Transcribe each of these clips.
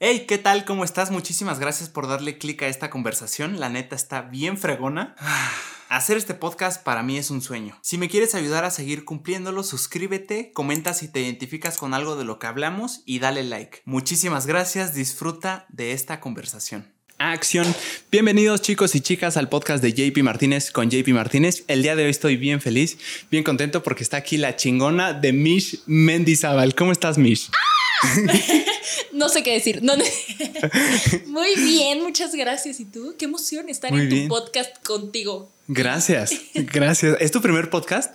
Hey, ¿qué tal? ¿Cómo estás? Muchísimas gracias por darle clic a esta conversación. La neta está bien fregona. Hacer este podcast para mí es un sueño. Si me quieres ayudar a seguir cumpliéndolo, suscríbete, comenta si te identificas con algo de lo que hablamos y dale like. Muchísimas gracias, disfruta de esta conversación. Acción. Bienvenidos chicos y chicas al podcast de JP Martínez con JP Martínez. El día de hoy estoy bien feliz, bien contento porque está aquí la chingona de Mish Mendizábal. ¿Cómo estás, Mish? no sé qué decir. Muy bien, muchas gracias. ¿Y tú? Qué emoción estar en tu podcast contigo. Gracias, gracias. ¿Es tu primer podcast?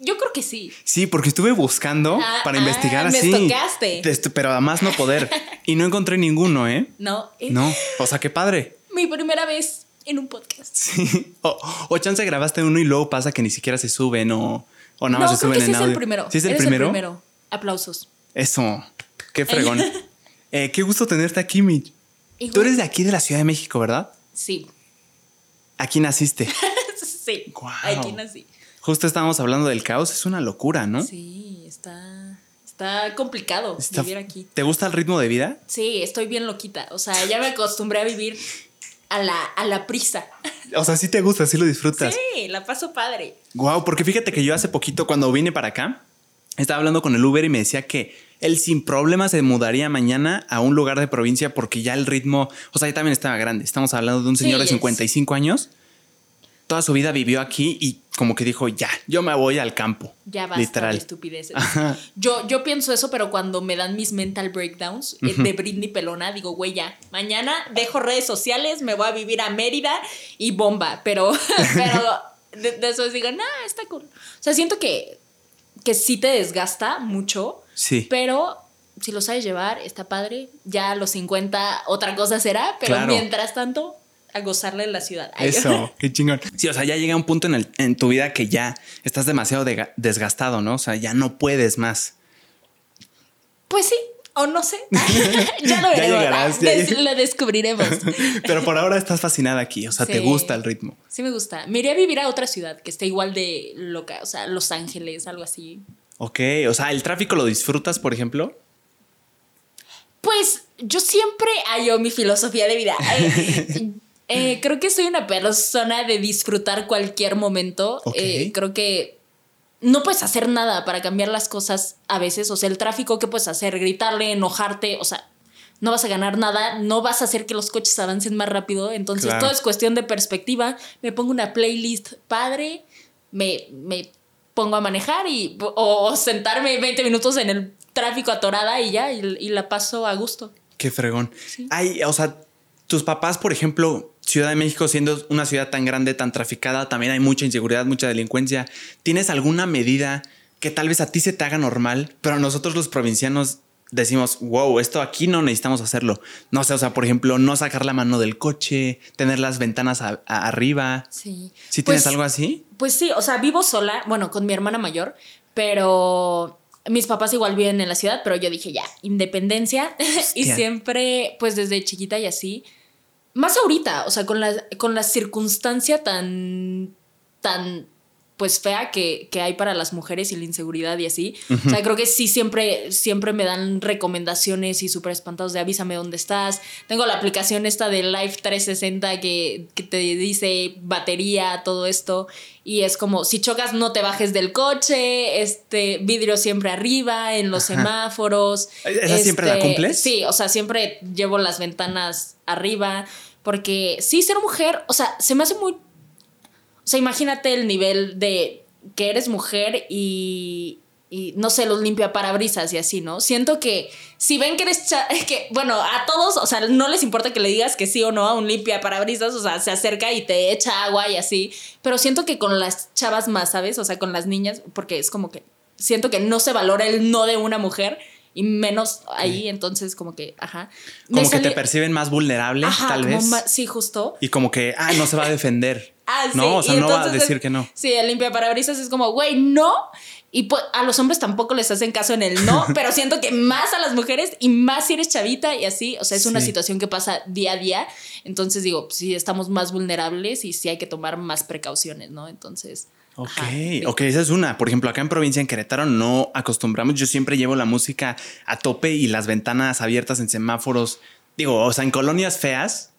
Yo creo que sí. Sí, porque estuve buscando ah, para investigar ah, así. Me tocaste. Pero además no poder. y no encontré ninguno, ¿eh? No. ¿eh? No. O sea, qué padre. Mi primera vez en un podcast. Sí. O, chance grabaste uno y luego pasa que ni siquiera se suben o, o nada más se suben en sí audio. Es el primero. ¿Sí es el primero? el primero. Aplausos. Eso. Qué fregón. Eh, qué gusto tenerte aquí, Mitch. Tú eres de aquí, de la Ciudad de México, ¿verdad? Sí. Aquí naciste. sí. Aquí nací. Justo estábamos hablando del caos, es una locura, ¿no? Sí, está, está complicado vivir aquí. ¿Te gusta el ritmo de vida? Sí, estoy bien loquita. O sea, ya me acostumbré a vivir a la, a la prisa. O sea, sí te gusta, sí lo disfrutas. Sí, la paso padre. Wow, porque fíjate que yo hace poquito, cuando vine para acá, estaba hablando con el Uber y me decía que él sin problema se mudaría mañana a un lugar de provincia porque ya el ritmo, o sea, ya también estaba grande. Estamos hablando de un señor de 55 años. Toda su vida vivió aquí y como que dijo, ya, yo me voy al campo. Ya basta literal. de estupideces. Yo, yo pienso eso, pero cuando me dan mis mental breakdowns eh, de Britney Pelona, digo, güey, ya, mañana dejo redes sociales, me voy a vivir a Mérida y bomba. Pero, pero de, eso digo, nah, está cool. O sea, siento que, que sí te desgasta mucho Sí. Pero si lo sabes llevar, está padre. Ya a los 50 otra cosa será, pero mientras tanto, a gozarle en la ciudad. Eso, qué chingón. Sí, o sea, ya llega un punto en, el, en tu vida que ya estás demasiado desgastado, ¿no? O sea, ya no puedes más. Pues sí, o no sé. ya lo veremos. Ya lo descubriremos. Pero por ahora estás fascinada aquí, o sea, te gusta el ritmo. Sí, me gusta. Me iría a vivir a otra ciudad que esté igual de loca, o sea, Los Ángeles, algo así. Ok, o sea, ¿el tráfico lo disfrutas, por ejemplo? Pues yo siempre hallo mi filosofía de vida. Eh, eh, creo que soy una persona de disfrutar cualquier momento. Eh, creo que no puedes hacer nada para cambiar las cosas a veces. O sea, el tráfico, ¿qué puedes hacer? Gritarle, enojarte. O sea, no vas a ganar nada, no vas a hacer que los coches avancen más rápido. Entonces, todo es cuestión de perspectiva. Me pongo una playlist padre, me, me pongo a manejar y, o, sentarme 20 minutos en el tráfico atorada y ya, y, la paso a gusto. Qué fregón. Ay, o sea, tus papás, por ejemplo, Ciudad de México siendo una ciudad tan grande, tan traficada, también hay mucha inseguridad, mucha delincuencia. ¿Tienes alguna medida que tal vez a ti se te haga normal, pero nosotros los provincianos decimos, wow, esto aquí no necesitamos hacerlo. No sé, o sea, por ejemplo, no sacar la mano del coche, tener las ventanas arriba. Sí. ¿Sí tienes pues, algo así? Pues sí, o sea, vivo sola, bueno, con mi hermana mayor, pero mis papás igual viven en la ciudad, pero yo dije ya, independencia. y siempre, pues desde chiquita y así. Más ahorita, o sea, con la, con la circunstancia tan, tan pues fea que, hay para las mujeres y la inseguridad y así. O sea, creo que sí siempre, siempre me dan recomendaciones y súper espantados de avísame dónde estás. Tengo la aplicación esta de Life 360 que, que, te dice batería, todo esto. Y es como, si chocas no te bajes del coche, este vidrio siempre arriba, en los semáforos. ¿Esa siempre la este, cumples? Sí, o sea, siempre llevo las ventanas arriba. Porque sí, ser mujer, o sea, se me hace muy o sea, imagínate el nivel de que eres mujer y, y no sé, los limpia parabrisas y así, ¿no? Siento que si ven que eres que bueno, a todos, o sea, no les importa que le digas que sí o no a un limpia parabrisas, o sea, se acerca y te echa agua y así, pero siento que con las chavas más, ¿sabes? O sea, con las niñas, porque es como que siento que no se valora el no de una mujer y menos ahí, entonces como que, ajá. Como que te perciben más vulnerable, tal vez. sí, justo. Y como que, ah, no se va a defender. ah, sí. No, o sea, no va a decir que no. Sí, el limpia parabrisas es como, güey, no. Y pues, a los hombres tampoco les hacen caso en el no, pero siento que más a las mujeres y más si eres chavita y así, o sea, es una situación que pasa día a día. Entonces digo, sí estamos más vulnerables y sí hay que tomar más precauciones, ¿no? Entonces... Ok, ok, esa es una. Por ejemplo, acá en provincia, en Querétaro, no acostumbramos. Yo siempre llevo la música a tope y las ventanas abiertas en semáforos. Digo, o sea, en colonias feas.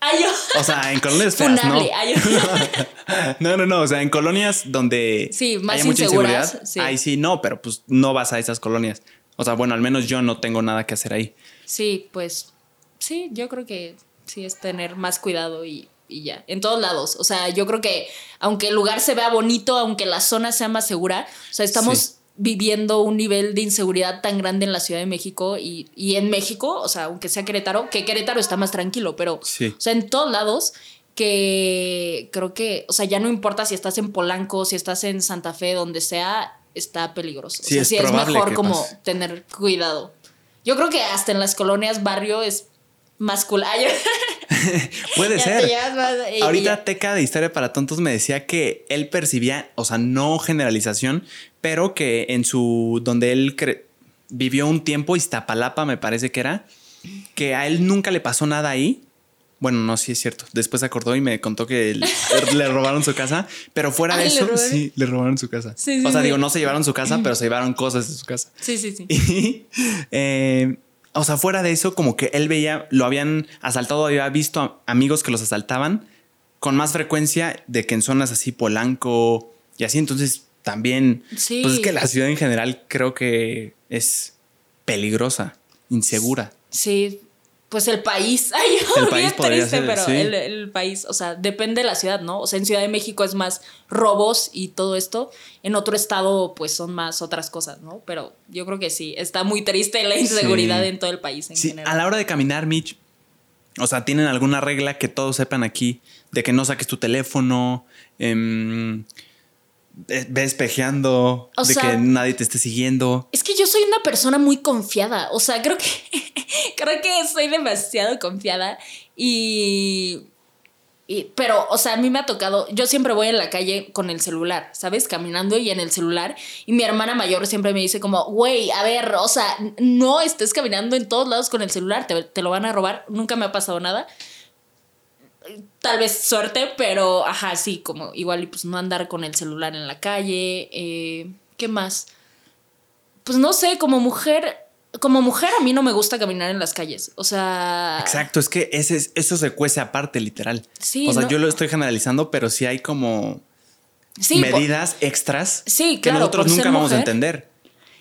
Ay, yo. O sea, en colonias feas, ¿no? no, no, no. O sea, en colonias donde sí, más mucha inseguridad. Sí. Ahí sí, no, pero pues no vas a esas colonias. O sea, bueno, al menos yo no tengo nada que hacer ahí. Sí, pues sí, yo creo que sí es tener más cuidado y y ya, en todos lados. O sea, yo creo que aunque el lugar se vea bonito, aunque la zona sea más segura, o sea, estamos viviendo un nivel de inseguridad tan grande en la Ciudad de México y, en México, o sea, aunque sea Querétaro, que Querétaro está más tranquilo, pero, o sea, en todos lados que creo que, o sea, ya no importa si estás en Polanco, si estás en Santa Fe, donde sea, está peligroso. Sí, o sea, es, sí es mejor como tener cuidado. Yo creo que hasta en las colonias barrio es más cool. Puede ser. Ahorita Teca de Historia para Tontos me decía que él percibía, o sea, no generalización, pero que en su, donde él vivió un tiempo, Iztapalapa me parece que era, que a él nunca le pasó nada ahí. Bueno, no, sí es cierto. Después acordó y me contó que le robaron su casa, pero fuera de eso, sí, le robaron su casa. o sea, digo, no se llevaron su casa, pero se llevaron cosas de su casa. Sí, sí, sí. Y eh, o sea, fuera de eso, como que él veía, lo habían asaltado, había visto amigos que los asaltaban con más frecuencia de que en zonas así Polanco y así. Entonces, también, sí. pues es que la ciudad en general creo que es peligrosa, insegura. Sí, pues el país. Ay, el país triste, pero el, país, o sea, depende de la ciudad, ¿no? O sea, en Ciudad de México es más robos y todo esto. En otro estado, pues son más otras cosas, ¿no? Pero yo creo que sí, está muy triste la inseguridad en todo el país. En sí, a la hora de caminar, Mitch, o sea, ¿tienen alguna regla que todos sepan aquí? De que no saques tu teléfono, eh, ves pejeando, de que nadie te esté siguiendo. Es que yo soy una persona muy confiada. O sea, creo que creo que soy demasiado confiada y, y, pero, o sea, a mí me ha tocado, yo siempre voy en la calle con el celular, ¿sabes? Caminando y en el celular. Y mi hermana mayor siempre me dice como, güey, a ver, o sea, no estés caminando en todos lados con el celular, te, te lo van a robar. Nunca me ha pasado nada tal vez suerte, pero ajá, sí, como igual y pues no andar con el celular en la calle. Eh, ¿Qué más? Pues no sé, como mujer, como mujer a mí no me gusta caminar en las calles. O sea. Exacto, es que ese, eso se cuece aparte, literal. Sí. O sea, yo lo estoy generalizando, pero sí hay como medidas extras sí, que nosotros nunca vamos a entender.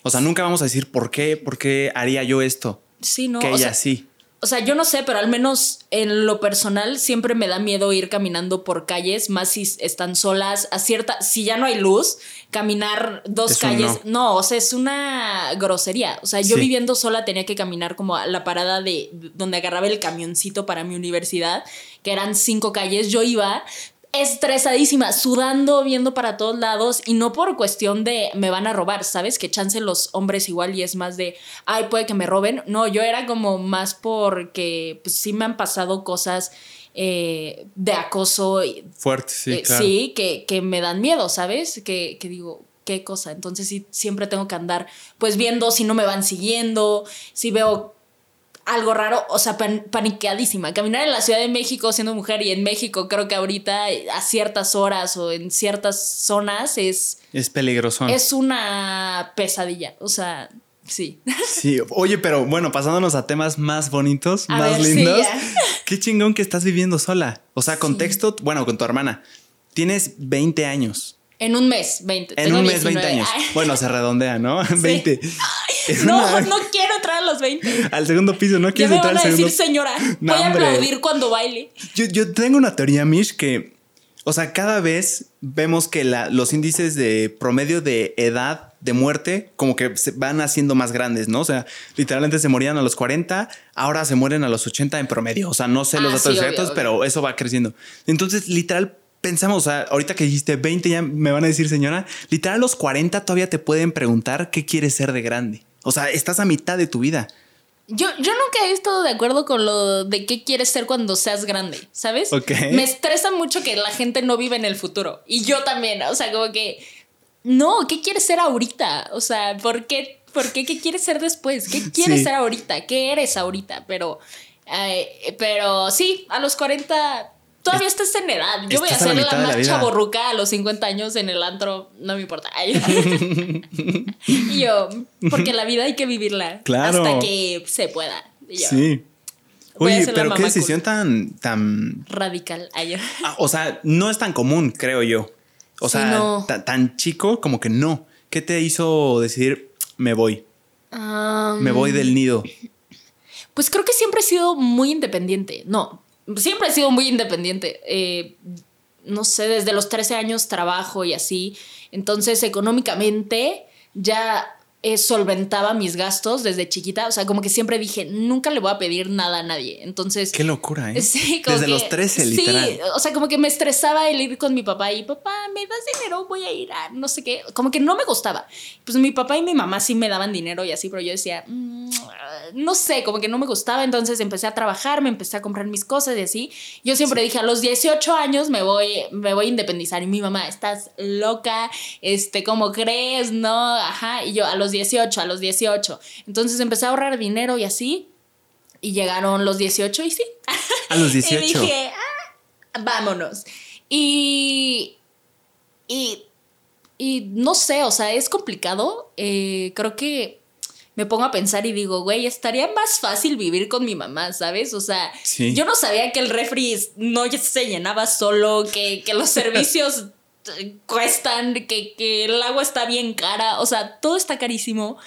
O sea, nunca vamos a decir por qué, por qué haría yo esto. Sí, no. Que ella sí o sea, yo no sé, pero al menos en lo personal siempre me da miedo ir caminando por calles, más si están solas, a cierta, si ya no hay luz, caminar dos calles, no. o sea, es una grosería. O sea, yo viviendo sola tenía que caminar como a la parada de donde agarraba el camioncito para mi universidad, que eran cinco calles, yo iba, estresadísima, sudando, viendo para todos lados y no por cuestión de me van a robar, ¿sabes? Que chance los hombres igual y es más de, ay, puede que me roben. No, yo era como más porque pues sí me han pasado cosas eh, de acoso. Fuerte, sí. Eh, sí, que, que, me dan miedo, ¿sabes? Que, que digo, qué cosa. Entonces sí, siempre tengo que andar pues viendo si no me van siguiendo, si veo algo raro, o sea, paniqueadísima. Caminar en la Ciudad de México siendo mujer y en México creo que ahorita a ciertas horas o en ciertas zonas es... Es peligroso. Es una pesadilla, o sea, sí. Sí, oye, pero bueno, pasándonos a temas más bonitos, más lindos. qué chingón que estás viviendo sola. O sea, contexto, bueno, con tu hermana. Tienes 20 años. En un mes, 20. En un mes, 20 años. Bueno, se redondea, ¿no? 20. No, no quiero entrar a los 20. Al segundo piso, no quiero entrar al segundo. decir, señora, voy a aplaudir cuando baile. Yo, yo, tengo una teoría, Mish, que, o sea, cada vez vemos que la, los índices de promedio de edad de muerte como que se van haciendo más grandes, ¿no? O sea, literalmente se morían a los 40, ahora se mueren a los 80 en promedio. O sea, no sé los ah, datos exactos, pero eso va creciendo. Entonces, literal, pensamos, o sea, ahorita que dijiste 20 ya me van a decir, señora, literal a los 40 todavía te pueden preguntar qué quieres ser de grande. O sea, estás a mitad de tu vida. Yo, yo nunca he estado de acuerdo con lo de qué quieres ser cuando seas grande, ¿sabes? Me estresa mucho que la gente no vive en el futuro. Y yo también, o sea, como que, no, ¿qué quieres ser ahorita? O sea, ¿por qué? ¿Por qué? ¿Qué quieres ser después? ¿Qué quieres ser ahorita? ¿Qué eres ahorita? Pero, pero sí, a los 40 todavía estás en edad. Yo voy a ser la, más chaborruca a los 50 años en el antro, no me importa. y yo, porque la vida hay que vivirla hasta que se pueda. sí. Oye, pero qué decisión tan, tan radical. Ah, o sea, no es tan común, creo yo. O sea, tan chico como que no. ¿Qué te hizo decidir me voy? me voy del nido. Pues creo que siempre he sido muy independiente. No, siempre he sido muy independiente. Eh, no sé, desde los 13 años trabajo y así. Entonces, económicamente ya eh, solventaba mis gastos desde chiquita. O sea, como que siempre dije, nunca le voy a pedir nada a nadie. Entonces. Qué locura, ¿eh? Sí, como Desde los 13, literal. Sí, o sea, como que me estresaba el ir con mi papá y, papá, ¿me das dinero? Voy a ir a no sé qué. Como que no me gustaba. Pues mi papá y mi mamá sí me daban dinero y así, pero yo decía, mm, no sé, como que no me gustaba. Entonces empecé a trabajar, me empecé a comprar mis cosas y así. Yo siempre dije, a los 18 años me voy, me voy a independizar. Y mi mamá, estás loca, este, ¿cómo crees? No, ajá. Y yo, a los 18, a los 18. Entonces empecé a ahorrar dinero y así. Y llegaron los 18 y sí. A los 18. y dije, ah, vámonos. Y, y, y no sé, o sea, es complicado. Eh, creo que me pongo a pensar y digo, güey, estaría más fácil vivir con mi mamá, ¿sabes? O sea, yo no sabía que el refri no se llenaba solo, que, que los servicios cuestan, que, que el agua está bien cara, o sea, todo está carísimo,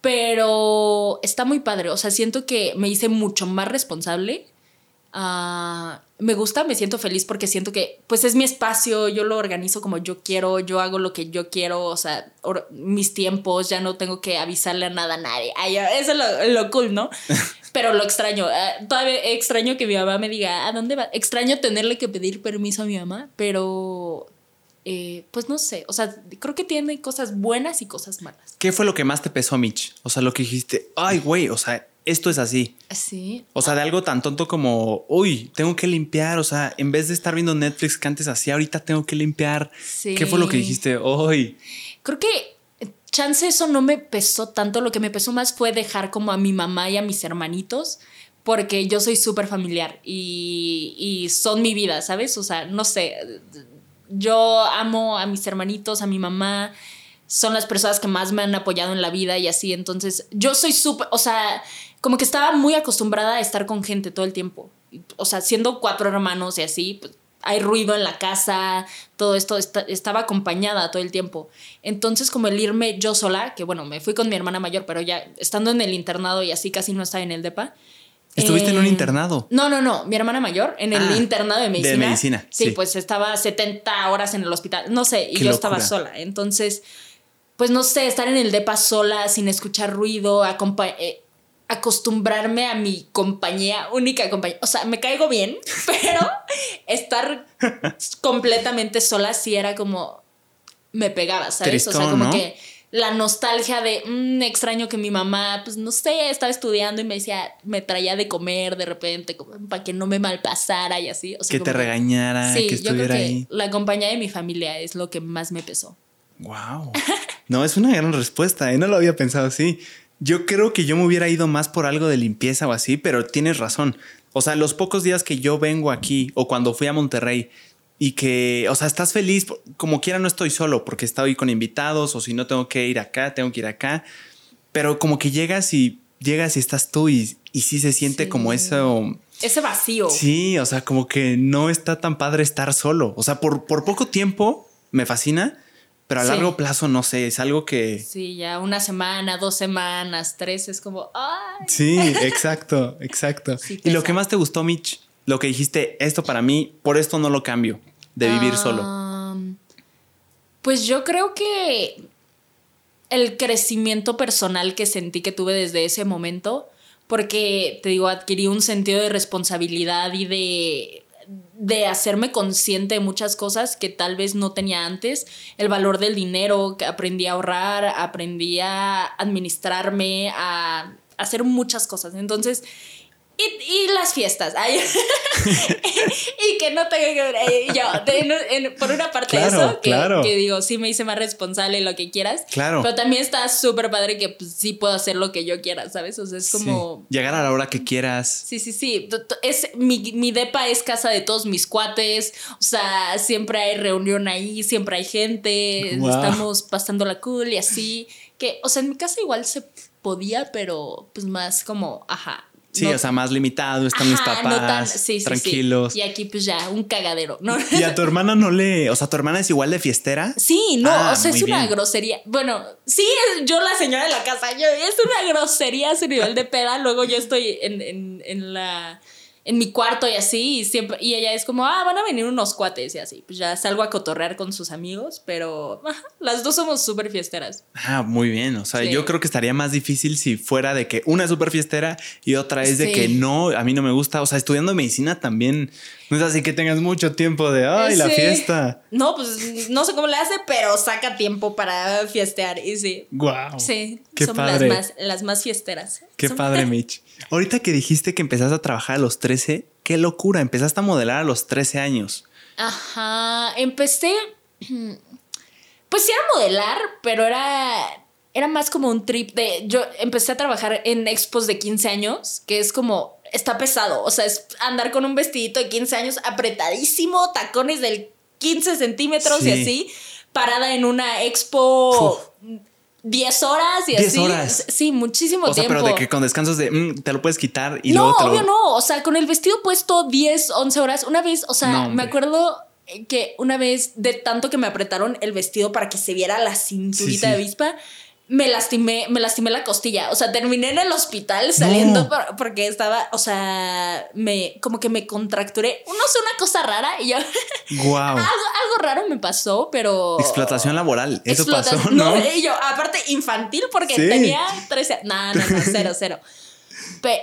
pero está muy padre, o sea, siento que me hice mucho más responsable. Uh, me gusta, me siento feliz porque siento que pues es mi espacio, yo lo organizo como yo quiero, yo hago lo que yo quiero, o sea, mis tiempos, ya no tengo que avisarle a nada a nadie. eso es lo, lo cool, ¿no? Pero lo extraño, eh, todavía extraño que mi mamá me diga, ¿a dónde va? Extraño tenerle que pedir permiso a mi mamá, pero eh, pues no sé, o sea, creo que tiene cosas buenas y cosas malas. ¿Qué fue lo que más te pesó, Mitch? O sea, lo que dijiste, ay, güey, o sea, esto es así. Sí. O sea, de algo tan tonto como, uy, tengo que limpiar. O sea, en vez de estar viendo Netflix que antes hacía, ahorita tengo que limpiar. Sí. ¿Qué fue lo que dijiste hoy? Creo que chance eso no me pesó tanto. Lo que me pesó más fue dejar como a mi mamá y a mis hermanitos. Porque yo soy súper familiar y, y son mi vida, ¿sabes? O sea, no sé. Yo amo a mis hermanitos, a mi mamá son las personas que más me han apoyado en la vida y así. Entonces, yo soy súper, o sea, como que estaba muy acostumbrada a estar con gente todo el tiempo. O sea, siendo cuatro hermanos y así, pues, hay ruido en la casa, todo esto, estaba acompañada todo el tiempo. Entonces, como el irme yo sola, que bueno, me fui con mi hermana mayor, pero ya estando en el internado y así casi no estaba en el DEPA. ¿Estuviste en un eh, internado? No, no, no. Mi hermana mayor en el ah, internado de medicina. De medicina. Sí, pues estaba 70 horas en el hospital. No sé, y yo estaba sola. Entonces, pues no sé, estar en el DEPA sola, sin escuchar ruido, eh, acostumbrarme a mi compañía, única compañía. O sea, me caigo bien, pero estar completamente sola sí era como. Me pegaba, ¿sabes? o sea, como que la nostalgia de mmm, extraño que mi mamá, pues no sé, estaba estudiando y me decía, me traía de comer de repente, para que no me malpasara y así. que te regañara, que estuviera ahí. La compañía de mi familia es lo que más me pesó. Wow. No, es una gran respuesta, ¿eh? no lo había pensado así. Yo creo que yo me hubiera ido más por algo de limpieza o así, pero tienes razón. O sea, los pocos días que yo vengo aquí o cuando fui a Monterrey y que, o sea, estás feliz, como quiera no estoy solo porque estoy con invitados o si no tengo que ir acá, tengo que ir acá, pero como que llegas y llegas y estás tú y, y sí se siente como eso. Ese vacío. Sí, o sea, como que no está tan padre estar solo. O sea, por, por poco tiempo me fascina, pero a largo plazo, no sé, es algo que... Sí, ya una semana, dos semanas, tres, es como... ¡Ay! Sí, exacto, exacto. y lo que más te gustó, Mitch, lo que dijiste, esto para mí, por esto no lo cambio, de vivir solo. Pues yo creo que el crecimiento personal que sentí que tuve desde ese momento, porque te digo, adquirí un sentido de responsabilidad y de de hacerme consciente de muchas cosas que tal vez no tenía antes, el valor del dinero, que aprendí a ahorrar, aprendí a administrarme, a hacer muchas cosas. Entonces, y, las fiestas. y que no tenga que ver. eh, Yo, por una parte, eso, que, que, digo, sí me hice más responsable lo que quieras. Claro. Pero también está súper padre que pues, sí puedo hacer lo que yo quiera, ¿sabes? O sea, es como. Llegar a la hora que quieras. Sí, sí, sí. Es, mi, mi depa es casa de todos mis cuates. O sea, siempre hay reunión ahí, siempre hay gente. Estamos pasando la cool y así. Que, o sea, en mi casa igual se podía, pero pues más como, ajá, Sí, o sea, más limitado, están mis papás, tranquilos. Y aquí pues ya, un cagadero, ¿no? ¿Y a tu hermana no le, o sea, tu hermana es igual de fiestera? Sí, no, ah, o sea, es una grosería. Bueno, sí, yo la señora de la casa, yo, es una grosería ese nivel de peda, luego yo estoy en, en, en la en mi cuarto y así, y siempre, y ella es como, ah, van a venir unos cuates y así, pues ya salgo a cotorrear con sus amigos, pero las dos somos súper fiesteras. Ah, muy bien, o sea, yo creo que estaría más difícil si fuera de que una es súper fiestera y otra es de que no, a mí no me gusta, o sea, estudiando medicina también no es así que tengas mucho tiempo de, ay, la fiesta. No, pues no sé cómo le hace, pero saca tiempo para fiestear y sí. Wow. Sí, Qué somos Las, más, las más fiesteras. Qué padre, Mitch. Ahorita que dijiste que empezaste a trabajar a los 13, qué locura, empezaste a modelar a los 13 años. Ajá, empecé, pues sí era modelar, pero era, era más como un trip de, yo empecé a trabajar en expos de 15 años, que es como está pesado. O sea, es andar con un vestidito de 15 años apretadísimo, tacones del 15 centímetros y así, parada en una expo. 10 horas y 10 así. horas. Sí, muchísimo tiempo. O sea, pero de que con descansos de mm, te lo puedes quitar y no, luego obvio no. O sea, con el vestido puesto 10, 11 horas. Una vez, o sea, me acuerdo que una vez de tanto que me apretaron el vestido para que se viera la cinturita de avispa, me lastimé, me lastimé la costilla. O sea, terminé en el hospital saliendo porque estaba, o sea, me como que me contracturé. No sé, una cosa rara y yo. Wow. algo, raro me pasó, pero. Explotación laboral. Eso pasó, ¿no? Y yo, aparte, infantil, porque tenía 13. No, no, no, cero, cero.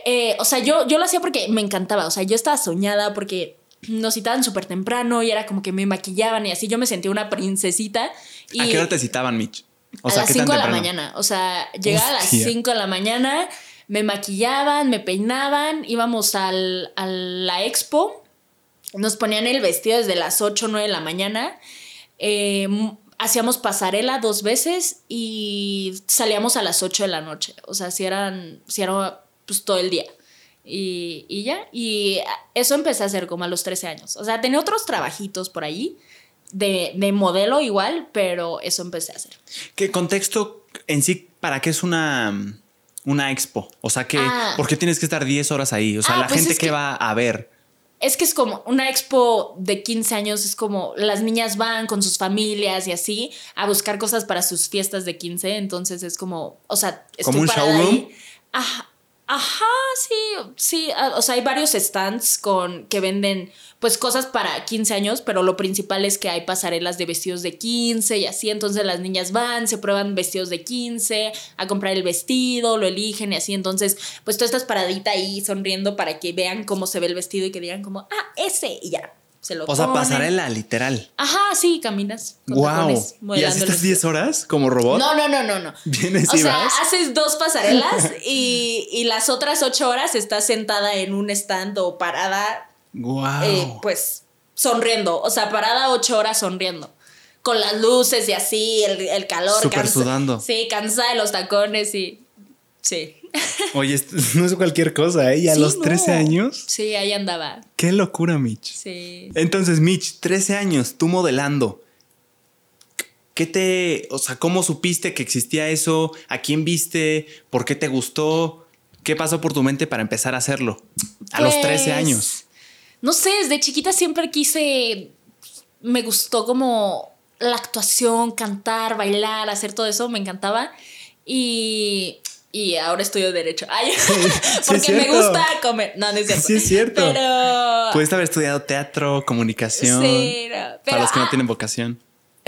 Eh, o sea, yo, yo lo hacía porque me encantaba. O sea, yo estaba soñada porque nos citaban súper temprano y era como que me maquillaban y así yo me sentía una princesita. Y, ¿A qué hora te citaban, Mitch? A las 5 de la mañana. O sea, llegaba a las 5 de la mañana, me maquillaban, me peinaban, íbamos al, a la expo, nos ponían el vestido desde las 8 o 9 de la mañana. Eh, hacíamos pasarela dos veces y salíamos a las 8 de la noche. O sea, si eran, si era pues todo el día. Y, y, ya, y eso empecé a hacer como a los 13 años. O sea, tenía otros trabajitos por ahí, de, modelo igual, pero eso empecé a hacer. ¿Qué contexto en sí, para qué es una, una expo? O sea, que, ah. ¿por qué tienes que estar 10 horas ahí? O sea, ah, la pues gente que, va a ver. Es que es como una expo de 15 años, es como las niñas van con sus familias y así a buscar cosas para sus fiestas de 15, entonces es como, o sea, como un showroom. Ajá, Ajá, sí, sí, ah, o sea, hay varios stands con que venden pues cosas para 15 años, pero lo principal es que hay pasarelas de vestidos de 15 y así, entonces las niñas van, se prueban vestidos de 15, a comprar el vestido, lo eligen y así, entonces pues tú estás paradita ahí sonriendo para que vean cómo se ve el vestido y que digan como, ah, ese y ya, o sea, pasarela, literal. Ajá, sí, caminas. wow. ¿Y haces 10 horas como robot? No, no, no, no, no. Vienes o sea, haces dos pasarelas y, las otras ocho horas estás sentada en un stand o parada. Wow. Eh, pues sonriendo. O sea, parada ocho horas sonriendo. Con las luces y así, el, calor. Súper sudando. Sí, cansada de los tacones y. Sí. Oye, no es cualquier cosa, ¿eh? Y a los 13 años. Sí, ahí andaba. Qué locura, Mitch. Sí. Entonces, Mitch, 13 años, tú modelando. ¿Qué te, o sea, cómo supiste que existía eso? ¿A quién viste? ¿Por qué te gustó? ¿Qué pasó por tu mente para empezar a hacerlo? A los 13 pues, años. No sé, desde chiquita siempre quise, me gustó como la actuación, cantar, bailar, hacer todo eso, me encantaba. Y y ahora estudio Derecho. Ay, porque me gusta comer. No, no es cierto. Sí, es cierto. Pero. Puedes haber estudiado teatro, comunicación. Sí, para los que no tienen vocación.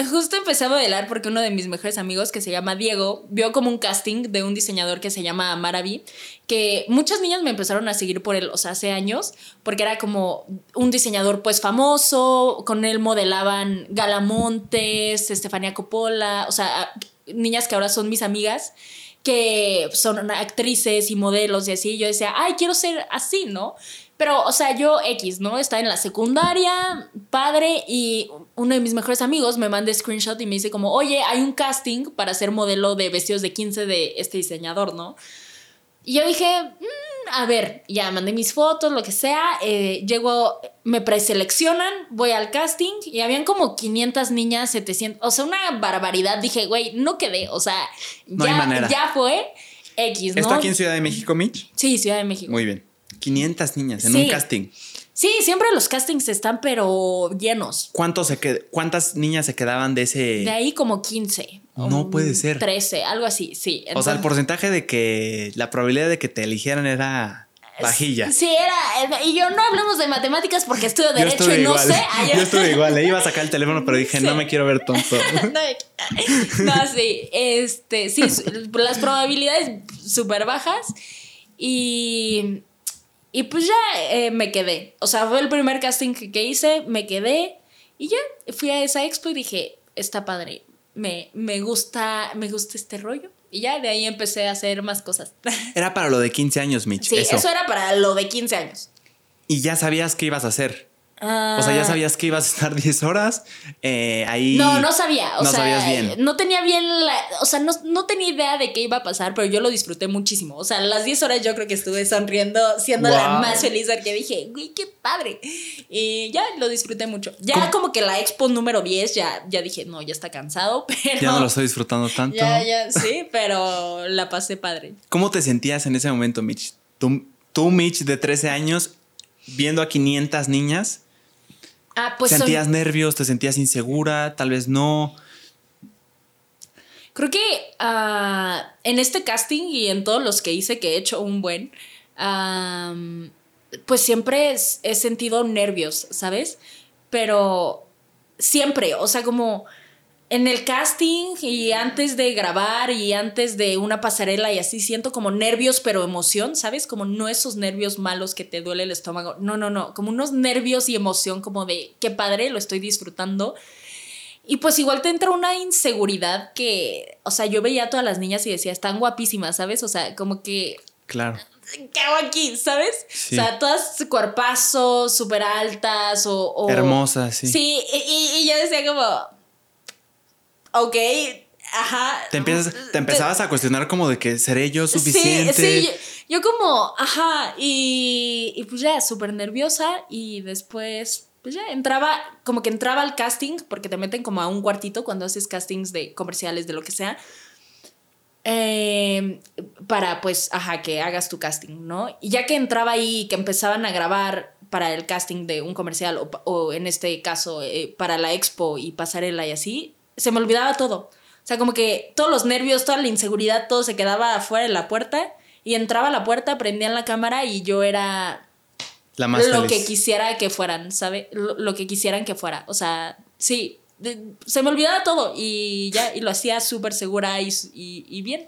Justo empecé a modelar porque uno de mis mejores amigos, que se llama Diego, vio como un casting de un diseñador que se llama Maravi, que muchas niñas me empezaron a seguir por él, o sea, hace años, porque era como un diseñador pues famoso, con él modelaban Galamontes, Estefania Coppola, o sea, niñas que ahora son mis amigas que son actrices y modelos y así. Yo decía, ay, quiero ser así, ¿no? Pero, o sea, yo X, ¿no? Está en la secundaria, padre, y uno de mis mejores amigos me manda screenshot y me dice como, oye, hay un casting para ser modelo de vestidos de 15 de este diseñador, ¿no? Y yo dije, mm, a ver, ya mandé mis fotos, lo que sea, eh, llego, me preseleccionan, voy al casting y habían como 500 niñas, 700, o sea, una barbaridad. Dije, güey, no quedé, o sea, ya, ya fue X, ¿no? ¿Esto aquí en Ciudad de México, Mitch? Sí, Ciudad de México. Muy bien. 500 niñas en un casting. Sí, siempre los castings están, pero llenos. ¿Cuántos se ¿Cuántas niñas se quedaban de ese? De ahí como 15. No puede ser. 13, algo así, sí. o sea, el porcentaje de que la probabilidad de que te eligieran era vajilla. Sí, era. Y yo no hablemos de matemáticas porque estudio Derecho y no sé. yo estuve igual, le iba a sacar el teléfono, pero dije, no me quiero ver tonto. no, sí. Este, sí, las probabilidades súper bajas. Y y pues ya eh, me quedé. O sea, fue el primer casting que hice, me quedé y ya fui a esa expo y dije, está padre, me, me, gusta, me gusta este rollo. Y ya de ahí empecé a hacer más cosas. Era para lo de 15 años, Mitch. Sí, eso era para lo de 15 años. Y ya sabías qué ibas a hacer o sea, ya ah. sabías que ibas a estar 10 horas eh, ahí. No, no sabía. O no sabías bien. No tenía bien la. O sea, no, tenía idea de qué iba a pasar, pero yo lo disfruté muchísimo. O sea, las 10 horas yo creo que estuve sonriendo, siendo la más feliz porque dije, güey, qué padre. Y ya lo disfruté mucho. Ya como que la expo número 10, ya, ya dije, no, ya está cansado, pero. Ya no lo estoy disfrutando tanto. Ya, ya, sí, pero la pasé padre. ¿Cómo te sentías en ese momento, Mitch? Tú, tú Mitch, de 13 años, viendo a 500 niñas Ah, pues ¿Sentías nervios? ¿Te sentías insegura? Tal vez no. Creo que ah, en este casting y en todos los que hice, que he hecho un buen, pues siempre he sentido nervios, ¿sabes? Pero siempre, o sea, como en el casting y antes de grabar y antes de una pasarela y así siento como nervios pero emoción, ¿sabes? Como no esos nervios malos que te duele el estómago. No, no, no, como unos nervios y emoción como de qué padre, lo estoy disfrutando. Y pues igual te entra una inseguridad que, o sea, yo veía a todas las niñas y decía, están guapísimas, ¿sabes? O sea, como que... Claro. ¿Qué hago aquí? ¿Sabes? O sea, todas cuerpazos, súper altas o, Hermosas, sí. Sí, y, y yo decía como, ok, ajá. Te, empiezas, te empezabas a cuestionar como de que seré yo suficiente. Sí, sí, yo, como, ajá, y, y pues ya, súper nerviosa y después, pues ya entraba, como que entraba al casting, porque te meten como a un cuartito cuando haces castings de comerciales, de lo que sea. Em, para pues, ajá, que hagas tu casting, ¿no? Y ya que entraba ahí, que empezaban a grabar para el casting de un comercial o, o en este caso eh, para la expo y pasarela y así, se me olvidaba todo. O sea, como que todos los nervios, toda la inseguridad, todo se quedaba afuera de la puerta y entraba a la puerta, prendían la cámara y yo era la más lo que quisiera que fueran, ¿sabe? Lo, que quisieran que fuera. O sea, sí, se me olvidaba todo y ya, y lo hacía súper segura y, y, bien.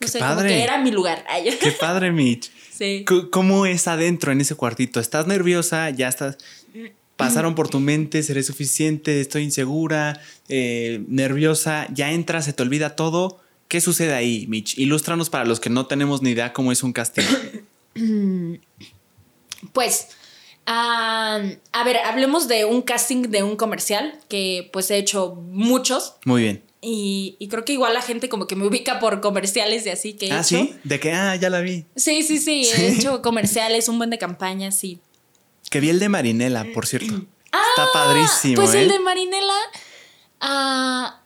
No sé, como que era mi lugar. Qué padre, Mitch. Sí. ¿Cómo es adentro en ese cuartito? ¿Estás nerviosa? ¿Ya estás pasaron por tu mente, seré suficiente, estoy insegura, eh, nerviosa, ya entras, se te olvida todo. ¿Qué sucede ahí, Mitch? Ilústranos para los que no tenemos ni idea cómo es un casting. Pues, a ver, hablemos de un casting de un comercial, que pues he hecho muchos. Muy bien. Y, creo que igual la gente como que me ubica por comerciales y así que he ah, sí, de que, ah, ya la vi. Sí, sí, sí, he hecho comerciales, un buen de campañas, sí. Que vi el de Marinela, por cierto. Está ah, padrísimo. Pues el ¿eh? de Marinela. Ah,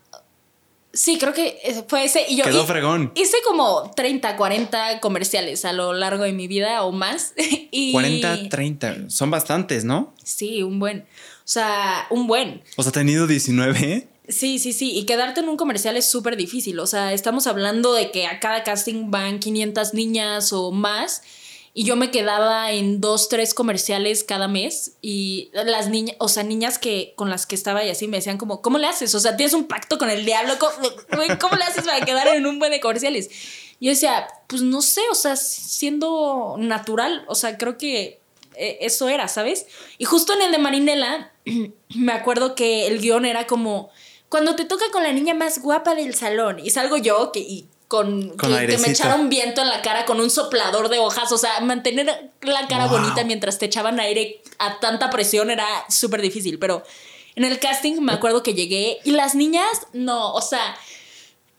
sí, creo que fue ese. Y yo Quedó fregón. Hice como 30, 40 comerciales a lo largo de mi vida o más. y 40, 30. Son bastantes, ¿no? Sí, un buen. O sea, un buen. O sea, tenido 19. Sí, sí, sí. Y quedarte en un comercial es súper difícil. O sea, estamos hablando de que a cada casting van 500 niñas o más y yo me quedaba en dos, tres comerciales cada mes y las niñas, o sea, niñas que con las que estaba y así me decían como, ¿cómo le haces? O sea, tienes un pacto con el diablo, ¿cómo, le haces para quedar en un buen de comerciales? Yo decía, pues no sé, o sea, siendo natural, o sea, creo que eh, eso era, ¿sabes? Y justo en el de Marinela, me acuerdo que el guion era como, cuando te toca con la niña más guapa del salón, y salgo yo, que, con, Con que, que me echaron viento en la cara con un soplador de hojas. O sea, mantener la cara Wow. bonita mientras te echaban aire a tanta presión era súper difícil. Pero en el casting me acuerdo que llegué y las niñas, no, o sea,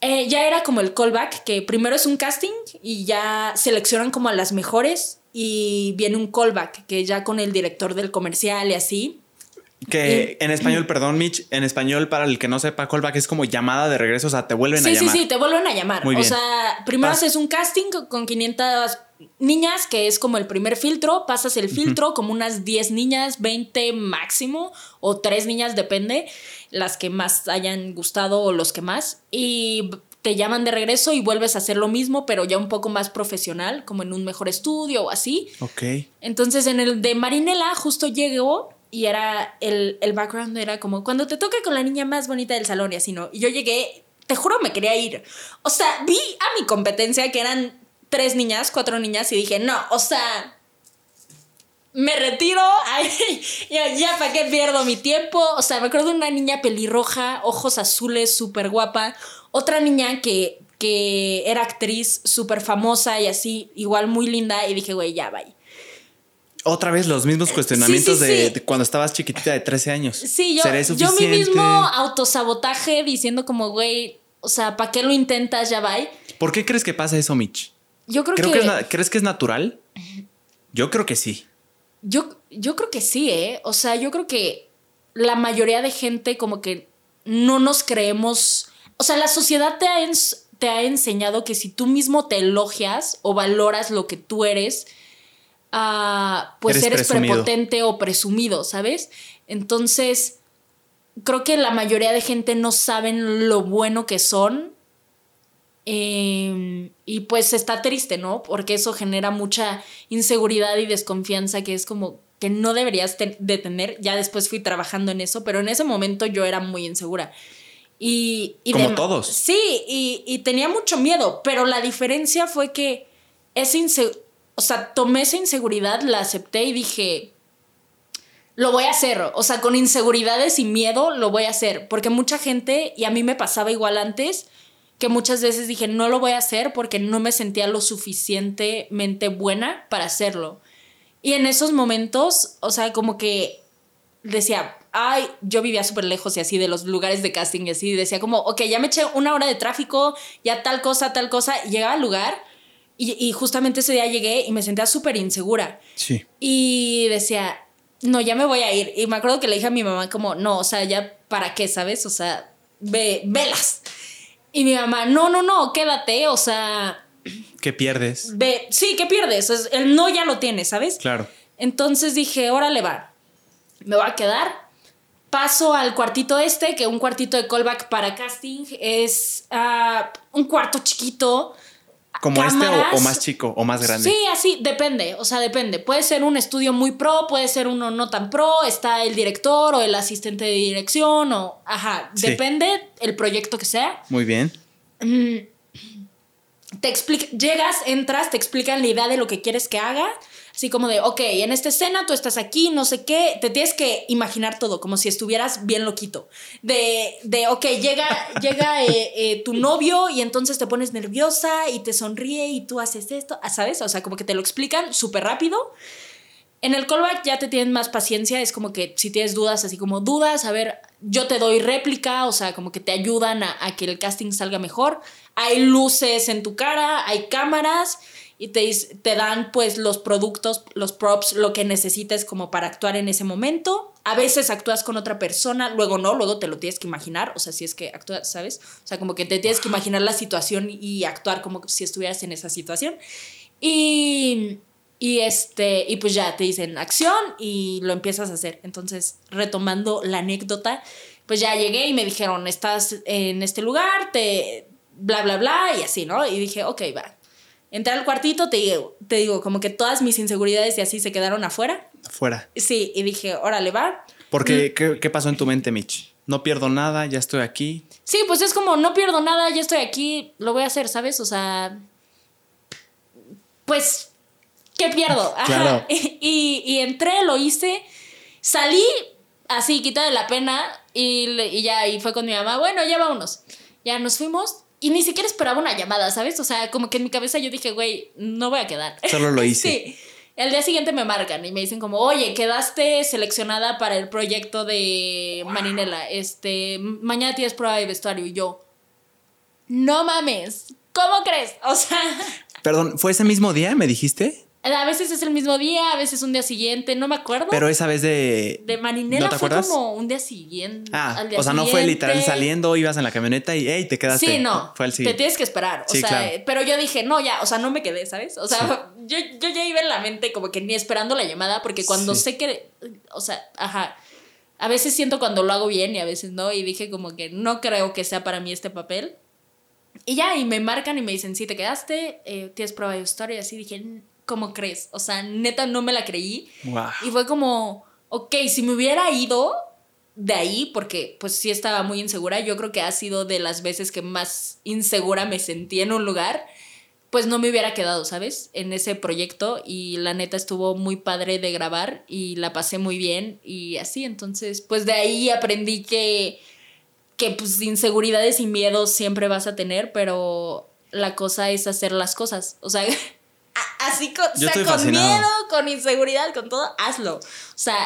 eh, ya era como el callback, que primero es un casting y ya seleccionan como a las mejores y viene un callback, que ya con el director del comercial y así. Que en español, perdón, Mitch, en español, para el que no sepa, callback es como llamada de regreso, o sea, te vuelven a Sí, sí, llamar. sí, te vuelven a llamar. Muy o bien. sea, primero Pas- haces un casting con 500 niñas, que es como el primer filtro, pasas el filtro como unas 10 niñas, 20 máximo, o 3 niñas, depende, las que más hayan gustado o los que más, y te llaman de regreso y vuelves a hacer lo mismo, pero ya un poco más profesional, como en un mejor estudio o así. Ok. Entonces en el de Marinela justo llegó y era el, el background era como cuando te toca con la niña más bonita del salón y así, ¿no? Y yo llegué, te juro me quería ir. O sea, vi a mi competencia que eran tres niñas, cuatro niñas y dije, no, o sea, me retiro, ay, ya, para qué pierdo mi tiempo. O sea, me acuerdo de una niña pelirroja, ojos azules, súper guapa. Otra niña que, que era actriz, súper famosa y así, igual muy linda. Y dije, güey, ya, bye. Otra vez los mismos cuestionamientos sí, de, sí. de cuando estabas chiquitita de 13 años. Sí, yo, ¿Seré yo mi mismo autosabotaje diciendo como, güey, o sea, ¿para qué lo intentas? Ya bye. ¿Por qué crees que pasa eso, Mitch? Yo creo, Creo que, que es ¿Crees que es natural? Yo creo que sí. yo, yo creo que sí, ¿eh? O sea, yo creo que la mayoría de gente como que no nos creemos, o sea, la sociedad te ha, ens- te ha enseñado que si tú mismo te elogias o valoras lo que tú eres, ah, pues Eres prepotente o presumido, ¿sabes? Entonces, creo que la mayoría de gente no saben lo bueno que son. eh, y pues está triste, ¿no? Porque eso genera mucha inseguridad y desconfianza que es como que no deberías te- de tener. Ya después fui trabajando en eso, pero en ese momento yo era muy insegura. Y, y Como todos. Sí, y, y tenía mucho miedo, pero la diferencia fue que inse- o sea, tomé esa inseguridad, la acepté y dije, lo voy a hacer. O sea, con inseguridades y miedo lo voy a hacer. Porque mucha gente, y a mí me pasaba igual antes, que muchas veces dije, no lo voy a hacer porque no me sentía lo suficientemente buena para hacerlo. Y en esos momentos, o sea, como que decía, ay, yo vivía súper lejos y así de los lugares de casting y así, decía como, ok, ya me eché una hora de tráfico, ya tal cosa, tal cosa, y llegaba al lugar y, y justamente ese día llegué y me sentía súper insegura. Sí. Y decía, no, ya me voy a ir. Y me acuerdo que le dije a mi mamá como, no, o sea, ya para qué, ¿sabes? O sea, ve, velas. Y mi mamá, no, no, no, quédate, o sea, ¿Qué pierdes? ve, sí, ¿qué pierdes? Es- El no ya lo tienes, ¿sabes? Claro. Entonces dije, órale va, me voy a quedar. Paso al cuartito este, que un cuartito de callback para casting es ah, un cuarto chiquito. ¿Como este o, más chico o más grande? Sí, así, depende, o sea, depende. Puede ser un estudio muy pro, puede ser uno no tan pro, está el director o el asistente de dirección o, ajá, Sí. depende el proyecto que sea. Muy bien. Te explica, llegas, entras, te explican la idea de lo que quieres que haga, así como de, ok, en esta escena tú estás aquí, no sé qué, te tienes que imaginar todo, como si estuvieras bien loquito. De, de ok, llega, llega eh, eh, tu novio y entonces te pones nerviosa y te sonríe y tú haces esto, ah, ¿sabes? O sea, como que te lo explican súper rápido. En el callback ya te tienen más paciencia, es como que si tienes dudas, así como dudas, a ver, yo te doy réplica, o sea, como que te ayudan a, a que el casting salga mejor. Hay luces en tu cara, hay cámaras y te, te dan pues los productos, los props, lo que necesites como para actuar en ese momento. A veces actúas con otra persona, luego no, luego te lo tienes que imaginar, o sea, si es que actúas, ¿sabes? O sea, como que te tienes que imaginar la situación y actuar como si estuvieras en esa situación. Y, y este, y pues ya te dicen acción y lo empiezas a hacer. Entonces, retomando la anécdota, pues ya llegué y me dijeron, estás en este lugar, te bla, bla, bla, y así, ¿no? Y dije, ok, va. Entré al cuartito, te digo, te digo, como que todas mis inseguridades y así se quedaron afuera. Afuera. Sí, y dije, órale, va. Porque, ¿qué, qué pasó en tu mente, Mitch? No pierdo nada, ya estoy aquí. Sí, pues es como, no pierdo nada, ya estoy aquí, lo voy a hacer, ¿sabes? O sea, pues, ¿qué pierdo? Ajá. Claro. Y, y entré, lo hice, salí así, quita de la pena y, y ya, y fue con mi mamá, bueno, ya vámonos. Ya nos fuimos y ni siquiera esperaba una llamada, ¿sabes? O sea, como que en mi cabeza yo dije, güey, no voy a quedar. Solo lo hice. sí. El día siguiente me marcan y me dicen como, oye, quedaste seleccionada para el proyecto de Marinela. Este, mañana tienes prueba de vestuario. Y yo, no mames, ¿cómo crees? O sea... Perdón, ¿fue ese mismo día, me dijiste? A veces es el mismo día, a veces un día siguiente, no me acuerdo. Pero esa vez de. De Marinela fue como un día siguiente. Ah, o sea, no fue literal saliendo, ibas en la camioneta y hey, te quedaste. Sí, no. Fue el siguiente. Te tienes que esperar. O sea, pero yo dije, no, ya, o sea, no me quedé, ¿sabes? O sea, yo, yo ya iba en la mente como que ni esperando la llamada, porque cuando sé que. O sea, ajá. A veces siento cuando lo hago bien y a veces no. Y dije como que no creo que sea para mí este papel. Y ya, y me marcan y me dicen, sí, te quedaste, eh, tienes prueba de historia. Y así dije, ¿cómo crees? O sea, neta no me la creí. Y fue como, ok, si me hubiera ido de ahí, porque pues sí estaba muy insegura, yo creo que ha sido de las veces que más insegura me sentí en un lugar, pues no me hubiera quedado, ¿sabes? En ese proyecto y la neta estuvo muy padre de grabar y la pasé muy bien y así, entonces pues de ahí aprendí que, que pues inseguridades y miedos siempre vas a tener, pero la cosa es hacer las cosas, o sea... así con, con miedo, con inseguridad, con todo, hazlo. O sea,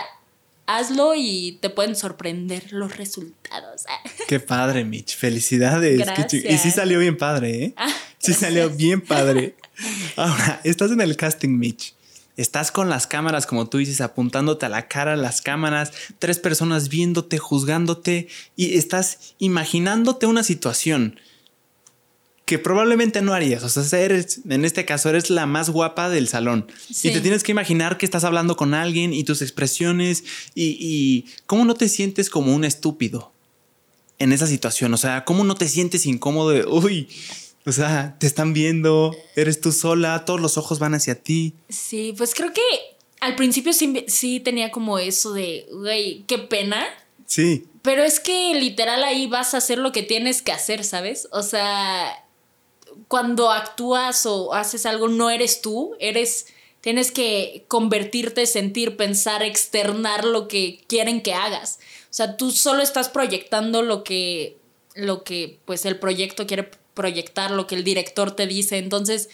hazlo y te pueden sorprender los resultados. Qué padre, Mitch. Felicidades. y sí salió bien padre, ¿eh? Ah, sí salió bien padre. Ahora, estás en el casting, Mitch. Estás con las cámaras, como tú dices, apuntándote a la cara las cámaras, tres personas viéndote, juzgándote y estás imaginándote una situación que probablemente no harías. O sea, eres, en este caso, eres la más guapa del salón. Y te tienes que imaginar que estás hablando con alguien y tus expresiones y, y cómo no te sientes como un estúpido en esa situación. O sea, cómo no te sientes incómodo de, uy, o sea, te están viendo, eres tú sola, todos los ojos van hacia ti. Sí, pues creo que al principio sí, sí tenía como eso de, güey, qué pena. Sí. Pero es que literal ahí vas a hacer lo que tienes que hacer, ¿sabes? O sea, cuando actúas o haces algo no eres tú, eres tienes que convertirte, sentir, pensar, externar lo que quieren que hagas. O sea, tú solo estás proyectando lo que lo que pues el proyecto quiere proyectar, lo que el director te dice. Entonces,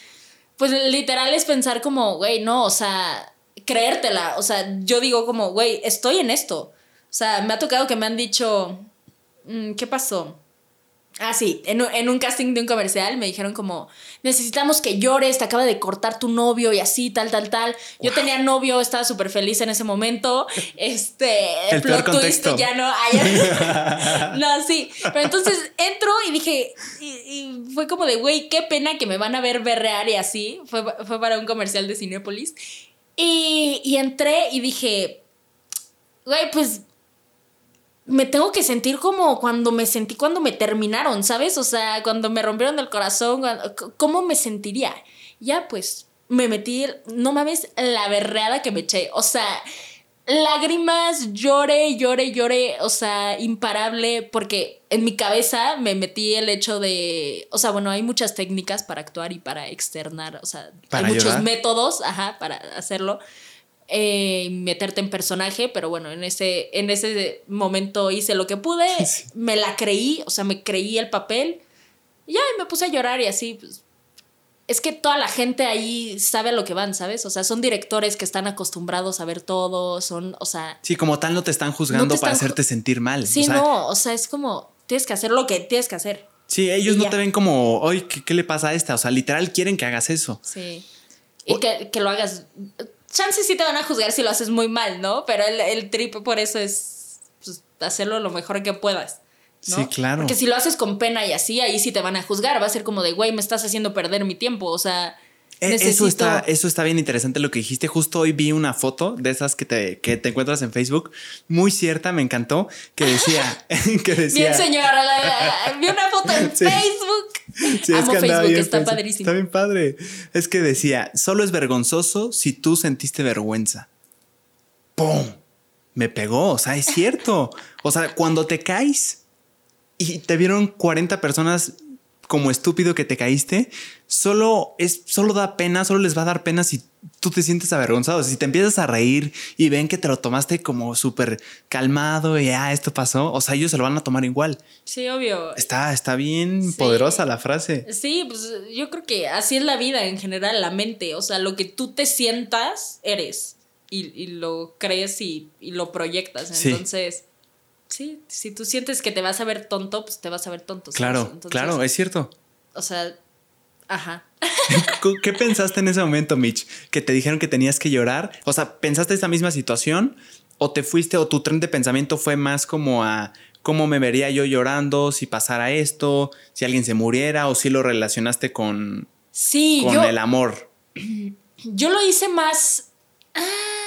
pues literal es pensar como, güey, no, o sea, creértela. O sea, yo digo como, güey, estoy en esto. O sea, me ha tocado que me han dicho, mm, ¿qué pasó? Ah, sí, en, un casting de un comercial me dijeron como, necesitamos que llores, te acaba de cortar tu novio y así, tal, tal, tal. Yo tenía novio, estaba súper feliz en ese momento. Este, el plot twist ya no. no, sí. Pero entonces entro y dije, y, fue como de, güey, qué pena que me van a ver berrear y así. Fue, fue para un comercial de Cinepolis. Y, y entré y dije, güey, pues me tengo que sentir como cuando me sentí cuando me terminaron, ¿sabes? O sea, cuando me rompieron el corazón, ¿cómo me sentiría? Ya pues me metí, no mames, la berreada que me eché. O sea, lágrimas, lloré, lloré, lloré, o sea, imparable, porque en mi cabeza me metí el hecho de, o sea, bueno, hay muchas técnicas para actuar y para externar, o sea, hay muchos métodos, ajá, para hacerlo eh, meterte en personaje, pero bueno, en ese, en ese momento hice lo que pude, me la creí, o sea, me creí el papel, y ya me puse a llorar y así, pues, es que toda la gente ahí sabe a lo que van, ¿sabes? O sea, son directores que están acostumbrados a ver todo, son, o sea... Sí, como tal no te están juzgando para hacerte sentir mal. Sí, no, o sea, es como, tienes que hacer lo que tienes que hacer. Sí, ellos no te ven como, oye, ¿qué, le pasa a esta? O sea, literal quieren que hagas eso. Sí. Y que, que, lo hagas chances sí te van a juzgar si lo haces muy mal, ¿no? Pero el, el trip por eso es pues, hacerlo lo mejor que puedas. ¿no? Sí, claro. Porque si lo haces con pena y así, ahí sí te van a juzgar. Va a ser como de, güey, me estás haciendo perder mi tiempo. O sea, e, eso, está, eso está bien interesante lo que dijiste. Justo hoy vi una foto de esas que te, que te encuentras en Facebook, muy cierta, me encantó, que decía... que decía bien, señora, vi una foto en Facebook. Sí, Amo Facebook, está padrísimo. Está bien padre. Es que decía, solo es vergonzoso si tú sentiste vergüenza. ¡Pum! Me pegó, o sea, es cierto. O sea, cuando te caes y te vieron 40 personas como estúpido que te caíste, solo es, solo da pena, solo les va a dar pena si tú te sientes avergonzado. Si te empiezas a reír y ven que te lo tomaste como súper calmado y ah, esto pasó, o sea, ellos se lo van a tomar igual. Sí, obvio. Está, está bien poderosa la frase. Sí, pues yo creo que así es la vida en general, la mente. O sea, lo que tú te sientas, eres. Y, lo crees y, lo proyectas. Entonces. Sí, si tú sientes que te vas a ver tonto, pues te vas a ver tonto. Claro, claro, es cierto. O sea, ajá. ¿Qué pensaste en ese momento, Mitch? Que te dijeron que tenías que llorar. O sea, ¿pensaste esa misma situación? ¿O te fuiste o tu tren de pensamiento fue más como a cómo me vería yo llorando si pasara esto, si alguien se muriera o si lo relacionaste con, sí, con el amor? Yo lo hice más... Ah,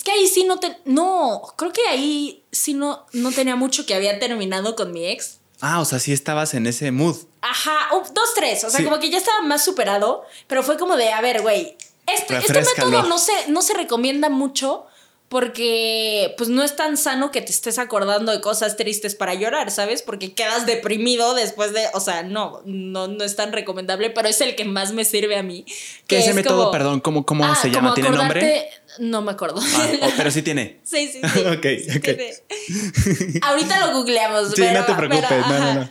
es que ahí sí no te. No, creo que ahí sí no, no tenía mucho que había terminado con mi ex. Ah, o sea, sí estabas en ese mood. Ajá, dos, tres. O sea, como que ya estaba más superado, pero fue como de, a ver, güey, este, este método no se, no se recomienda mucho porque pues no es tan sano que te estés acordando de cosas tristes para llorar, ¿sabes? Porque quedas deprimido después de, o sea, no, no, no es tan recomendable, pero es el que más me sirve a mí. Que ese método, perdón, ¿cómo, cómo ah, se llama? ¿Tiene nombre? No me acuerdo. Ah, oh, pero sí tiene. sí, sí, sí. ok, ok. Ahorita lo googleamos. Sí, no te preocupes, no, no, no.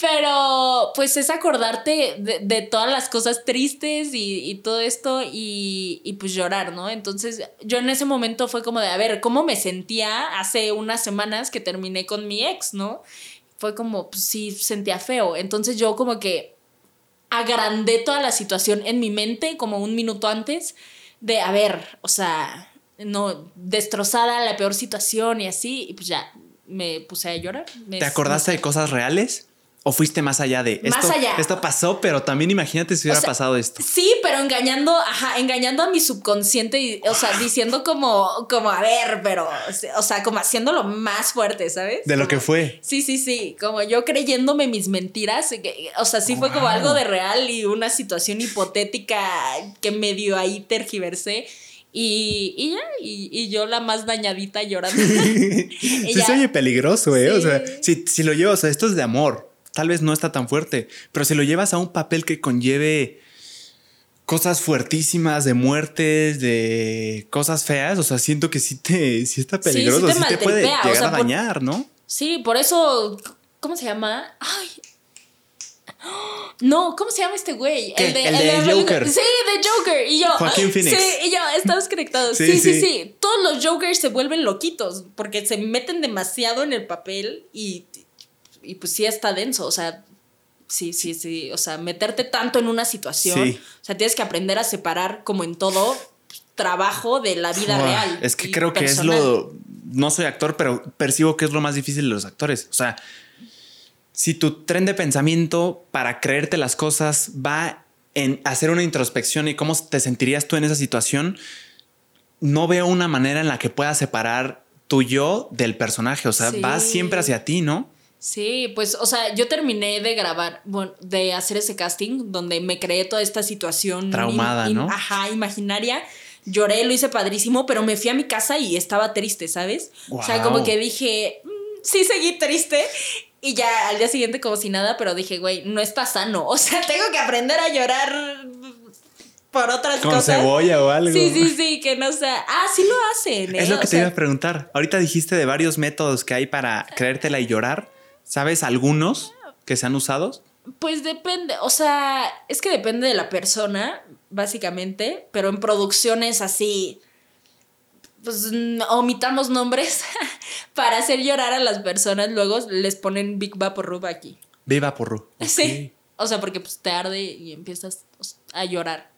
Pero pues es acordarte de, todas las cosas tristes y, todo esto y, pues llorar, ¿no? Entonces yo en ese momento fue como de, a ver, ¿cómo me sentía hace unas semanas que terminé con mi ex, ¿no? Fue como, pues sí, sentía feo. Entonces yo como que agrandé toda la situación en mi mente como un minuto antes de, a ver, o sea, no, destrozada, la peor situación y así, y pues ya me puse a llorar. ¿Te acordaste de cosas reales? ¿O fuiste más allá de más esto? Allá. Esto pasó, pero también imagínate si hubiera pasado esto. Sí, pero engañando, ajá, engañando a mi subconsciente y, o sea, diciendo como, como, a ver, pero, o sea, como haciéndolo más fuerte, ¿sabes? De lo que fue. Sí, sí, sí, como yo creyéndome mis mentiras, o sea, sí fue como algo de real y una situación hipotética que medio ahí tergiversé. Y, y ya, y, yo la más dañadita llorando. sí, se oye peligroso, ¿eh? O sea, si, si lo llevo, o sea, esto es de amor tal vez no está tan fuerte, pero si lo llevas a un papel que conlleve cosas fuertísimas de muertes, de cosas feas, o sea, siento que sí te sí está peligroso, sí, te, puede llegar a dañar, ¿no? Sí, por eso ¿cómo se llama? Ay, no, ¿cómo se llama este güey? El de, el Joker. Sí, de Joker. Y yo. Joaquín Phoenix. Sí, y yo, estamos conectados. Sí sí, sí, Todos los Jokers se vuelven loquitos porque se meten demasiado en el papel y y pues sí está denso, o sea, sí, sí, sí, o sea, meterte tanto en una situación, o sea, tienes que aprender a separar como en todo trabajo de la vida real. Es que creo que es lo, no soy actor, pero percibo que es lo más difícil de los actores, o sea, si tu tren de pensamiento para creerte las cosas va en hacer una introspección y cómo te sentirías tú en esa situación, no veo una manera en la que puedas separar tu yo del personaje. O sea, va siempre hacia ti, ¿no? Sí, pues, o sea, yo terminé de grabar, bueno, de hacer ese casting donde me creé toda esta situación. Traumada, ¿no? Ajá, imaginaria. Lloré, lo hice padrísimo, pero me fui a mi casa y estaba triste, ¿sabes? O sea, como que dije, mm, sí, seguí triste. Y ya al día siguiente como si nada, pero dije, güey, no está sano. O sea, tengo que aprender a llorar por otras Con cosas. cebolla o algo. Sí, sí, sí, que no sea. Ah, sí lo hacen. Es lo ¿eh? que te iba a preguntar. Ahorita dijiste de varios métodos que hay para creértela y llorar. ¿Sabes algunos que se han usado? Pues depende, o sea, es que depende de la persona, básicamente, pero en producciones así, pues omitamos nombres para hacer llorar a las personas, luego les ponen Big Vaporub aquí. Big Vaporub. Sí. O sea, porque pues te arde y empiezas a llorar.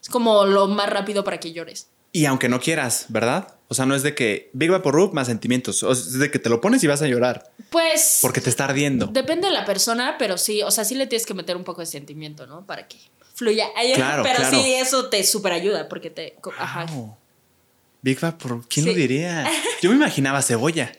Es como lo más rápido para que llores. Y aunque no quieras, ¿verdad? O sea, no es de que Big Vaporub más sentimientos. O es de que te lo pones y vas a llorar. Pues. Porque te está ardiendo. Depende de la persona, pero sí. O sea, sí le tienes que meter un poco de sentimiento, ¿no? Para que fluya. Claro, pero sí, eso te super ayuda porque te. Ajá. Big ¿quién lo diría? Yo me imaginaba cebolla.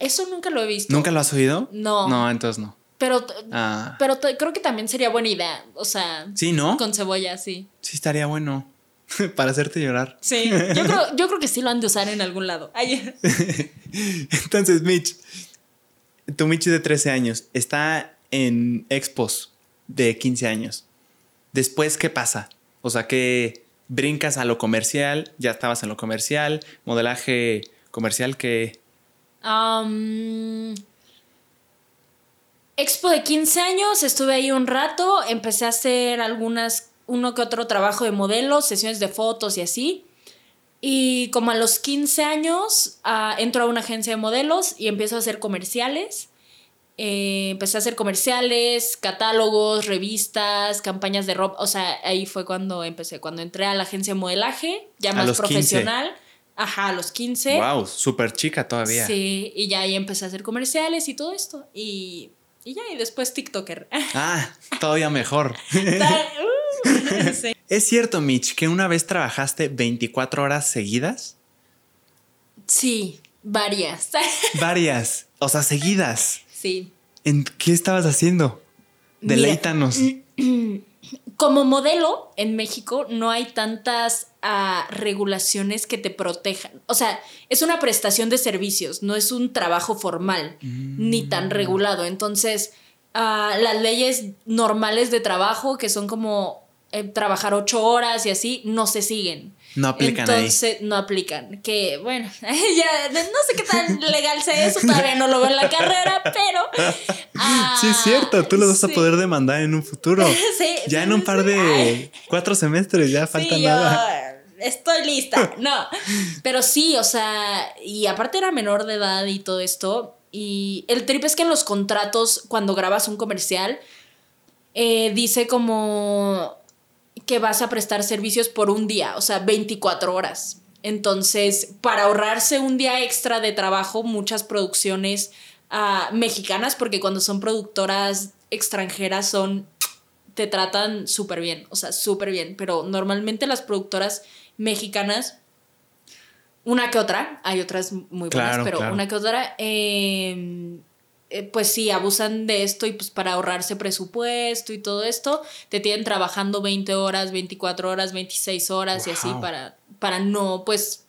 Eso nunca lo he visto. ¿Nunca lo has oído? No. No, entonces no. Pero, ah. pero creo que también sería buena idea. O sea. Sí, ¿no? Con cebolla, sí. Sí, estaría bueno. Para hacerte llorar. Sí, yo creo, yo creo que sí lo han de usar en algún lado. Entonces, Mitch, tu Mitch de 13 años, está en expos de 15 años. Después, ¿qué pasa? O sea, que brincas a lo comercial, ya estabas en lo comercial, modelaje comercial que... Um, expo de 15 años, estuve ahí un rato, empecé a hacer algunas, uno que otro trabajo de modelos, sesiones de fotos y así. Y como a los 15 años uh, entro a una agencia de modelos y empiezo a hacer comerciales. Eh, empecé a hacer comerciales, catálogos, revistas, campañas de ropa. O sea, ahí fue cuando empecé, cuando entré a la agencia de modelaje, ya más profesional. Ajá, a los 15. Wow, súper chica todavía. Sí, y ya ahí empecé a hacer comerciales y todo esto. Y, y ya, y después TikToker. Ah, todavía mejor. Uh, sí. ¿Es cierto, Mitch, que una vez trabajaste 24 horas seguidas? Sí, varias. varias, o sea, seguidas. Sí. ¿En qué estabas haciendo? Deleítanos. como modelo en México no hay tantas uh, regulaciones que te protejan. O sea, es una prestación de servicios, no es un trabajo formal mm. ni tan regulado. Entonces, uh, las leyes normales de trabajo, que son como eh, trabajar ocho horas y así, no se siguen. No aplican Entonces, no aplican. Que bueno, ya no sé qué tan legal sea eso, todavía no lo veo en la carrera, pero. sí, es cierto, tú lo vas a poder demandar en un futuro. sí, ya en un par de cuatro semestres, ya falta nada. Estoy lista. No, pero sí, o sea, y aparte era menor de edad y todo esto. Y el trip es que en los contratos, cuando grabas un comercial, eh, dice como que vas a prestar servicios por un día, o sea, 24 horas. Entonces, para ahorrarse un día extra de trabajo, muchas producciones uh, mexicanas, porque cuando son productoras extranjeras son, te tratan súper bien, o sea, súper bien, pero normalmente las productoras mexicanas, una que otra, hay otras muy buenas, pero una que otra, eh, eh, pues sí, abusan de esto y pues para ahorrarse presupuesto y todo esto, te tienen trabajando 20 horas, 24 horas, 26 horas y así para, para no pues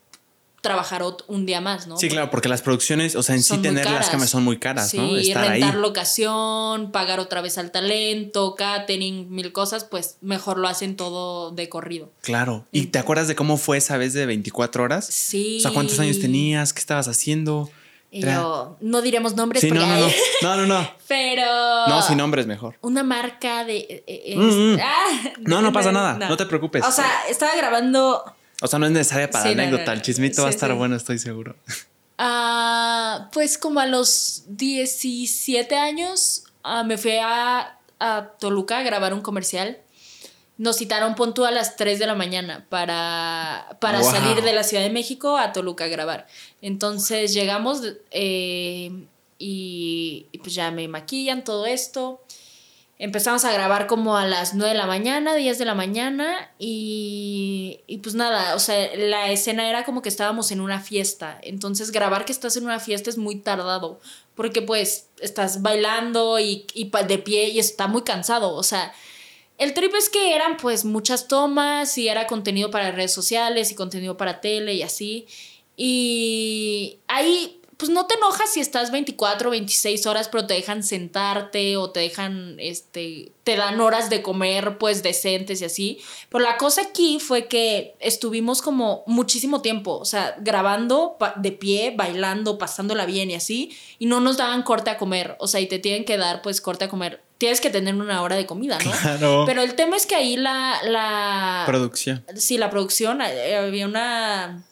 trabajar un día más, ¿no? Sí, claro, porque las producciones, o sea, en sí tener las cámaras son muy caras, ¿no? Estar rentar locación, pagar otra vez al talento, catering, mil cosas, pues mejor lo hacen todo de corrido. Claro. ¿Y te acuerdas de cómo fue esa vez de 24 horas? Sí. O sea, ¿cuántos años tenías? ¿Qué estabas haciendo? Y yo, no diremos nombres. Sí, no, no, no, no, no, no. Pero. No, sin nombres mejor. Una marca de. Eh, eh, mm, mm. Ah, no, no pasa nada. No. te preocupes. O sea, estaba grabando. O sea, no es necesaria para anécdota. El chismito va a estar bueno, estoy seguro. Ah, pues como a los 17 años ah, me fui a, a Toluca a grabar un comercial nos citaron puntual a las 3 de la mañana para, para salir de la Ciudad de México a Toluca a grabar. Entonces llegamos eh, y, pues ya me maquillan todo esto. Empezamos a grabar como a las 9 de la mañana, 10 de la mañana y, y, pues nada, o sea, la escena era como que estábamos en una fiesta. Entonces grabar que estás en una fiesta es muy tardado porque pues estás bailando y, y de pie y está muy cansado. O sea, el trip es que eran pues muchas tomas y era contenido para redes sociales y contenido para tele y así. Y ahí pues no te enojas si estás 24 o 26 horas, pero te dejan sentarte o te dejan, este, te dan horas de comer pues decentes y así. Pero la cosa aquí fue que estuvimos como muchísimo tiempo, o sea, grabando de pie, bailando, pasándola bien y así, y no nos daban corte a comer, o sea, y te tienen que dar pues corte a comer tienes que tener una hora de comida, ¿no? Claro. Pero el tema es que ahí la, la... Producción. Sí, la producción, eh, había una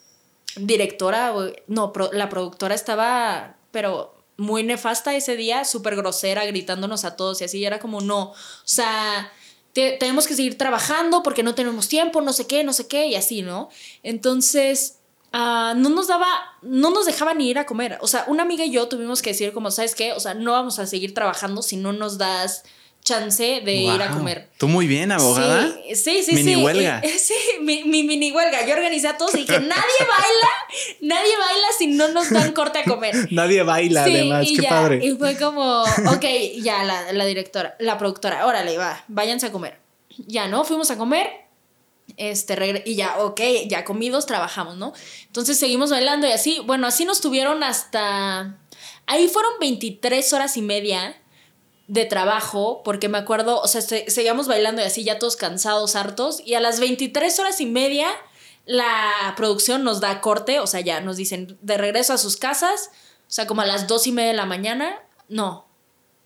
directora, no, la productora estaba, pero muy nefasta ese día, súper grosera, gritándonos a todos y así, y era como, no, o sea, tenemos que seguir trabajando porque no tenemos tiempo, no sé qué, no sé qué, y así, ¿no? Entonces, ah, no nos daba, no nos dejaban ni ir a comer, o sea, una amiga y yo tuvimos que decir como, ¿sabes qué? O sea, no vamos a seguir trabajando si no nos das chance de ir a comer. Tú muy bien, abogada. Sí, sí, sí. Mini huelga. Sí, mi, mini huelga. Yo organizé a todos y dije, nadie baila, nadie baila si no nos dan corte a comer. nadie baila, además, qué padre. Y fue como, ok, ya la, la directora, la productora, órale, va, váyanse a comer. Ya, ¿no? Fuimos a comer. Este, y ya, ok, ya comidos, trabajamos, ¿no? Entonces seguimos bailando y así. Bueno, así nos tuvieron hasta. Ahí fueron 23 horas y media de trabajo, porque me acuerdo, o sea, seguíamos bailando y así ya todos cansados, hartos, y a las 23 horas y media la producción nos da corte, o sea, ya nos dicen de regreso a sus casas, o sea, como a las dos y media de la mañana, no,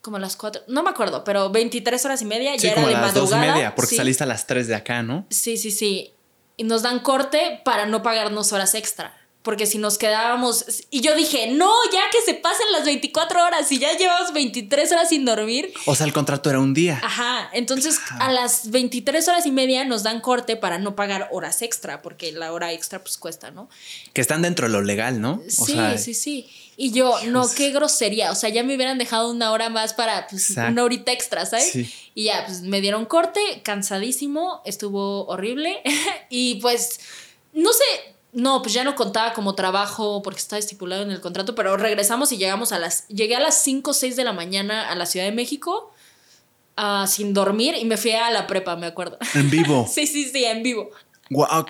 como a las cuatro, no me acuerdo, pero 23 horas y media, ya era como de a las y madrugada. media, porque saliste a las 3 de acá, ¿no? Sí, sí, sí. Y nos dan corte para no pagarnos horas extra. Porque si nos quedábamos. Y yo dije, no, ya que se pasen las 24 horas y ya llevamos 23 horas sin dormir. O sea, el contrato era un día. Ajá. Entonces, a las 23 horas y media nos dan corte para no pagar horas extra, porque la hora extra pues cuesta, ¿no? Que están dentro de lo legal, ¿no? O sí, sí, sí. Y yo, no, qué grosería. O sea, ya me hubieran dejado una hora más para pues, una horita extra, ¿sabes? Y ya, pues me dieron corte, cansadísimo, estuvo horrible. y pues, no sé, no, pues ya no contaba como trabajo porque estaba estipulado en el contrato, pero regresamos y llegamos a las. Llegué a las 5 o 6 de la mañana a la Ciudad de México uh, sin dormir y me fui a la prepa, me acuerdo. En vivo. sí, sí, sí, en vivo. Wow,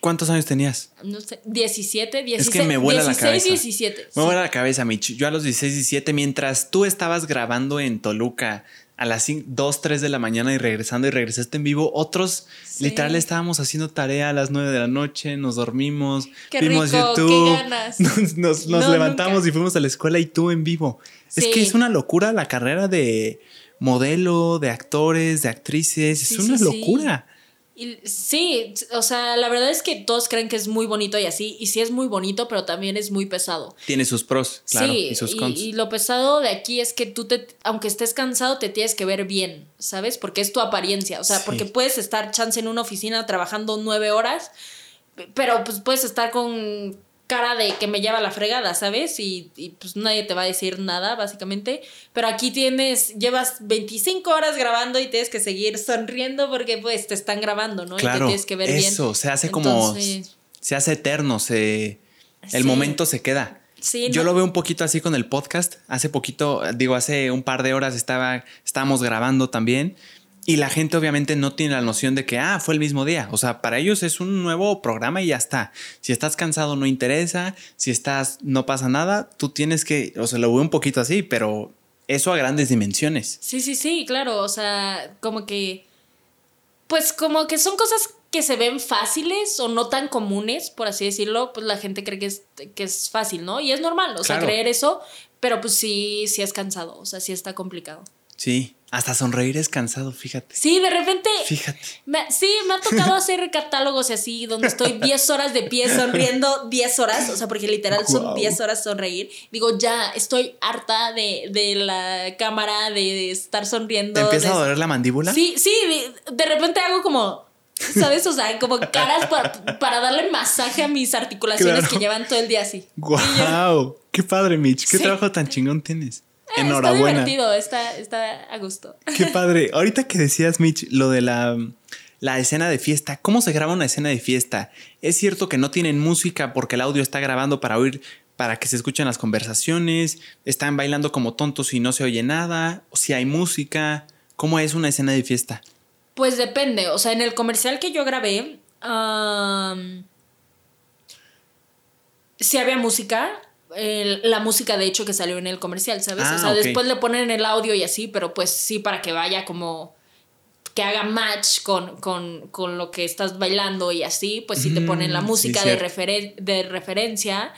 ¿Cuántos años tenías? No sé, 17, 16. Es que me vuela 16, la cabeza. 17. Me vuela la cabeza, Mitch. Yo a los 16, 17, mientras tú estabas grabando en Toluca a las 2, 3 de la mañana y regresando y regresaste en vivo. Otros, literal, estábamos haciendo tarea a las 9 de la noche, nos dormimos, vimos YouTube, nos, levantamos y fuimos a la escuela y tú en vivo. Es que es una locura la carrera de modelo, de actores, de actrices, es una locura sí, o sea, la verdad es que todos creen que es muy bonito y así, y sí es muy bonito, pero también es muy pesado. Tiene sus pros, claro, y sus cons. Y, lo pesado de aquí es que tú te, aunque estés cansado, te tienes que ver bien, ¿sabes? Porque es tu apariencia, o sea, porque puedes estar chance en una oficina trabajando nueve horas, pero pues puedes estar con cara de que me lleva la fregada, ¿sabes? Y, pues nadie te va a decir nada, básicamente. Pero aquí tienes, llevas 25 horas grabando y tienes que seguir sonriendo porque pues te están grabando, ¿no? Claro, y te tienes que ver bien. Eso, se hace como, se hace eterno, se, el momento se queda. Sí, Yo lo veo un poquito así con el podcast. Hace poquito, digo, hace un par de horas estaba, estábamos grabando también y la gente obviamente no tiene la noción de que, ah, fue el mismo día. O sea, para ellos es un nuevo programa y ya está. Si estás cansado no interesa, si estás no pasa nada, tú tienes que, o sea, lo veo un poquito así, pero eso a grandes dimensiones. Sí, sí, sí, claro. O sea, como que, pues como que son cosas que se ven fáciles o no tan comunes, por así decirlo, pues la gente cree que es, que es fácil, ¿no? Y es normal, o sea, creer eso, pero pues sí, sí es cansado, o sea, sí está complicado. Sí, hasta sonreír es cansado, fíjate. Sí, de repente. Fíjate. sí, me ha tocado hacer catálogos así, donde estoy 10 horas de pie sonriendo 10 horas, o sea, porque literal son 10 horas sonreír. Digo, ya, estoy harta de, de la cámara, de estar sonriendo. ¿Te empieza a doler la mandíbula? Sí, sí, de, repente hago como. ¿Sabes? O sea, como caras para, darle masaje a mis articulaciones que llevan todo el día así. ¡Guau! ¡Qué padre, Mitch! ¿Qué trabajo tan chingón tienes? Enhorabuena. Está divertido, está, está a gusto. Qué padre. Ahorita que decías, Mitch, lo de la, la escena de fiesta, ¿cómo se graba una escena de fiesta? Es cierto que no tienen música porque el audio está grabando para oír, para que se escuchen las conversaciones, están bailando como tontos y no se oye nada, o si hay música, ¿cómo es una escena de fiesta? Pues depende, o sea, en el comercial que yo grabé, si había música, la música de hecho que salió en el comercial, ¿sabes? o sea, ah, después le ponen el audio y así, pero pues sí para que vaya como que haga match con, con, lo que estás bailando y así, pues sí te ponen la música de, de referencia.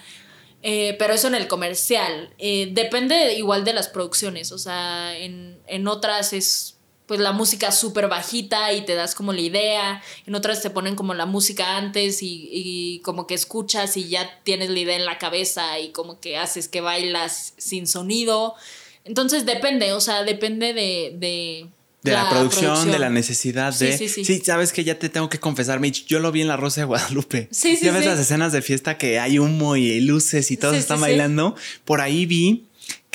Eh, pero eso en el comercial. Eh, depende igual de las producciones. O sea, en, en otras es pues la música súper bajita y te das como la idea. En otras te ponen como la música antes y, como que escuchas y ya tienes la idea en la cabeza y como que haces que bailas sin sonido. Entonces depende, o sea, depende de... de de la, producción, de la necesidad de... Sí, sí, sí. sí, sabes que ya te tengo que confesar, Mitch, yo lo vi en La Rosa de Guadalupe. Sí, sí, Ya ves las escenas de fiesta que hay humo y luces y todos están bailando. Por ahí vi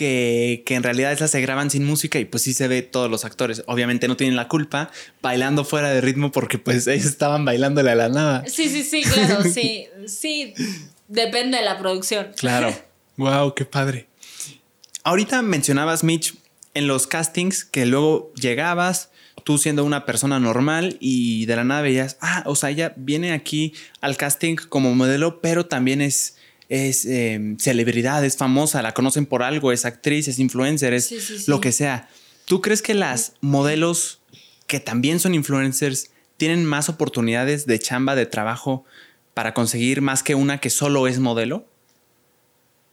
que, en realidad esas se graban sin música y pues sí se ve todos los actores. Obviamente no tienen la culpa bailando fuera de ritmo porque pues ellos estaban bailándole a la nada. Sí, sí, sí, claro, sí. Sí, depende de la producción. Claro. Wow, qué padre. Ahorita mencionabas, Mitch, en los castings que luego llegabas, tú siendo una persona normal y de la nada veías, ah, o sea, ella viene aquí al casting como modelo, pero también es es em, celebridad, es famosa, la conocen por algo, es actriz, es influencer, es lo que sea. ¿Tú crees que las modelos que también son influencers tienen más oportunidades de chamba, de trabajo para conseguir más que una que solo es modelo?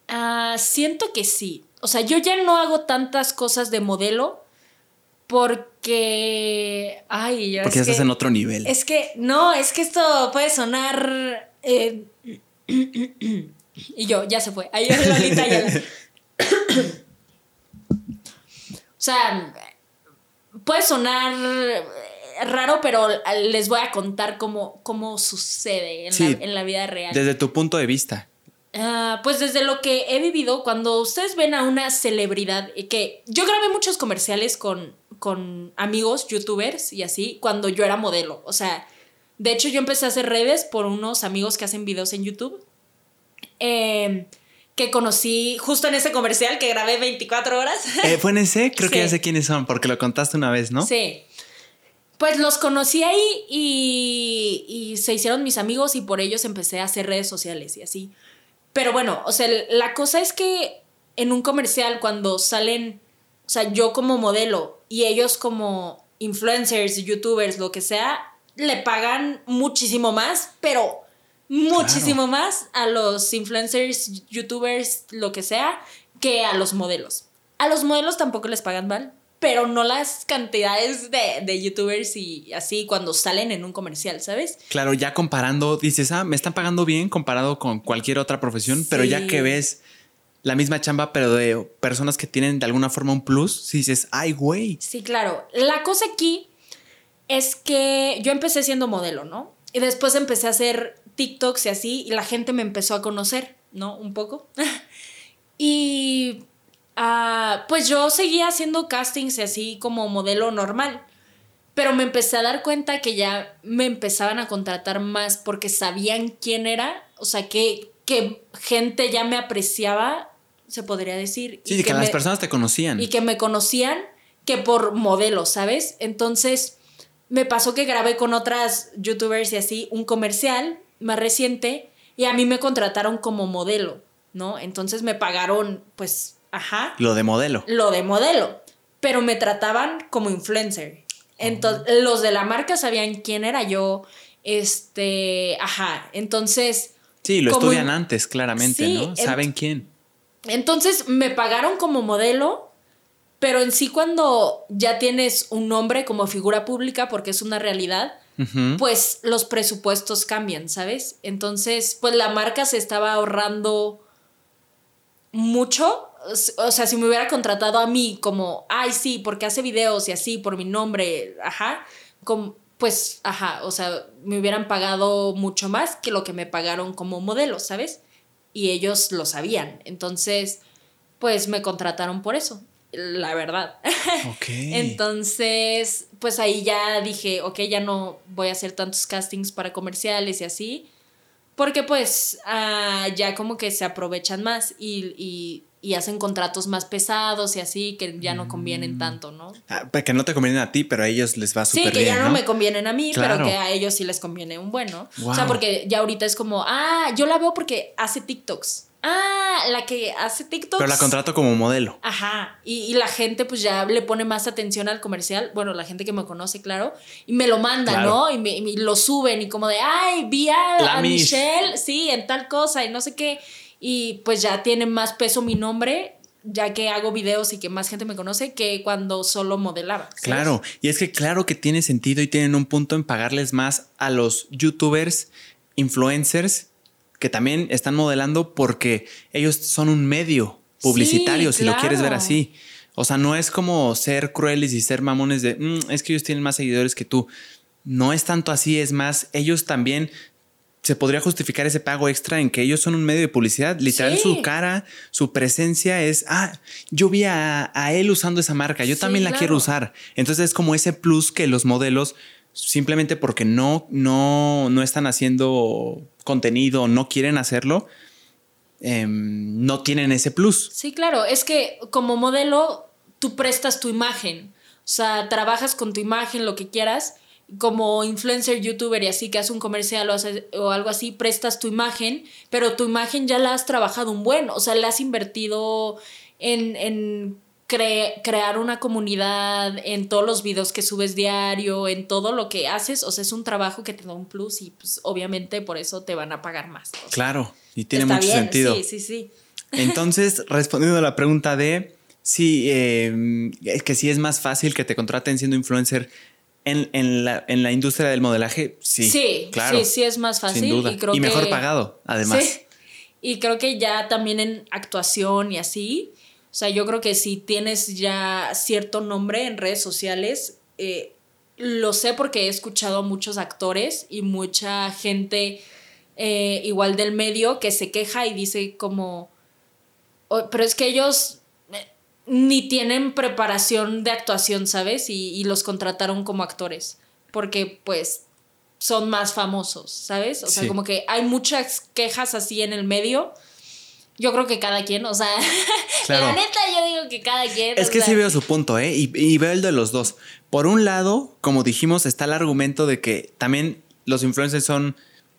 Ah, siento que sí. O sea, yo ya no hago tantas cosas de modelo porque. Ay, Porque ya estás en otro nivel. Es que, no, es que esto puede sonar. eh, y yo, ya se fue. Ahí Lolita ya. o sea, puede sonar raro, pero les voy a contar cómo, cómo sucede en, Sí, la, en la vida real. Desde tu punto de vista. Ah, pues desde lo que he vivido, cuando ustedes ven a una celebridad, eh, que yo grabé muchos comerciales con, con amigos, youtubers y así, cuando yo era modelo. O sea, de hecho yo empecé a hacer redes por unos amigos que hacen videos en YouTube. Eh, que conocí justo en ese comercial que grabé 24 horas. Eh, ¿Fue en ese? Creo que ya sé quiénes son, porque lo contaste una vez, ¿no? Sí. Pues los conocí ahí y, y se hicieron mis amigos y por ellos empecé a hacer redes sociales y así. Pero bueno, o sea, la cosa es que en un comercial cuando salen, o sea, yo como modelo y ellos como influencers, youtubers, lo que sea, le pagan muchísimo más, pero muchísimo más a los influencers, youtubers, lo que sea, que a los modelos. A los modelos tampoco les pagan mal, pero no las cantidades de, de youtubers y así cuando salen en un comercial, ¿sabes? Claro, ya comparando, dices, ah, me están pagando bien comparado con cualquier otra profesión, pero ya que ves la misma chamba, pero de personas que tienen de alguna forma un plus, si dices, ay, güey. Sí, claro. La cosa aquí es que yo empecé siendo modelo, ¿no? Y después empecé a hacer TikToks y así, y la gente me empezó a conocer, ¿no? Un poco. y ah, pues yo seguía haciendo castings y así como modelo normal. Pero me empecé a dar cuenta que ya me empezaban a contratar más porque sabían quién era, o sea, que, que gente ya me apreciaba, se podría decir. y Sí, que, las me- personas te conocían. y que me conocían que por modelo, ¿sabes? Entonces me pasó que grabé con otras youtubers y así un comercial más reciente y a mí me contrataron como modelo, ¿no? Entonces me pagaron, pues, ajá, Lo de modelo. lo de modelo, pero me trataban como influencer. Entonces, los de la marca sabían quién era yo, este, ajá, entonces... Sí, lo estudian in- antes, claramente, Sí, ¿no? Saben quién. Entonces me pagaron como modelo, pero en sí cuando ya tienes un nombre como figura pública, porque es una realidad, Pues los presupuestos cambian, ¿sabes? Entonces, pues la marca se estaba ahorrando mucho. O sea, si me hubiera contratado a mí como, ay, sí, porque hace videos y así, por mi nombre, ajá, pues, ajá, o sea, me hubieran pagado mucho más que lo que me pagaron como modelo, ¿sabes? Y ellos lo sabían. Entonces, pues me contrataron por eso, la verdad. Entonces, pues ahí ya dije, ok, ya no voy a hacer tantos castings para comerciales y así, porque pues ah, ya como que se aprovechan más y, y- y hacen contratos más pesados y así que ya no convienen tanto, ¿no? Ah, pues que no te convienen a ti, pero a ellos les va Sí, súper que bien, ya no, ¿no? me convienen a mí, Claro. pero que a ellos sí les conviene un bueno. O sea, porque ya ahorita es como, ah, yo la veo porque hace TikToks. Ah, la que hace TikToks. Pero la contrato como modelo. Ajá, y, y la gente pues ya le pone más atención al comercial, bueno, la gente que me conoce, claro, y me lo manda, Claro. ¿no? Y, me, y lo suben y como de, ay, vi a, a. Michelle, sí, en tal cosa y no sé qué, y pues ya tiene más peso mi nombre, ya que hago videos y que más gente me conoce que cuando solo modelaba. ¿sabes? Claro, y es que claro que tiene sentido y tienen un punto en pagarles más a los youtubers, influencers, que también están modelando porque ellos son un medio publicitario, Sí, si lo quieres ver así. O sea, no es como ser crueles y ser mamones de, "Mm, es que ellos tienen más seguidores que tú. No es tanto así, es más, ellos también se podría justificar ese pago extra en que ellos son un medio de publicidad. Literal, Sí. su cara, su presencia es, ah, yo vi a, a él usando esa marca, yo Sí, también la quiero usar. Entonces es como ese plus que los modelos, simplemente porque no, no, no están haciendo contenido, no quieren hacerlo, em, no tienen ese plus. Sí, claro, es que como modelo tú prestas tu imagen, o sea, trabajas con tu imagen, lo que quieras, como influencer, youtuber y así que hace un comercial o, algo así, prestas tu imagen, pero tu imagen ya la has trabajado un buen, o sea, la has invertido en, en crear una comunidad en todos los videos que subes diario, en todo lo que haces, o sea, es un trabajo que te da un plus y pues obviamente por eso te van a pagar más. claro, y tiene mucho sentido. Sí, sí, sí. Entonces, respondiendo a la pregunta de si em, es que si es más fácil que te contraten siendo influencer en, la, industria del modelaje, sí. Sí, claro. Sí, sí es más fácil. Y, mejor pagado, además. Sí. Y creo que ya también en actuación y así, o sea, yo creo que si tienes ya cierto nombre en redes sociales, eh, lo sé porque he escuchado a muchos actores y mucha gente eh, igual del medio que se queja y dice como, pero es que ellos eh, ni tienen preparación de actuación, ¿sabes? Y, y, los contrataron como actores, porque pues son más famosos, ¿sabes? O sea, como que hay muchas quejas así en el medio yo creo que cada quien, o sea, la neta yo digo que cada quien. Es que sí veo su punto, ¿eh? Y, y, veo el de los dos. Por un lado, como dijimos, está el argumento de que también los influencers son,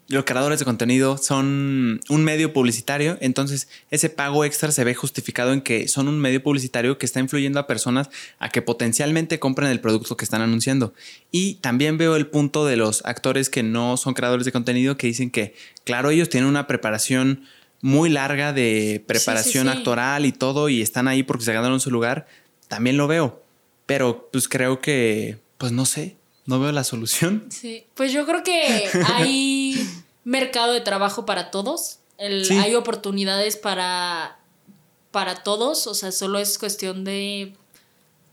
los creadores de contenido son un medio publicitario, entonces ese pago extra se ve justificado en que son un medio publicitario que está influyendo a personas a que potencialmente compren el producto que están anunciando. Y también veo el punto de los actores que no son creadores de contenido que dicen que, claro, ellos tienen una preparación muy larga de preparación actoral y todo y están ahí porque se ganaron su lugar, también lo veo. Pero pues creo que, pues no sé, no veo la solución. Sí, pues yo creo que hay mercado de trabajo para todos. Hay oportunidades para, para todos, o sea, solo es cuestión de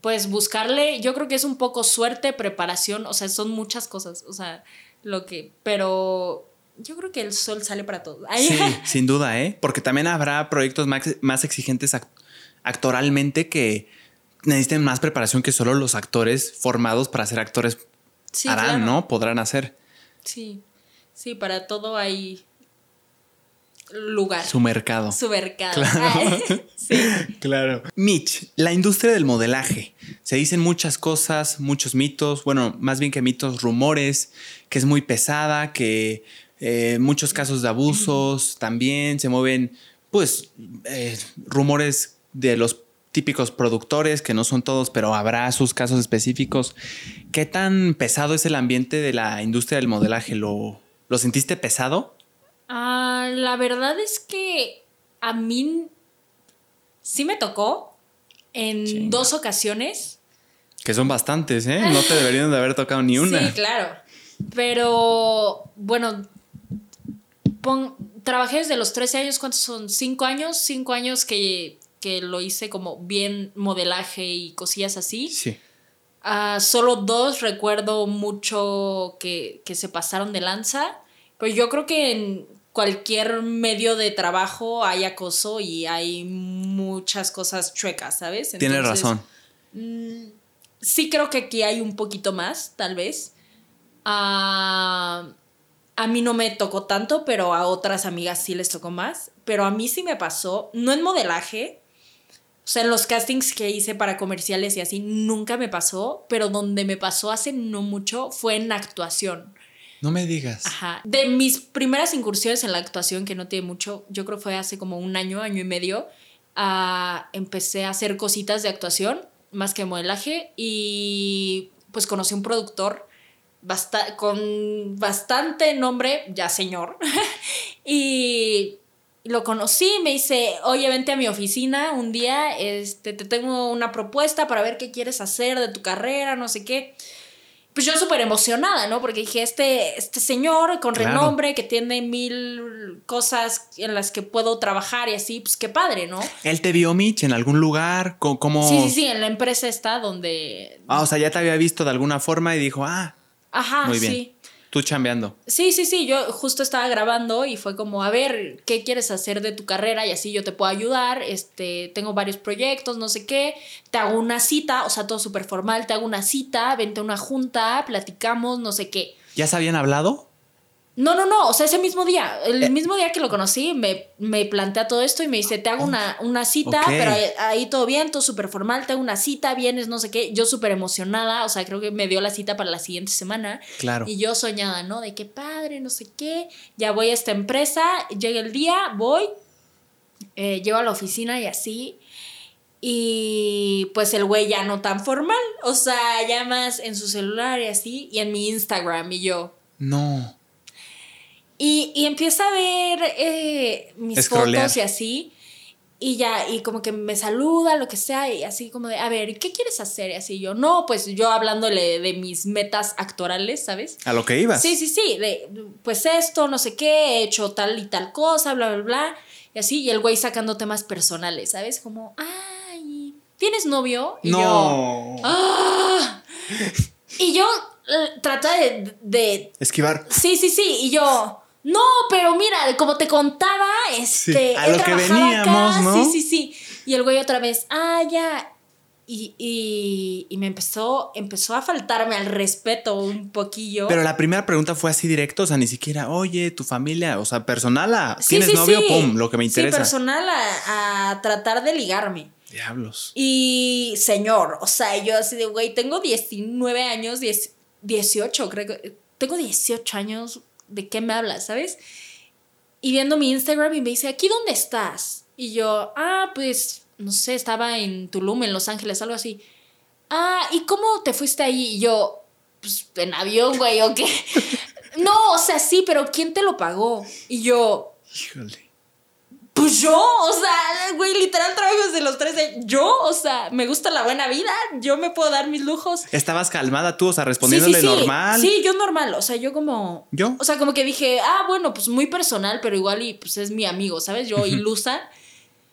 pues buscarle, yo creo que es un poco suerte, preparación, o sea, son muchas cosas, o sea, lo que, pero yo creo que el sol sale para todos. Sí, sin duda, ¿eh? Porque también habrá proyectos más, exigentes actoralmente que necesiten más preparación que solo los actores formados para ser actores harán, ¿no? Podrán hacer. Sí, sí, para todo hay lugar. Su mercado. Su mercado. Claro. sí. claro. Mitch, la industria del modelaje. Se dicen muchas cosas, muchos mitos, bueno, más bien que mitos, rumores, que es muy pesada, que eh, muchos casos de abusos también, se mueven pues eh, rumores de los típicos productores, que no son todos, pero habrá sus casos específicos. ¿Qué tan pesado es el ambiente de la industria del modelaje? ¿Lo, lo sentiste pesado? Ah, la verdad es que a mí sí me tocó en dos ocasiones. Que son bastantes, ¿eh? No te deberían de haber tocado ni una. Sí, claro. Pero bueno, trabajé desde los 13 años, ¿cuántos son? ¿Cinco años? Cinco años que, lo hice como bien modelaje y cosillas así. Sí. Uh, solo dos recuerdo mucho que, se pasaron de lanza. Pero yo creo que en cualquier medio de trabajo hay acoso y hay muchas cosas chuecas, ¿sabes? Tienes razón. Mm, sí creo que aquí hay un poquito más, tal vez. Uh, a mí no me tocó tanto, pero a otras amigas sí les tocó más. Pero a mí sí me pasó, no en modelaje, o sea, en los castings que hice para comerciales y así, nunca me pasó, pero donde me pasó hace no mucho fue en actuación. No me digas. Ajá. De mis primeras incursiones en la actuación, que no tiene mucho, yo creo fue hace como un año, año y medio, empecé a hacer cositas de actuación, más que modelaje, y pues conocí un productor con bastante nombre, ya señor. y lo conocí, me dice, oye, vente a mi oficina un día, este, te tengo una propuesta para ver qué quieres hacer de tu carrera, no sé qué pues yo súper emocionada, ¿no? Porque dije, este, este señor con renombre que tiene mil cosas en las que puedo trabajar y así, pues qué padre, ¿no? ¿Él te vio, Mitch, en algún lugar? ¿Cómo? Sí, sí, sí, en la empresa está donde... Ah, o sea, ya te había visto de alguna forma y dijo, ah, Ajá, Muy bien. sí. Tú chambeando. Sí, sí, sí. Yo justo estaba grabando y fue como, a ver, ¿qué quieres hacer de tu carrera? Y así yo te puedo ayudar. Este, tengo varios proyectos, no sé qué. Te hago una cita, o sea, todo súper formal. Te hago una cita, vente a una junta, platicamos, no sé qué. ¿Ya se habían hablado? No, no, no, o sea, ese mismo día, el eh. mismo día que lo conocí, me, me, plantea todo esto y me dice, te hago una, una cita, pero ahí, todo bien, todo súper formal, te hago una cita, vienes, no sé qué, yo súper emocionada, o sea, creo que me dio la cita para la siguiente semana. Claro. Y yo soñada, ¿no? De qué padre, no sé qué, ya voy a esta empresa, llega el día, voy, eh, llego a la oficina y así, Y pues el güey ya no tan formal, o sea, ya más en su celular y así, y en mi Instagram y yo. No. Y, y empieza a ver eh, mis Scrollear. fotos y así. Y ya, y como que me saluda, lo que sea, y así como de, a ver, ¿qué quieres hacer? Y así yo, no, pues yo hablándole de mis metas actorales, ¿sabes? A lo que ibas. Sí, sí, sí, de, pues esto, no sé qué, he hecho tal y tal cosa, bla, bla, bla. Y así, y el güey sacando temas personales, ¿sabes? Como, ay, ¿tienes novio? Y yo, no. ¡ah! Y yo eh, trata de, de Esquivar. Sí, sí, sí. Y yo, no, pero mira, como te contaba, este. a he lo que veníamos, acá. ¿no? Sí, sí, sí. Y el güey otra vez, ah, ya. Y, y, y me empezó, empezó a faltarme al respeto un poquillo. Pero la primera pregunta fue así directo, o sea, ni siquiera, oye, tu familia, o sea, personal a, Sí, ¿tienes sí, novio? sí. Pum, lo que me Sí, interesa. personal a, a tratar de ligarme. Diablos. Y señor, o sea, yo así de, güey, tengo 19 años, 10 18, creo que. Tengo 18 años, ¿de qué me hablas, sabes? Y viendo mi Instagram y me dice, ¿aquí dónde estás? Y yo, ah, pues, no sé, estaba en Tulum, en Los Ángeles, algo así. Ah, ¿y cómo te fuiste ahí? Y yo, pues, en avión, güey, ¿o qué? no, o sea, sí, pero ¿quién te lo pagó? Y yo. Pues yo, o sea, güey, literal trabajo desde los 13. Yo, o sea, me gusta la buena vida. Yo me puedo dar mis lujos. Estabas calmada tú, o sea, respondiéndole sí, sí, sí. normal. Sí, yo normal. O sea, yo como. ¿Yo? O sea, como que dije, ah, bueno, pues muy personal, pero igual y pues es mi amigo, ¿sabes? Yo ilusa.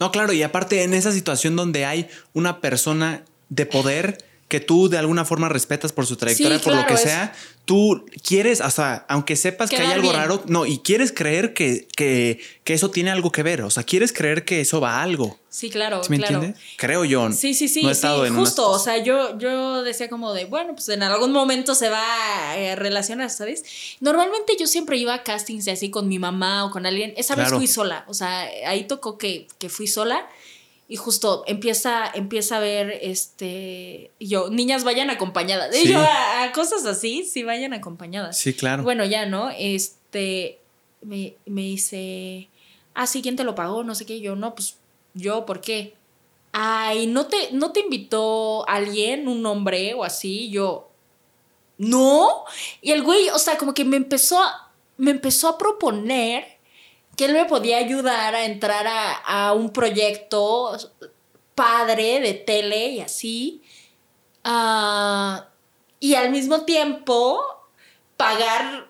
No, claro, y aparte en esa situación donde hay una persona de poder que tú de alguna forma respetas por su trayectoria, por lo que es- sea, tú quieres, hasta aunque sepas que hay algo bien. raro, no, y quieres creer que, que, que eso tiene algo que ver, o sea, quieres creer que eso va a algo. Sí, claro, ¿Sí me claro. entiendes? Creo yo. Sí, sí, sí, No he sí, estado en una- justo, o sea, yo, yo decía como de, bueno, pues en algún momento se va a eh, relacionar, ¿sabes? Normalmente yo siempre iba a castings así con mi mamá o con alguien, esa vez Claro. fui sola, o sea, ahí tocó que, que fui sola y justo empieza, empieza a ver, este, yo, niñas vayan acompañadas, y yo a, a cosas así, sí vayan acompañadas. Sí, claro. Bueno, ya, ¿no? Este, me, me dice, ah, sí, ¿quién te lo pagó? No sé qué. Y yo, no, pues yo, ¿por qué? Ay, ¿no te, ¿no te invitó alguien, un hombre o así? Y Yo, no. Y el güey, o sea, como que me empezó, me empezó a proponer que él me podía ayudar a entrar a, a un proyecto padre de tele y así. Ah, y al mismo tiempo pagar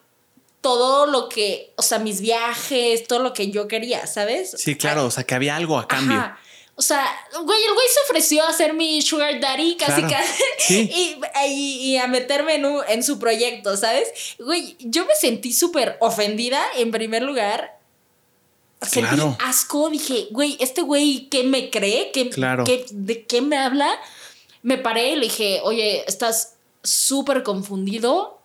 todo lo que, o sea, mis viajes, todo lo que yo quería, ¿sabes? Sí, claro, o sea, que había algo a cambio. Ajá. O sea, güey, el güey se ofreció a ser mi sugar daddy casi Claro. casi Sí. y, y- y a meterme en, un- en su proyecto, ¿sabes? Güey, yo me sentí súper ofendida en primer lugar. Sentí Claro. asco, dije, güey, este güey, ¿qué me cree? ¿Qué, Claro. qué- ¿De qué me habla? Me paré y le dije, oye, estás súper confundido,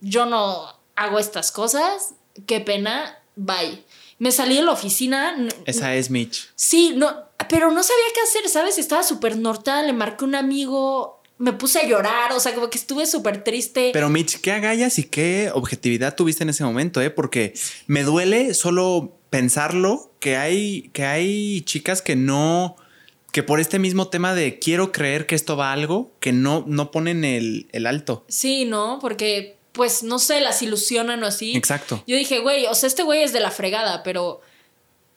yo no hago estas cosas, qué pena, bye. Me salí de la oficina, Esa es Mitch. Sí, no, pero no sabía qué hacer, ¿sabes? Estaba súper nortada, le marqué un amigo, me puse a llorar, o sea, como que estuve súper triste. Pero Mitch, qué agallas y qué objetividad tuviste en ese momento, ¿eh? Porque me duele solo pensarlo que hay, que hay chicas que no, que por este mismo tema de quiero creer que esto va a algo, que no, no ponen el, el alto. Sí, ¿no? Porque, pues, no sé, las ilusionan o así. Exacto. Yo dije, güey, o sea, este güey es de la fregada, pero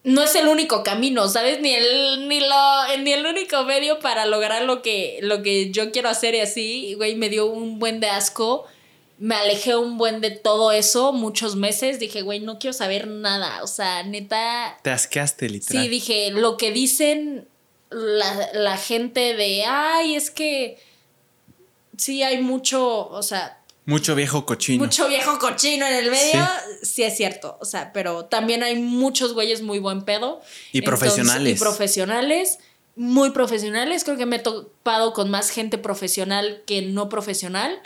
no es el único camino, ¿sabes? Ni el, ni lo, ni el único medio para lograr lo que, lo que yo quiero hacer y así. Güey, me dio un buen de asco. Me alejé un buen de todo eso muchos meses. Dije, güey, no quiero saber nada. O sea, neta, Te asqueaste, literal. Sí, dije, lo que dicen la, la gente de, ay, es que sí hay mucho, o sea, Mucho viejo cochino. mucho viejo cochino en el medio, sí. es cierto, o sea, pero también hay muchos güeyes muy buen pedo. Y profesionales. Y profesionales, muy profesionales, creo que me he topado con más gente profesional que no profesional.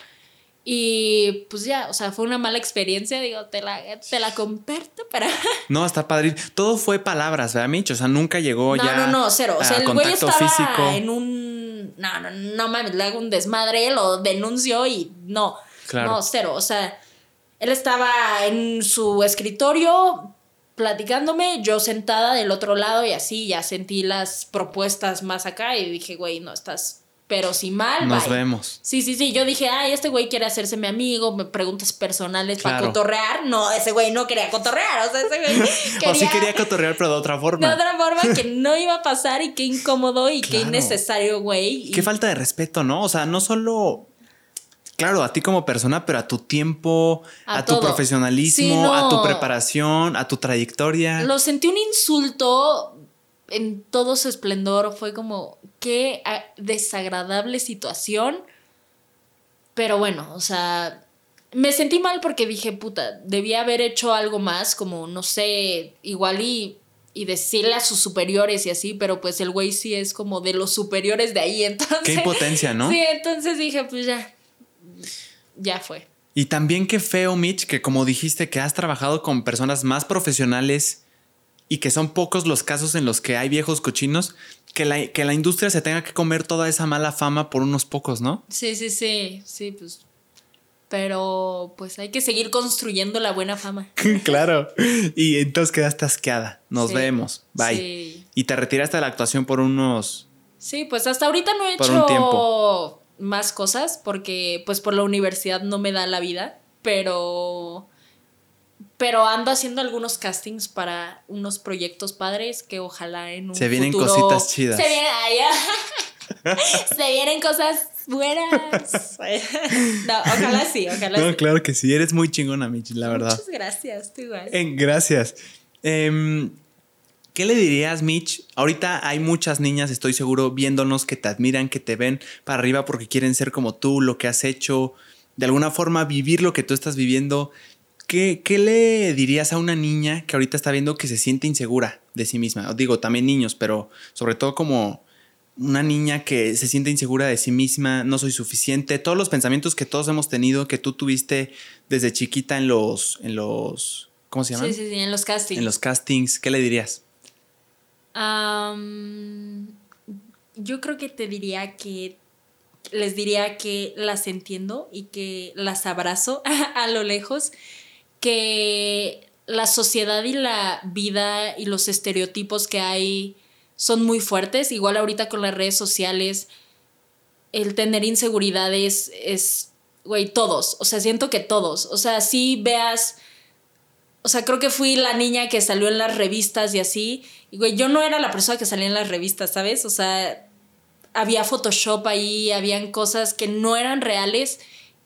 Y pues ya, o sea, fue una mala experiencia, digo, te la, te la comparto para... No, está padre. Todo fue palabras, ¿verdad, Mitch? O sea, nunca llegó No, ya. no, no, cero. O sea, el güey estaba físico. en un. No, no, no mames, le hago un desmadre, lo denuncio y no. Claro. No, cero. O sea, él estaba en su escritorio platicándome, yo sentada del otro lado y así ya sentí las propuestas más acá y dije, güey, no estás pero si mal, Nos vemos. Sí, sí, sí. Yo dije, ay, este güey quiere hacerse mi amigo, me preguntas personales para cotorrear. No, ese güey no quería cotorrear. O sea, ese güey quería. o sí quería cotorrear, pero de otra forma. De otra forma que no iba a pasar y qué incómodo y qué innecesario, güey. Qué falta de respeto, ¿no? O sea, no solo. Claro, a ti como persona, pero a tu tiempo, a, tu profesionalismo, a tu preparación, a tu trayectoria. Lo sentí un insulto en todo su esplendor. Fue como, qué ah, desagradable situación. Pero bueno, o sea, me sentí mal porque dije, puta, debía haber hecho algo más, como, no sé, igual y, y decirle a sus superiores y así, pero pues el güey sí es como de los superiores de ahí, entonces... Qué impotencia, ¿no? Sí, entonces dije, pues ya, ya fue. Y también qué feo, Mitch, que como dijiste que has trabajado con personas más profesionales y que son pocos los casos en los que hay viejos cochinos, que la, que la industria se tenga que comer toda esa mala fama por unos pocos, ¿no? Sí, sí, sí, sí, pues. Pero pues hay que seguir construyendo la buena fama. claro. Y entonces quedaste asqueada. Nos vemos. Bye. Y te retiraste de la actuación por unos. Sí, pues hasta ahorita no he hecho más cosas porque pues por la universidad no me da la vida. Pero pero ando haciendo algunos castings para unos proyectos padres que ojalá en un Se vienen cositas chidas. Se vienen, Se vienen cosas buenas. no, ojalá sí, ojalá no, claro que sí. Eres muy chingona, Michi, la verdad. Muchas gracias, tú igual. Eh, gracias. Em, ¿Qué le dirías, Mitch? Ahorita hay muchas niñas, estoy seguro, viéndonos que te admiran, que te ven para arriba porque quieren ser como tú, lo que has hecho, de alguna forma vivir lo que tú estás viviendo. ¿Qué, le dirías a una niña que ahorita está viendo que se siente insegura de sí misma? digo, también niños, pero sobre todo como una niña que se siente insegura de sí misma, no soy suficiente, todos los pensamientos que todos hemos tenido, que tú tuviste desde chiquita en los, en los, ¿cómo se llama? Sí, sí, sí, en los castings. En los castings, ¿qué le dirías? Yo creo que te diría que les diría que las entiendo y que las abrazo a lo lejos que la sociedad y la vida y los estereotipos que hay son muy fuertes. Igual ahorita con las redes sociales, el tener inseguridades es, güey, todos. O sea, siento que todos. O sea, si veas... O sea, creo que fui la niña que salió en las revistas y así. Y, güey, yo no era la persona que salía en las revistas, ¿sabes? O sea, había Photoshop ahí, habían cosas que no eran reales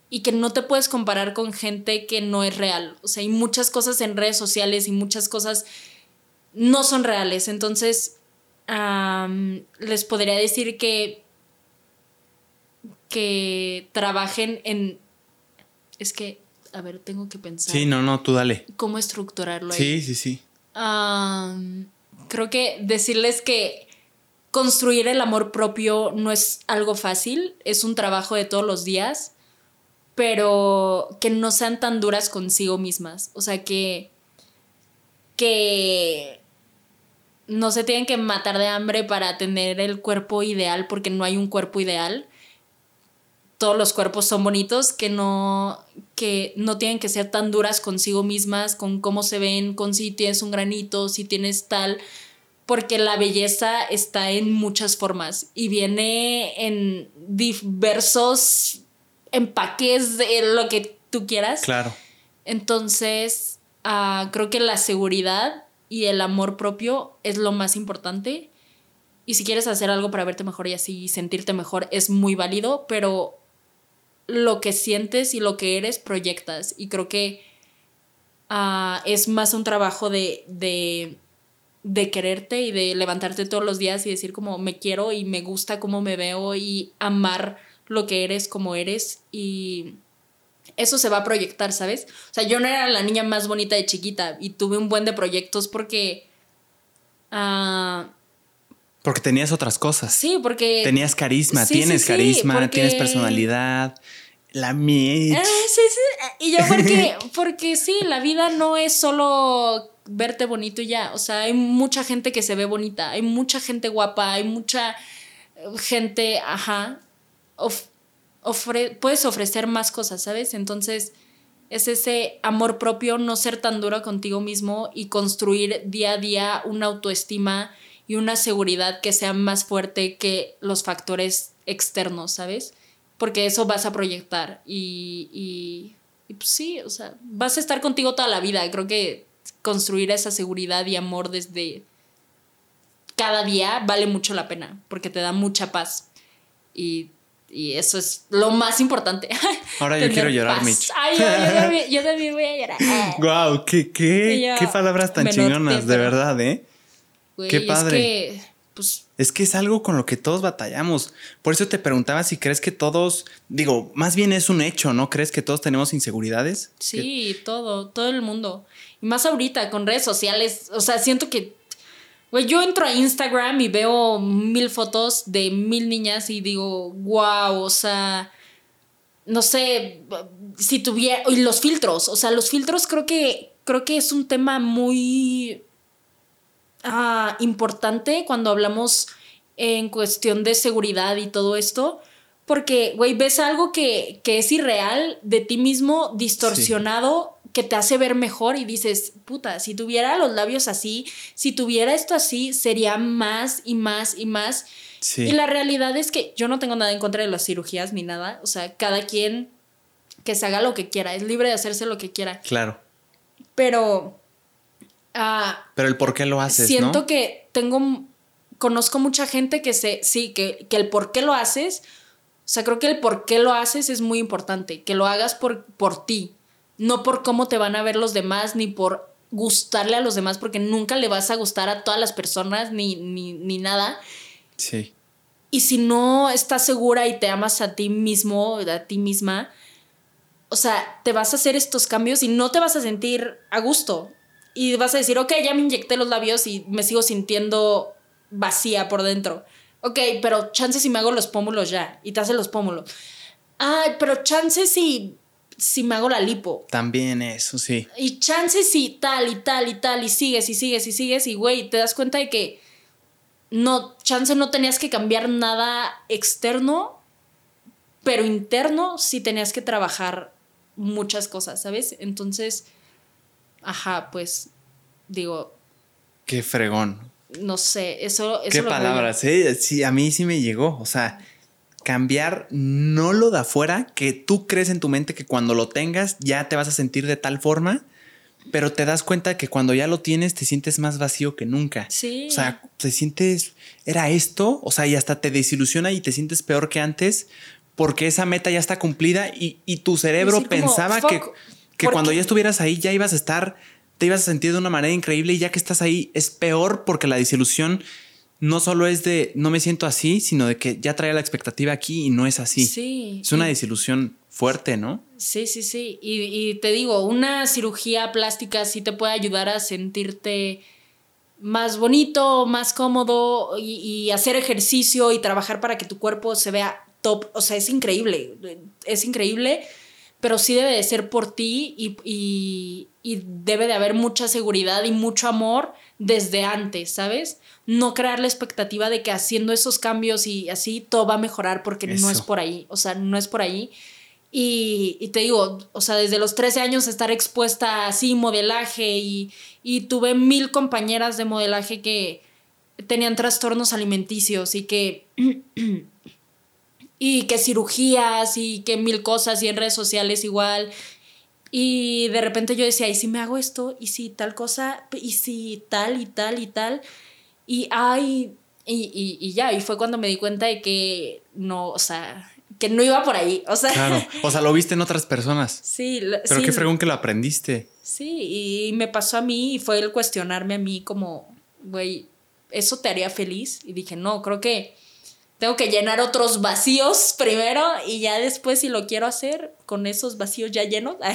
y que no te puedes comparar con gente que no es real. O sea, hay muchas cosas en redes sociales y muchas cosas no son reales. Entonces, les podría decir que, que trabajen en... Es que, a ver, tengo que pensar. Sí, no, no, tú dale. ¿Cómo estructurarlo? Sí, sí, sí. Creo que decirles que construir el amor propio no es algo fácil, es un trabajo de todos los días pero que no sean tan duras consigo mismas. O sea, que, que no se tienen que matar de hambre para tener el cuerpo ideal, porque no hay un cuerpo ideal. Todos los cuerpos son bonitos, que no, que no tienen que ser tan duras consigo mismas, con cómo se ven, con si tienes un granito, si tienes tal, porque la belleza está en muchas formas y viene en diversos empaques de lo que tú quieras. Claro. Entonces, ah, creo que la seguridad y el amor propio es lo más importante. Y si quieres hacer algo para verte mejor y así sentirte mejor, es muy válido, pero lo que sientes y lo que eres proyectas. Y creo que ah, es más un trabajo de, de, de quererte y de levantarte todos los días y decir como me quiero y me gusta cómo me veo y amar lo que eres como eres y eso se va a proyectar, ¿sabes? O sea, yo no era la niña más bonita de chiquita y tuve un buen de proyectos porque... Uh, porque tenías otras cosas. Sí, porque... Tenías carisma, tienes carisma, tienes personalidad. La mía. Ah, sí, sí. Y yo porque, porque sí, la vida no es solo verte bonito y ya. O sea, hay mucha gente que se ve bonita, hay mucha gente guapa, hay mucha gente, ajá, puedes ofrecer más cosas, ¿sabes? Entonces, es ese amor propio, no ser tan duro contigo mismo y construir día a día una autoestima y una seguridad que sea más fuerte que los factores externos, ¿sabes? Porque eso vas a proyectar y, y, y pues sí, o sea, vas a estar contigo toda la vida. Creo que construir esa seguridad y amor desde cada día vale mucho la pena porque te da mucha paz y y eso es lo más importante. Ahora yo quiero llorar, Mitch. Ay, yo, también, voy a llorar. Wow, qué, qué, qué palabras tan chingonas, de verdad, ¿eh? qué padre. Es que, pues, es que es algo con lo que todos batallamos. Por eso te preguntaba si crees que todos, digo, más bien es un hecho, ¿no? ¿Crees que todos tenemos inseguridades? Sí, todo, todo el mundo. Y más ahorita con redes sociales, o sea, siento que Güey, yo entro a Instagram y veo mil fotos de mil niñas y digo, wow, o sea, no sé, si tuviera, y los filtros, o sea, los filtros creo que, creo que es un tema muy ah, importante cuando hablamos en cuestión de seguridad y todo esto. Porque, güey, ves algo que, que, es irreal de ti mismo, distorsionado, que te hace ver mejor y dices, puta, si tuviera los labios así, si tuviera esto así, sería más y más y más. Y la realidad es que yo no tengo nada en contra de las cirugías ni nada. O sea, cada quien que se haga lo que quiera, es libre de hacerse lo que quiera. Claro. Pero... Ah, Pero el por qué lo haces. Siento que tengo, conozco mucha gente que se, sí, que, que el por qué lo haces, o sea, creo que el por qué lo haces es muy importante, que lo hagas por, por ti, no por cómo te van a ver los demás, ni por gustarle a los demás, porque nunca le vas a gustar a todas las personas, ni, ni, nada. Sí. Y si no estás segura y te amas a ti mismo, a ti misma, o sea, te vas a hacer estos cambios y no te vas a sentir a gusto. Y vas a decir, ok, ya me inyecté los labios y me sigo sintiendo vacía por dentro. Ok, pero chances si me hago los pómulos ya y te hace los pómulos. Ay, pero chances si si me hago la lipo. También eso, sí. Y chances si tal y tal y tal y sigues y sigues y sigues y güey, te das cuenta de que no, chance no tenías que cambiar nada externo, pero interno sí tenías que trabajar muchas cosas, ¿sabes? Entonces, ajá, pues digo... Qué fregón. No sé, eso... Qué palabras, ¿eh? Sí, a mí sí me llegó, o sea cambiar no lo de afuera, que tú crees en tu mente que cuando lo tengas ya te vas a sentir de tal forma, pero te das cuenta que cuando ya lo tienes te sientes más vacío que nunca. Sí. O sea, te sientes, era esto, o sea, y hasta te desilusiona y te sientes peor que antes porque esa meta ya está cumplida y, tu cerebro pensaba que, que cuando ya estuvieras ahí ya ibas a estar, te ibas a sentir de una manera increíble y ya que estás ahí es peor porque la desilusión no solo es de no me siento así, sino de que ya traía la expectativa aquí y no es así. Sí. Es una desilusión fuerte, ¿no? Sí, sí, sí. Y, te digo, una cirugía plástica sí te puede ayudar a sentirte más bonito, más cómodo y, y, hacer ejercicio y trabajar para que tu cuerpo se vea top. O sea, es increíble. Es increíble, pero sí debe de ser por ti y, y debe de haber mucha seguridad y mucho amor desde antes, ¿sabes? no crear la expectativa de que haciendo esos cambios y así todo va a mejorar porque no es por ahí, o sea, no es por ahí. Y, te digo, o sea, desde los 13 años estar expuesta así, modelaje y, y tuve mil compañeras de modelaje que tenían trastornos alimenticios y que... y que cirugías y que mil cosas y en redes sociales igual. Y de repente yo decía, ¿y si me hago esto? ¿Y si tal cosa? ¿Y si tal y tal y tal? Y ay, y, y, ya, y fue cuando me di cuenta de que no, o sea, que no iba por ahí, o sea. Claro, o sea, lo viste en otras personas. Sí. Pero qué fregón que lo aprendiste. Sí, y me pasó a mí y fue el cuestionarme a mí como, güey, ¿eso te haría feliz? Y dije, no, creo que tengo que llenar otros vacíos primero y ya después si lo quiero hacer con esos vacíos ya llenos.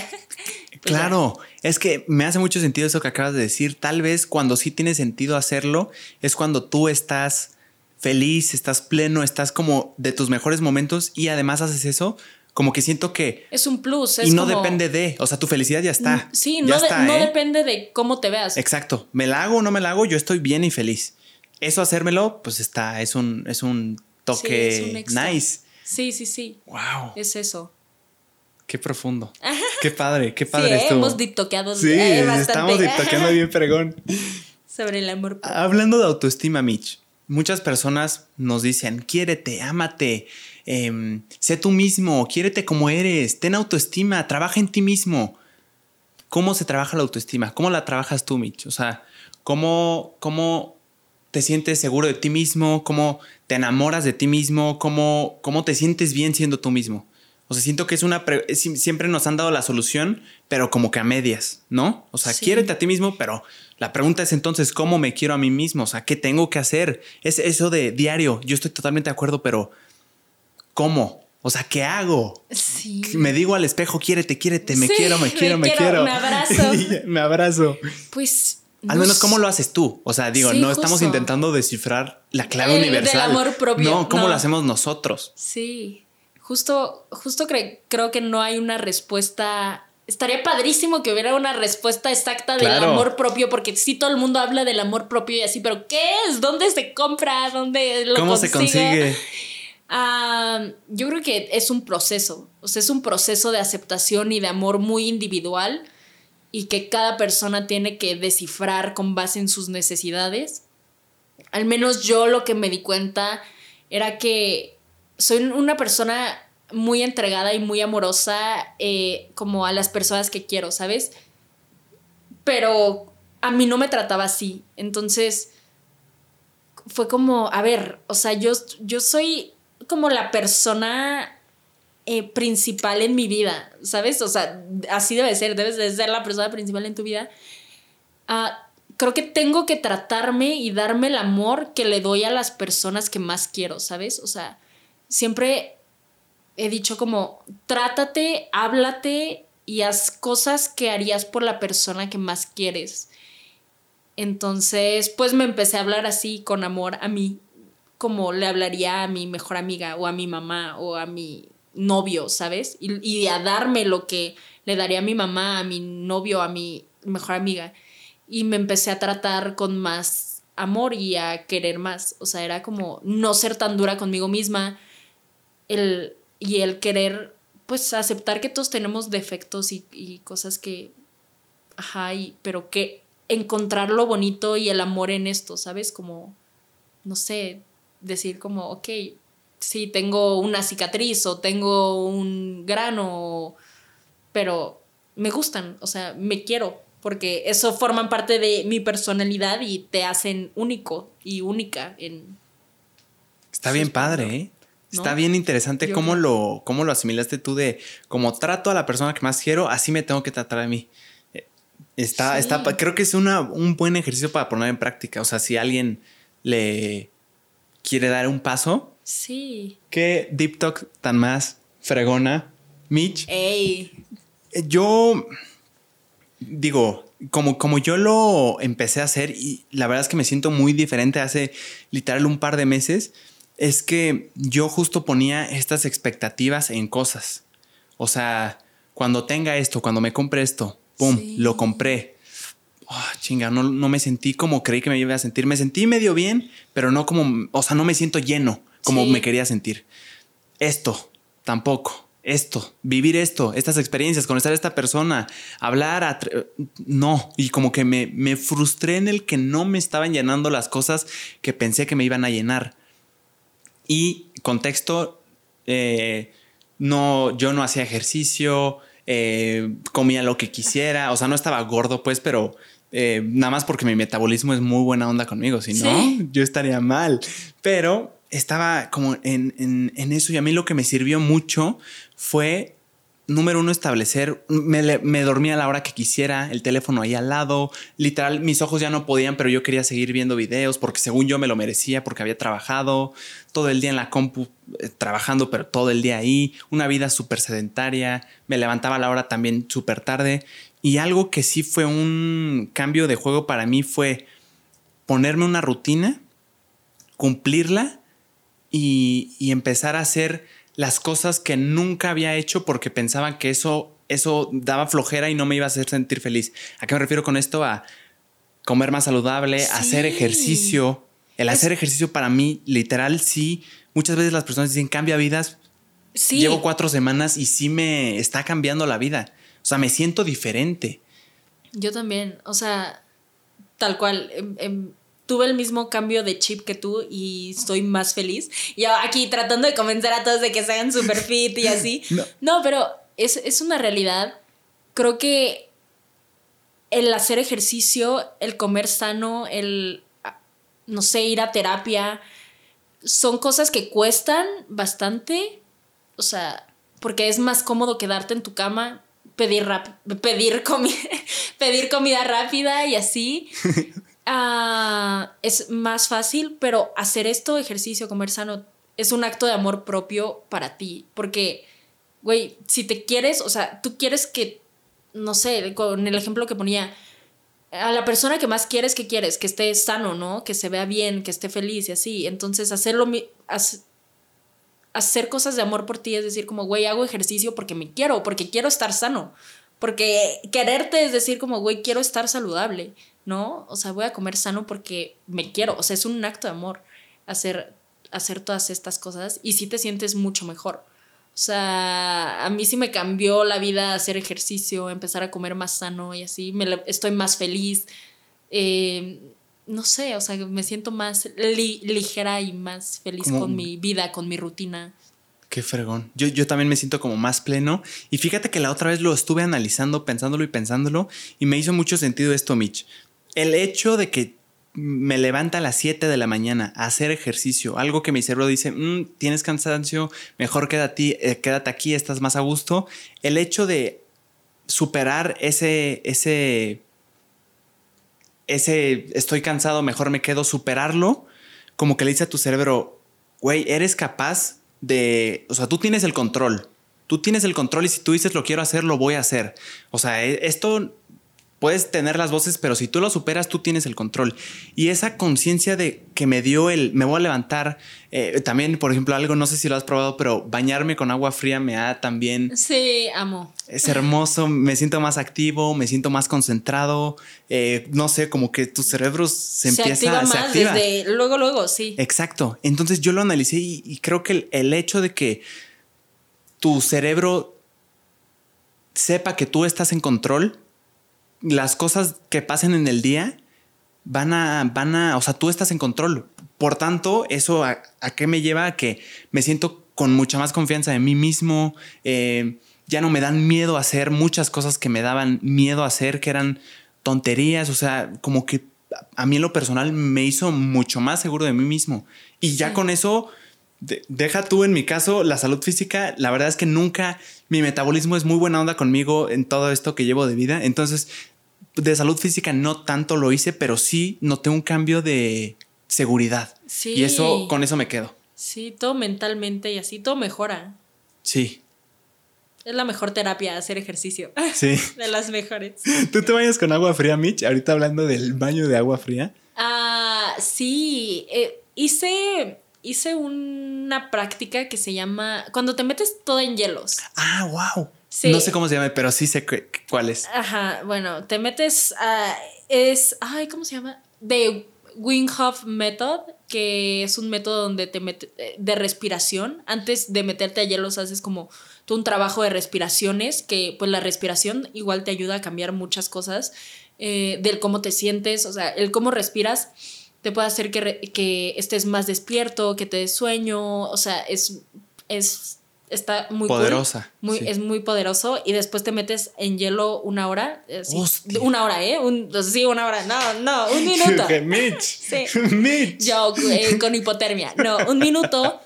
Pues claro, es que me hace mucho sentido eso que acabas de decir. Tal vez cuando sí tiene sentido hacerlo es cuando tú estás feliz, estás pleno, estás como de tus mejores momentos y además haces eso. Como que siento que... Es un plus. y no depende de, o sea, tu felicidad ya está. Sí, no, no ¿eh? depende de cómo te veas. Exacto. Me la hago o no me la hago, yo estoy bien y feliz. Eso hacérmelo, pues está, es un, es un toque nice. Sí, sí, sí. Wow. Es eso. Qué profundo. Qué padre, qué padre sí, ¿eh? estuvo. Hemos dictoqueado Sí, eh, bastante. estamos dictoqueando bien pregón. Sobre el amor. propio. Hablando de autoestima, Mitch, muchas personas nos dicen, quiérete, ámate, em, sé tú mismo, quiérete como eres, ten autoestima, trabaja en ti mismo. ¿Cómo se trabaja la autoestima? ¿Cómo la trabajas tú, Mitch? O sea, ¿cómo, cómo te sientes seguro de ti mismo? ¿Cómo te enamoras de ti mismo? ¿Cómo, cómo te sientes bien siendo tú mismo? O sea, siento que es una... pre- siempre nos han dado la solución, pero como que a medias, ¿no? O sea, Sí. quiérete a ti mismo, pero la pregunta es entonces, ¿cómo me quiero a mí mismo? O sea, ¿qué tengo que hacer? Es eso de diario. Yo estoy totalmente de acuerdo, pero ¿cómo? O sea, ¿qué hago? Sí. Me digo al espejo, quiérete, quiérete, me Sí, quiero, me me quiero, me quiero, quiero. me abrazo. me abrazo. Pues. Al no menos, ¿cómo lo haces tú? O sea, digo, Sí, no estamos justo. intentando descifrar la clave Eh, del universal. amor propio, No, ¿cómo no. lo hacemos nosotros? Sí. Justo, justo cre- creo que no hay una respuesta. Estaría padrísimo que hubiera una respuesta exacta del amor propio, porque sí todo el mundo habla del amor propio y así, pero ¿qué es? ¿Dónde se compra? ¿Dónde lo ¿Cómo se consigue? Ah, yo creo que es un proceso, o sea, es un proceso de aceptación y de amor muy individual y que cada persona tiene que descifrar con base en sus necesidades. Al menos yo lo que me di cuenta era que soy una persona muy entregada y muy amorosa eh, como a las personas que quiero, ¿sabes? Pero a mí no me trataba así, entonces fue como, a ver, o sea, yo, yo soy como la persona eh, principal en mi vida, ¿sabes? O sea, así debe ser, debes de ser la persona principal en tu vida. Ah, creo que tengo que tratarme y darme el amor que le doy a las personas que más quiero, ¿sabes? O sea, siempre he dicho como, trátate, háblate y haz cosas que harías por la persona que más quieres. Entonces, pues me empecé a hablar así con amor a mí, como le hablaría a mi mejor amiga o a mi mamá o a mi novio, ¿sabes? Y, y a darme lo que le daría a mi mamá, a mi novio, a mi mejor amiga. Y me empecé a tratar con más amor y a querer más. O sea, era como no ser tan dura conmigo misma el, y el querer, pues, aceptar que todos tenemos defectos y, y cosas que, ajá, y, pero que encontrar lo bonito y el amor en esto, ¿sabes? Como, no sé, decir como, ok, sí, tengo una cicatriz o tengo un grano, pero me gustan, o sea, me quiero, porque eso forman parte de mi personalidad y te hacen único y única en... Está bien padre, ¿eh? ¿No? Está bien interesante Yo cómo creo. lo, cómo lo asimilaste tú de como trato a la persona que más quiero, así me tengo que tratar a mí. Eh, Está, Sí. está, creo que es una, un buen ejercicio para poner en práctica. O sea, si alguien le quiere dar un paso, Sí. ¿qué deep talk tan más fregona, Mitch? Ey. Eh, Yo digo, como, como yo lo empecé a hacer y la verdad es que me siento muy diferente hace literal un par de meses, es que yo justo ponía estas expectativas en cosas. O sea, cuando tenga esto, cuando me compre esto, ¡pum! Sí. Lo compré. Ah, chinga, no, no me sentí como creí que me iba a sentir. Me sentí medio bien, pero no como, o sea, no me siento lleno como Sí. me quería sentir. Esto, tampoco. Esto, vivir esto, estas experiencias, conocer a esta persona, hablar, no. Y como que me, me frustré en el que no me estaban llenando las cosas que pensé que me iban a llenar. Y contexto, eh, no, yo no hacía ejercicio, eh, comía lo que quisiera, o sea, no estaba gordo, pues, pero eh, nada más porque mi metabolismo es muy buena onda conmigo, si no, Sí. yo estaría mal. Pero estaba como en, en- en eso y a mí lo que me sirvió mucho fue, número uno, establecer, me, me dormía a la hora que quisiera, el teléfono ahí al lado, literal, mis ojos ya no podían, pero yo quería seguir viendo videos porque según yo me lo merecía porque había trabajado todo el día en la compu, eh, trabajando, pero todo el día ahí, una vida súper sedentaria, me levantaba a la hora también súper tarde. Y algo que sí fue un cambio de juego para mí fue ponerme una rutina, cumplirla y, y empezar a hacer las cosas que nunca había hecho porque pensaban que eso, eso daba flojera y no me iba a hacer sentir feliz. ¿A qué me refiero con esto? A comer más saludable, Sí. hacer ejercicio. El Es- hacer ejercicio para mí, literal, sí. Muchas veces las personas dicen cambia vidas. Sí. Llevo cuatro semanas y sí me está cambiando la vida. O sea, me siento diferente. Yo también. O sea, tal cual. Em, em, tuve el mismo cambio de chip que tú y estoy más feliz. Y aquí tratando de convencer a todos de que sean super fit y así. no. pero es, es una realidad. Creo que el hacer ejercicio, el comer sano, el, no sé, ir a terapia, son cosas que cuestan bastante. O sea, porque es más cómodo quedarte en tu cama, pedir, pedir, pedir comida rápida y así. Ah, es más fácil, pero hacer esto, ejercicio, comer sano, es un acto de amor propio para ti. Porque, güey, si te quieres, o sea, tú quieres que, no sé, con el ejemplo que ponía, a la persona que más quieres, que quieres? Que esté sano, ¿no? Que se vea bien, que esté feliz y así. Entonces, hacerlo, hacer cosas de amor por ti es decir, como, güey, hago ejercicio porque me quiero, porque quiero estar sano. Porque quererte es decir, como, güey, quiero estar saludable. ¿No? O sea, voy a comer sano porque me quiero, o sea, es un acto de amor hacer, hacer todas estas cosas y sí te sientes mucho mejor. O sea, a mí sí me cambió la vida hacer ejercicio, empezar a comer más sano y así, me, estoy más feliz. Eh, no sé, o sea, me siento más ligera y más feliz con mi vida, con mi rutina. Qué fregón. Yo, yo también me siento como más pleno. Y fíjate que la otra vez lo estuve analizando, pensándolo y pensándolo, y me hizo mucho sentido esto, Mitch el hecho de que me levanta a las 7 de la mañana a hacer ejercicio, algo que mi cerebro dice, mm, tienes cansancio, mejor quédate, eh, quédate aquí, estás más a gusto. El hecho de superar ese, ese, ese, estoy cansado, mejor me quedo, superarlo, como que le dice a tu cerebro, güey, eres capaz de, o sea, tú tienes el control. Tú tienes el control y si tú dices lo quiero hacer, lo voy a hacer. O sea, e, esto puedes tener las voces, pero si tú lo superas, tú tienes el control. Y esa conciencia de que me dio el, me voy a levantar, eh, también, por ejemplo, algo, no sé si lo has probado, pero bañarme con agua fría me da también... Sí, amo. Es hermoso, me siento más activo, me siento más concentrado, eh, no sé, como que tu cerebro se, empieza activa más se activa. desde luego, luego, sí. Exacto. Entonces yo lo analicé y, creo que el hecho de que tu cerebro sepa que tú estás en control, las cosas que pasen en el día van a, van a, o sea, tú estás en control. Por tanto, eso a, qué me lleva a que me siento con mucha más confianza en mí mismo. Eh, ya no me dan miedo a hacer muchas cosas que me daban miedo a hacer, que eran tonterías. O sea, como que a mí en lo personal me hizo mucho más seguro de mí mismo. Y ya con eso, deja tú en mi caso la salud física. La verdad es que nunca mi metabolismo es muy buena onda conmigo en todo esto que llevo de vida. Entonces, de salud física no tanto lo hice, pero sí noté un cambio de seguridad. Sí. Y eso, con eso me quedo. Sí, todo mentalmente y así, todo mejora. Sí. Es la mejor terapia hacer ejercicio. Sí. de las mejores. ¿Tú te bañas con agua fría, Mitch? Ahorita hablando del baño de agua fría. Ah, sí. Eh, hice hice una práctica que se llama cuando te metes todo en hielos. Ah, wow. No sé cómo se llama, pero sí sé cuál es. Ajá, bueno, te metes a... Es... Ay, ¿cómo se llama? De Wing Hof Method, que es un método donde te metes de respiración. Antes de meterte a hielos haces como tú un trabajo de respiraciones, que pues la respiración igual te ayuda a cambiar muchas cosas eh, del cómo te sientes, o sea, el cómo respiras te puede hacer que, que estés más despierto, que te des sueño, o sea, es, es está muy poderosa. muy, Es muy poderoso y después te metes en hielo una hora. Eh, una hora, ¿eh? Un, sí, una hora. No, no, un minuto. Mitch. sí. Mitch. Yo eh, con hipotermia. No, un minuto.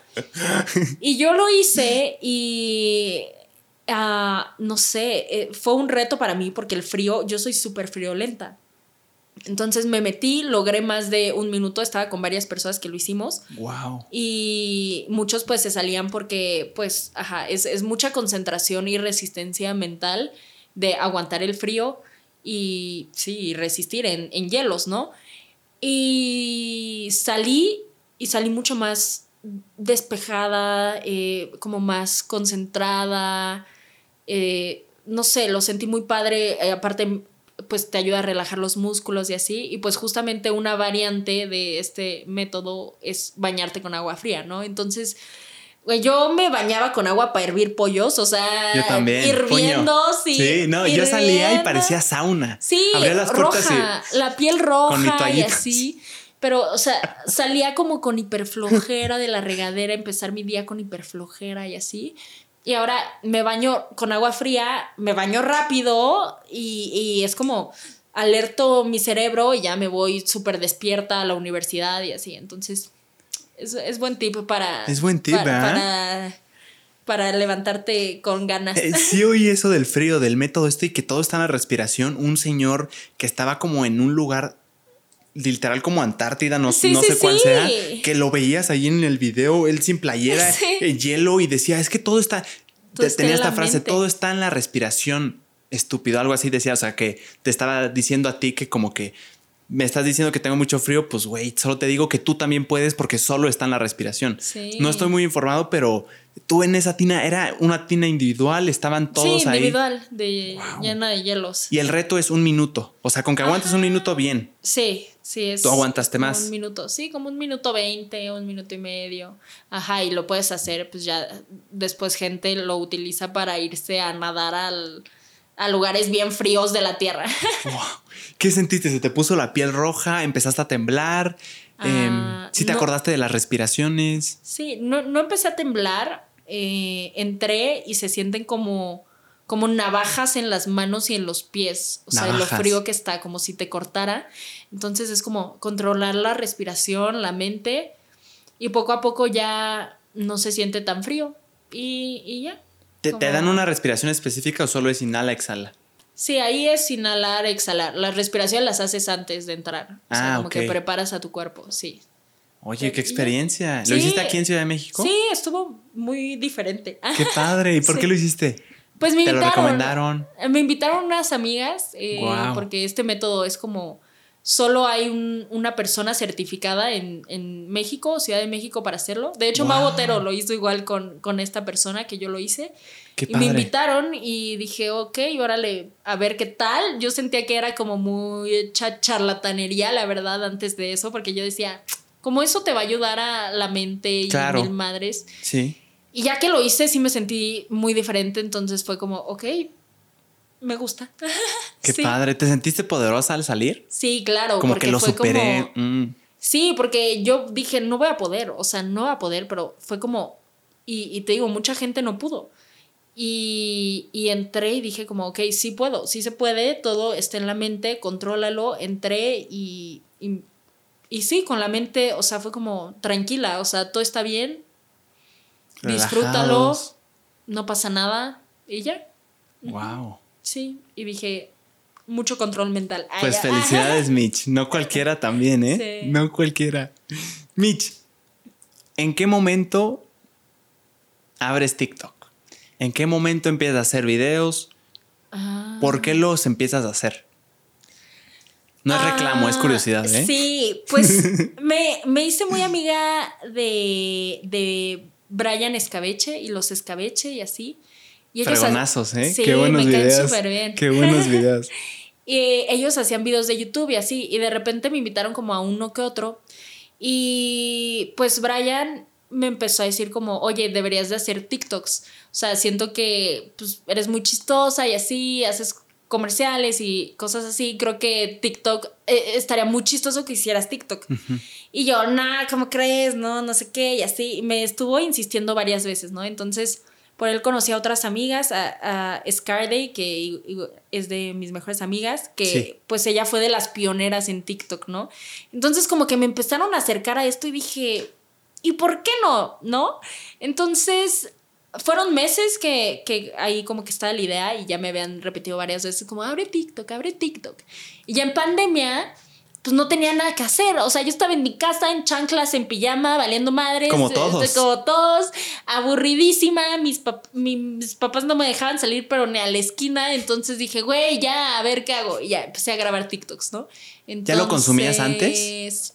Y yo lo hice y. Ah, no sé, eh, fue un reto para mí porque el frío, yo soy súper friolenta. Entonces me metí, logré más de un minuto, estaba con varias personas que lo hicimos. Wow. Y muchos pues se salían porque pues, ajá, es, mucha concentración y resistencia mental de aguantar el frío y sí, resistir en, hielos, ¿no? Y salí y salí mucho más despejada, eh, como más concentrada. Eh, no sé, lo sentí muy padre. Eh, aparte, pues te ayuda a relajar los músculos y así. Y pues justamente una variante de este método es bañarte con agua fría, ¿no? Entonces, Güey, yo me bañaba con agua para hervir pollos, o sea, Yo también. hirviendo, sí. Sí, no, yo salía y parecía sauna. Sí, Abría las puertas roja, y- la piel roja y así. Pero, o sea, salía como con hiperflojera de la regadera, empezar mi día con hiperflojera y así. Y ahora me baño con agua fría, me baño rápido y, y es como alerto mi cerebro y ya me voy súper despierta a la universidad y así. Entonces, es, es buen tip para... Es buen tip, para, ¿verdad? para, para levantarte con ganas. Eh, sí oí eso del frío, del método este y que todo está en la respiración. Un señor que estaba como en un lugar literal como Antártida, no, Sí, no sí, sé cuál sí. sea, que lo veías ahí en el video, él sin playera, eh, hielo y decía, es que todo está, Todo está tenía en esta frase, mente. todo está en la respiración, estúpido, algo así decía, o sea, que te estaba diciendo a ti que como que me estás diciendo que tengo mucho frío, pues güey, solo te digo que tú también puedes porque solo está en la respiración. Sí. No estoy muy informado, pero tú en esa tina, era una tina individual, estaban todos sí, ahí. individual, de, llena de hielos. Y el reto es un minuto. O sea, con que aguantes un minuto, bien. Sí, sí, es. ¿Tú aguantaste más? Un minuto, sí, como un minuto veinte, un minuto y medio. Ajá, y lo puedes hacer, pues ya después gente lo utiliza para irse a nadar al, a lugares bien fríos de la tierra. Wow. ¿Qué sentiste? ¿Se te puso la piel roja? ¿Empezaste a temblar? Ah, ¿Si te no. acordaste de las respiraciones? Sí, no, no empecé a temblar, eh, entré y se sienten como, como navajas en las manos y en los pies, o sea, de lo frío que está, como si te cortara. Entonces es como controlar la respiración, la mente, y poco a poco ya no se siente tan frío. Y, y ya. ¿Te, te dan una respiración específica o solo es inhala, exhala? Sí, ahí es inhalar, exhalar. Las respiraciones las haces antes de entrar. O sea, Ah, como que preparas a tu cuerpo, sí. Oye, qué experiencia. ¿Lo Sí. hiciste aquí en Ciudad de México? Sí, estuvo muy diferente. Qué padre. ¿Y por Sí. qué lo hiciste? Pues me ¿Te lo invitaron. recomendaron? Me invitaron unas amigas eh, porque este método es como solo hay un- una persona certificada en, en México, Ciudad de México para hacerlo. De hecho, Mau Guau. Otero lo hizo igual con, con esta persona que yo lo hice. Qué y me invitaron y dije, ok, órale, a ver qué tal. Yo sentía que era como muy charlatanería, la verdad, antes de eso, porque yo decía, como eso te va a ayudar a la mente y Claro. mil madres. Sí. Y ya que lo hice, sí me sentí muy diferente, entonces fue como, ok, me gusta. Qué Sí. padre. ¿Te sentiste poderosa al salir? Sí, claro. Como porque que lo fue superé. como- Mm. Sí, porque yo dije, no voy a poder, o sea, no voy a poder, pero fue como, y, y te digo, mucha gente no pudo. Y, y entré y dije como, ok, sí puedo, sí se puede, todo está en la mente, contrólalo, entré y, y, y sí, con la mente, o sea, fue como tranquila, o sea, todo está bien, disfrútalo, no pasa nada y ya, Wow. sí, y dije, mucho control mental. Ay, Pues felicidades, Mitch. No cualquiera también, ¿eh? Sí. No cualquiera. Mitch, ¿en qué momento abres TikTok? ¿En qué momento empiezas a hacer videos? Ah. ¿Por qué los empiezas a hacer? No es reclamo, es Ah, curiosidad, ¿eh? Sí, pues me, me hice muy amiga de, de Brian Escabeche y los Escabeche y así. Y ellos Fregonazos, ¿eh? Sí, Qué buenos me caen videos. súper bien. Qué buenos videos. Y ellos hacían videos de YouTube y así, y de repente me invitaron como a uno que otro. Y pues Brian me empezó a decir como, oye, deberías de hacer TikToks. O sea, siento que pues, eres muy chistosa y así, haces comerciales y cosas así. Creo que TikTok eh, estaría muy chistoso que hicieras TikTok. Y yo, nah, ¿cómo crees? No, no sé qué, y así. Me estuvo insistiendo varias veces, ¿no? Entonces, por él conocí a otras amigas, a, a Scarday, que es de mis mejores amigas, que Sí. pues ella fue de las pioneras en TikTok, ¿no? Entonces, como que me empezaron a acercar a esto y dije, ¿y por qué no? ¿No? Entonces, fueron meses que, que ahí como que estaba la idea y ya me habían repetido varias veces como, abre TikTok, abre TikTok. Y ya en pandemia, pues no tenía nada que hacer. O sea, yo estaba en mi casa, en chanclas, en pijama, valiendo madres. Como este, todos. Como todos, aburridísima. Mis, pap- mis papás no me dejaban salir, pero ni a la esquina. Entonces dije, güey, ya, a ver qué hago. Y ya empecé a grabar TikToks, ¿no? ¿Ya lo consumías antes?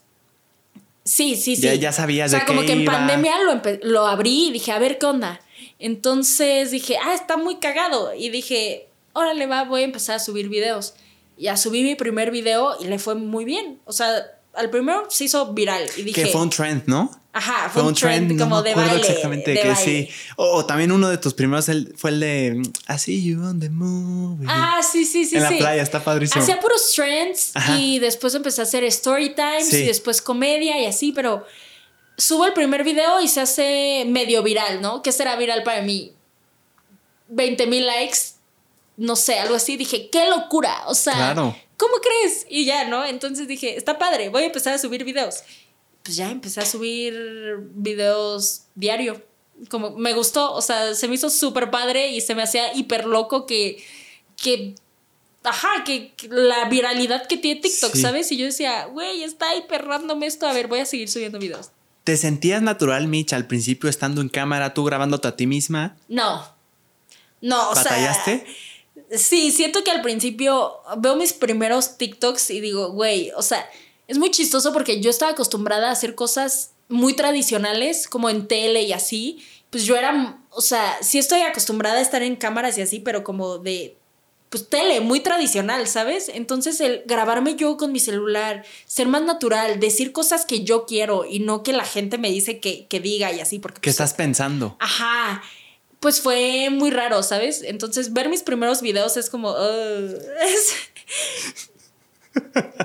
Sí, sí, sí. Ya- ya sabías o sea, de como qué que en pandemia lo, lo abrí y dije, a ver qué onda. Entonces dije, ah, está muy cagado. Y dije, órale, va, voy a empezar a subir videos. Ya subí mi primer video y le fue muy bien. O sea, al primero se hizo viral y dije. Que fue un trend, ¿no? Ajá, fue, un trend, como de baile. exactamente de que sí. O, también uno de tus primeros fue el de I see you on the movie. Ah, sí, sí, sí. En la playa, está padrísimo. Hacía puros trends y después empecé a hacer story times y después comedia y así, pero subo el primer video y se hace medio viral, ¿no? ¿Qué será viral para mí? 20 mil likes, no sé, algo así. Dije, qué locura. O sea, ¿cómo crees? Y ya, ¿no? Entonces dije, está padre, voy a empezar a subir videos pues ya empecé a subir videos diario. Como me gustó, o sea, se me hizo súper padre y se me hacía hiper loco que, que, ajá, que, la viralidad que tiene TikTok, ¿sabes? Y yo decía, güey, está hiper random esto, a ver, voy a seguir subiendo videos. ¿Te sentías natural, Mitch, al principio estando en cámara, tú grabándote a ti misma? No. No, o ¿Batallaste? Sí, siento que al principio veo mis primeros TikToks y digo, güey, o sea, es muy chistoso porque yo estaba acostumbrada a hacer cosas muy tradicionales, como en tele y así. Pues yo era, o sea, sí estoy acostumbrada a estar en cámaras y así, pero como de, pues tele, muy tradicional, ¿sabes? Entonces el grabarme yo con mi celular, ser más natural, decir cosas que yo quiero y no que la gente me dice que, diga y así. Porque, ¿Qué pues, estás pensando? Ajá. Pues fue muy raro, ¿sabes? Entonces ver mis primeros videos es como...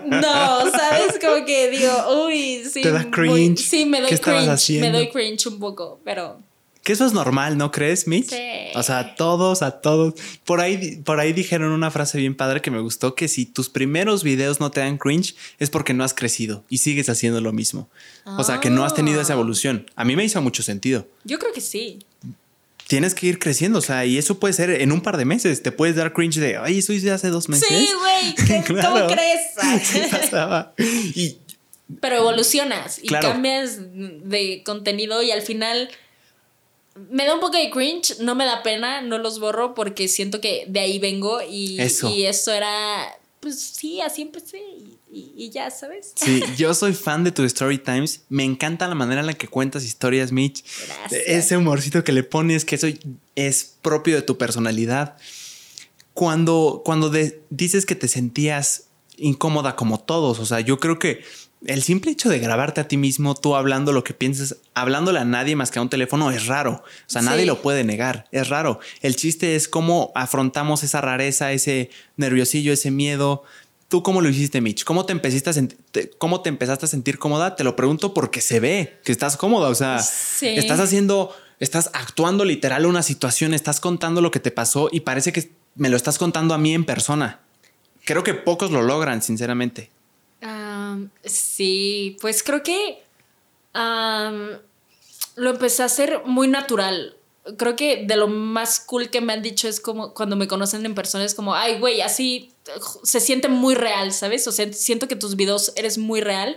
No, ¿sabes? Como que digo, uy, sí. ¿Te da cringe? sí, me doy cringe. Me doy cringe un poco, pero. Que eso es normal, ¿no crees, Mitch? Sí. O sea, a todos, a todos. Por ahí, por ahí dijeron una frase bien padre que me gustó: que si tus primeros videos no te dan cringe, es porque no has crecido y sigues haciendo lo mismo. O sea, que no has tenido esa evolución. A mí me hizo mucho sentido. Yo creo que sí tienes que ir creciendo, o sea, y eso puede ser en un par de meses. Te puedes dar cringe de, ay, eso hice hace dos meses. Sí, güey, ¿cómo crees? Pero evolucionas y cambias de contenido y al final me da un poco de cringe, no me da pena, no los borro porque siento que de ahí vengo y eso, y eso era, pues sí, así empecé y y, ya, ¿sabes? Sí, yo soy fan de tu Story Times. Me encanta la manera en la que cuentas historias, Mitch. Gracias. Ese humorcito que le pones, que eso es propio de tu personalidad. Cuando, cuando dices que te sentías incómoda como todos, o sea, yo creo que el simple hecho de grabarte a ti mismo, tú hablando lo que piensas, hablándole a nadie más que a un teléfono, es raro. O sea, nadie lo puede negar, es raro. El chiste es cómo afrontamos esa rareza, ese nerviosillo, ese miedo. ¿Tú cómo lo hiciste, Mitch? ¿Cómo te, empezaste a ¿Cómo te empezaste a sentir cómoda? Te lo pregunto porque se ve que estás cómoda. O sea, estás haciendo, estás actuando literal una situación, estás contando lo que te pasó y parece que me lo estás contando a mí en persona. Creo que pocos lo logran, sinceramente. Sí, pues creo que lo empecé a hacer muy natural creo que de lo más cool que me han dicho es como cuando me conocen en persona es como, ay, güey, así se siente muy real, ¿sabes? O sea, siento que tus videos eres muy real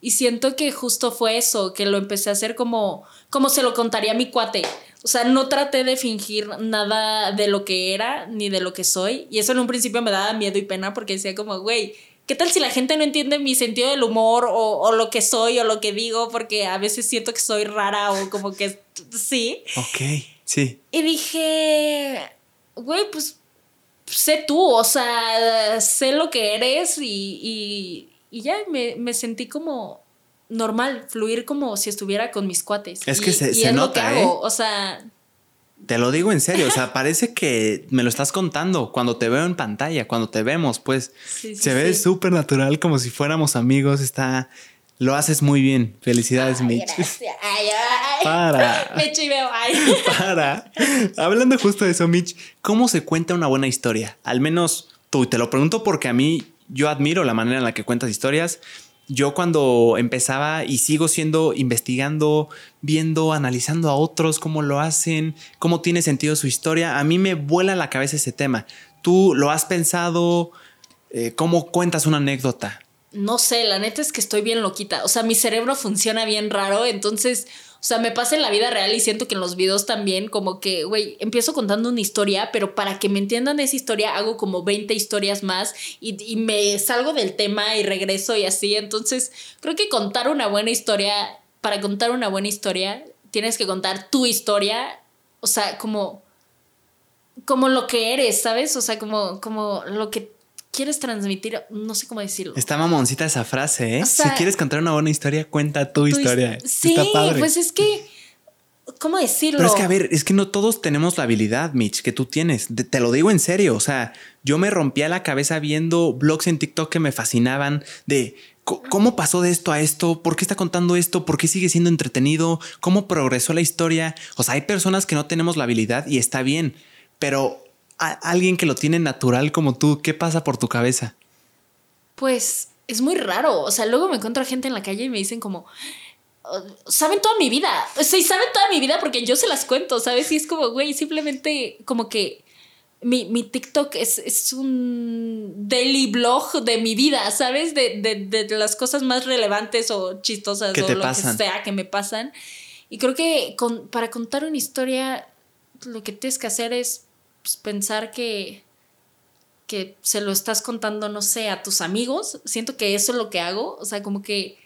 y siento que justo fue eso, que lo empecé a hacer como, como se lo contaría a mi cuate. O sea, no traté de fingir nada de lo que era ni de lo que soy. Y eso en un principio me daba miedo y pena porque decía como, güey, ¿qué tal si la gente no entiende mi sentido del humor o, o, lo que soy o lo que digo? Porque a veces siento que soy rara o como que sí. Ok, sí. Y dije, güey, pues sé tú, o sea, sé lo que eres y, y, ya me, me, sentí como normal, fluir como si estuviera con mis cuates. Es que se, se nota, ¿eh? O sea, te lo digo en serio, o sea, parece que me lo estás contando cuando te veo en pantalla, cuando te vemos, pues se ve súper natural como si fuéramos amigos, está... Lo haces muy bien. Felicidades, Mitch. Ay, ay, Para. Me chiveo. Ay. Para. Hablando justo de eso, Mitch, ¿cómo se cuenta una buena historia? Al menos tú. Te lo pregunto porque a mí yo admiro la manera en la que cuentas historias yo cuando empezaba y sigo siendo investigando, viendo, analizando a otros, cómo lo hacen, cómo tiene sentido su historia, a mí me vuela la cabeza ese tema. ¿Tú lo has pensado? Eh, ¿Cómo cuentas una anécdota? No sé, la neta es que estoy bien loquita. O sea, mi cerebro funciona bien raro, entonces o sea, me pasa en la vida real y siento que en los videos también, como que, güey, empiezo contando una historia, pero para que me entiendan esa historia hago como 20 historias más y, y me salgo del tema y regreso y así. Entonces, creo que contar una buena historia, para contar una buena historia, tienes que contar tu historia, o sea, como, como lo que eres, ¿sabes? O sea, como, como lo que quieres transmitir, no sé cómo decirlo. Está mamoncita esa frase, ¿eh? si quieres contar una buena historia, cuenta tu, historia. Sí, pues es que ¿Cómo decirlo? Pero es que, a ver, es que no todos tenemos la habilidad, Mitch, que tú tienes. te lo digo en serio. O sea, yo me rompía la cabeza viendo blogs en TikTok que me fascinaban de cómo pasó de esto a esto, por qué está contando esto, por qué sigue siendo entretenido, cómo progresó la historia. O sea, hay personas que no tenemos la habilidad y está bien, pero alguien que lo tiene natural como tú, ¿qué pasa por tu cabeza? Pues es muy raro. O sea, luego me encuentro a gente en la calle y me dicen como, saben toda mi vida. Sí, saben toda mi vida porque yo se las cuento, ¿sabes? Y es como, güey, simplemente como que mi, mi TikTok es, es, un daily blog de mi vida, ¿sabes? De, de, de las cosas más relevantes o chistosas o lo que sea que me pasan. Y creo que con, para contar una historia, lo que tienes que hacer es pues, pensar que, que se lo estás contando, no sé, a tus amigos. Siento que eso es lo que hago. O sea, como que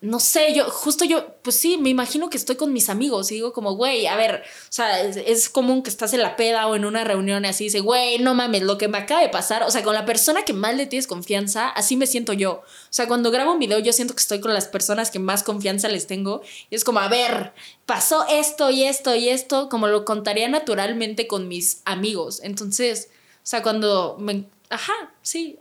no sé, yo, justo yo, pues sí, me imagino que estoy con mis amigos y digo como, güey, a ver, o sea, es, común que estás en la peda o en una reunión y así dice, güey, no mames, lo que me acaba de pasar, o sea, con la persona que más le tienes confianza, así me siento yo. O sea, cuando grabo un video yo siento que estoy con las personas que más confianza les tengo y es como, a ver, pasó esto y esto y esto, como lo contaría naturalmente con mis amigos. Entonces, o sea, cuando me... Ajá, sí,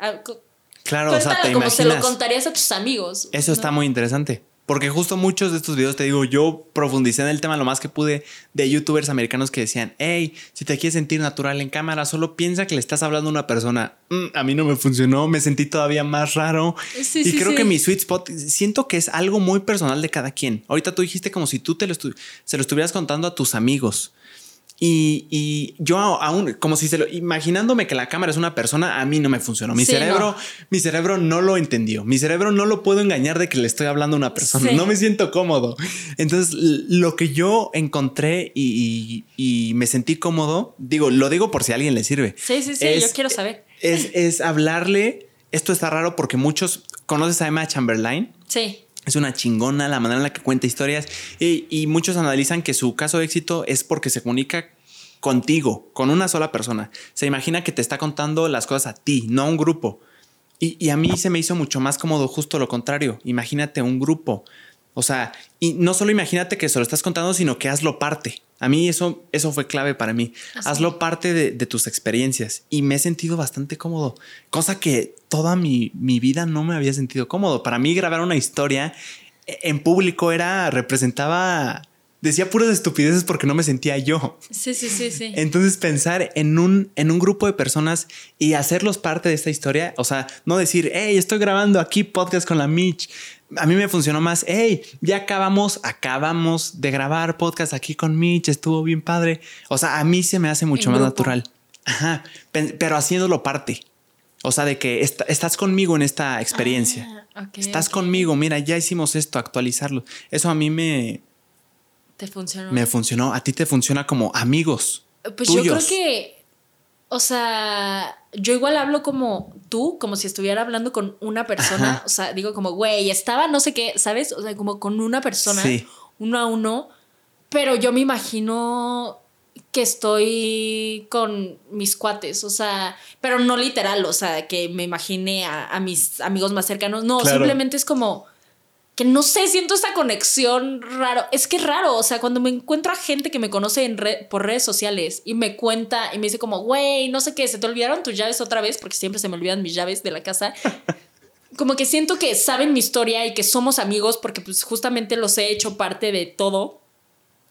Claro, o sea, te como se lo contarías a tus amigos. Eso está muy interesante. Porque justo muchos de estos videos, te digo, yo profundicé en el tema lo más que pude de youtubers americanos que decían, hey, si te quieres sentir natural en cámara, solo piensa que le estás hablando a una persona. Mm, a mí no me funcionó, me sentí todavía más raro. y creo que mi sweet spot, siento que es algo muy personal de cada quien. Ahorita tú dijiste como si tú te lo se lo estuvieras contando a tus amigos. Y, yo aún, como si se lo, imaginándome que la cámara es una persona, a mí no me funcionó. Mi cerebro, no. mi cerebro no lo entendió. Mi cerebro no lo puedo engañar de que le estoy hablando a una persona. No me siento cómodo. Entonces, lo que yo encontré y, me sentí cómodo, digo, lo digo por si a alguien le sirve. Sí, sí, sí, yo quiero saber. Es, es hablarle. Esto está raro porque muchos conoces a Emma Chamberlain. Sí. Es una chingona la manera en la que cuenta historias y, muchos analizan que su caso de éxito es porque se comunica contigo, con una sola persona. Se imagina que te está contando las cosas a ti, no a un grupo. Y, y, a mí se me hizo mucho más cómodo justo lo contrario. Imagínate un grupo. O sea, y no solo imagínate que se lo estás contando, sino que hazlo parte. A mí eso, eso fue clave para mí. Hazlo parte de, tus experiencias y me he sentido bastante cómodo, cosa que toda mi, mi vida no me había sentido cómodo. Para mí grabar una historia en público era, representaba decía puras estupideces porque no me sentía yo. Sí, sí, sí, sí. Entonces pensar en un, en un grupo de personas y hacerlos parte de esta historia, o sea, no decir, hey, estoy grabando aquí podcast con la Mitch, a mí me funcionó más, hey, ya acabamos, acabamos de grabar podcast aquí con Mitch, estuvo bien padre. O sea, a mí se me hace mucho más natural. Ajá, pero haciéndolo parte. O sea, de que estás conmigo en esta experiencia. Ah, estás conmigo, mira, ya hicimos esto, actualizarlo. Eso a mí me... ¿Te funcionó? Me funcionó. A ti te funciona como amigos. Pues yo creo que o sea, yo igual hablo como tú, como si estuviera hablando con una persona. O sea, digo como, güey, estaba no sé qué, ¿sabes? O sea, como con una persona, uno a uno. Pero yo me imagino que estoy con mis cuates, o sea, pero no literal, o sea, que me imagine a, mis amigos más cercanos. No, simplemente es como que no sé, siento esta conexión raro. Es que es raro, o sea, cuando me encuentro a gente que me conoce en por redes sociales y me cuenta y me dice como, güey, no sé qué, se te olvidaron tus llaves otra vez, porque siempre se me olvidan mis llaves de la casa. como que siento que saben mi historia y que somos amigos porque pues justamente los he hecho parte de todo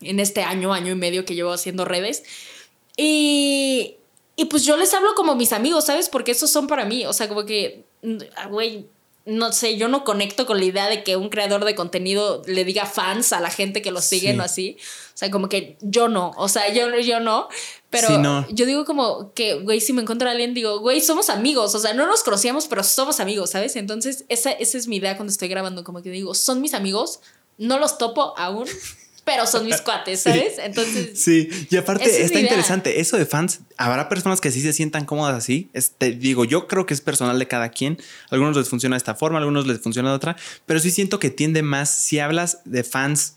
en este año, año y medio que llevo haciendo redes. Y, y pues yo les hablo como mis amigos, ¿sabes? Porque esos son para mí, o sea, como que, mm, güey, no sé, yo no conecto con la idea de que un creador de contenido le diga fans a la gente que lo siguen o así. O sea, como que yo no, o sea, yo, yo no. Pero yo digo como que, güey, si me encuentro a alguien, digo, güey, somos amigos, o sea, no nos conocíamos, pero somos amigos, ¿sabes? Entonces, esa, esa es mi idea cuando estoy grabando, como que digo, son mis amigos, no los topo aún, pero son mis cuates, ¿sabes? Entonces. Sí, y aparte está interesante. Eso de fans, habrá personas que sí se sientan cómodas así. Este, digo, yo creo que es personal de cada quien. algunos les funciona de esta forma, algunos les funciona de otra, pero sí siento que tiende más si hablas de fans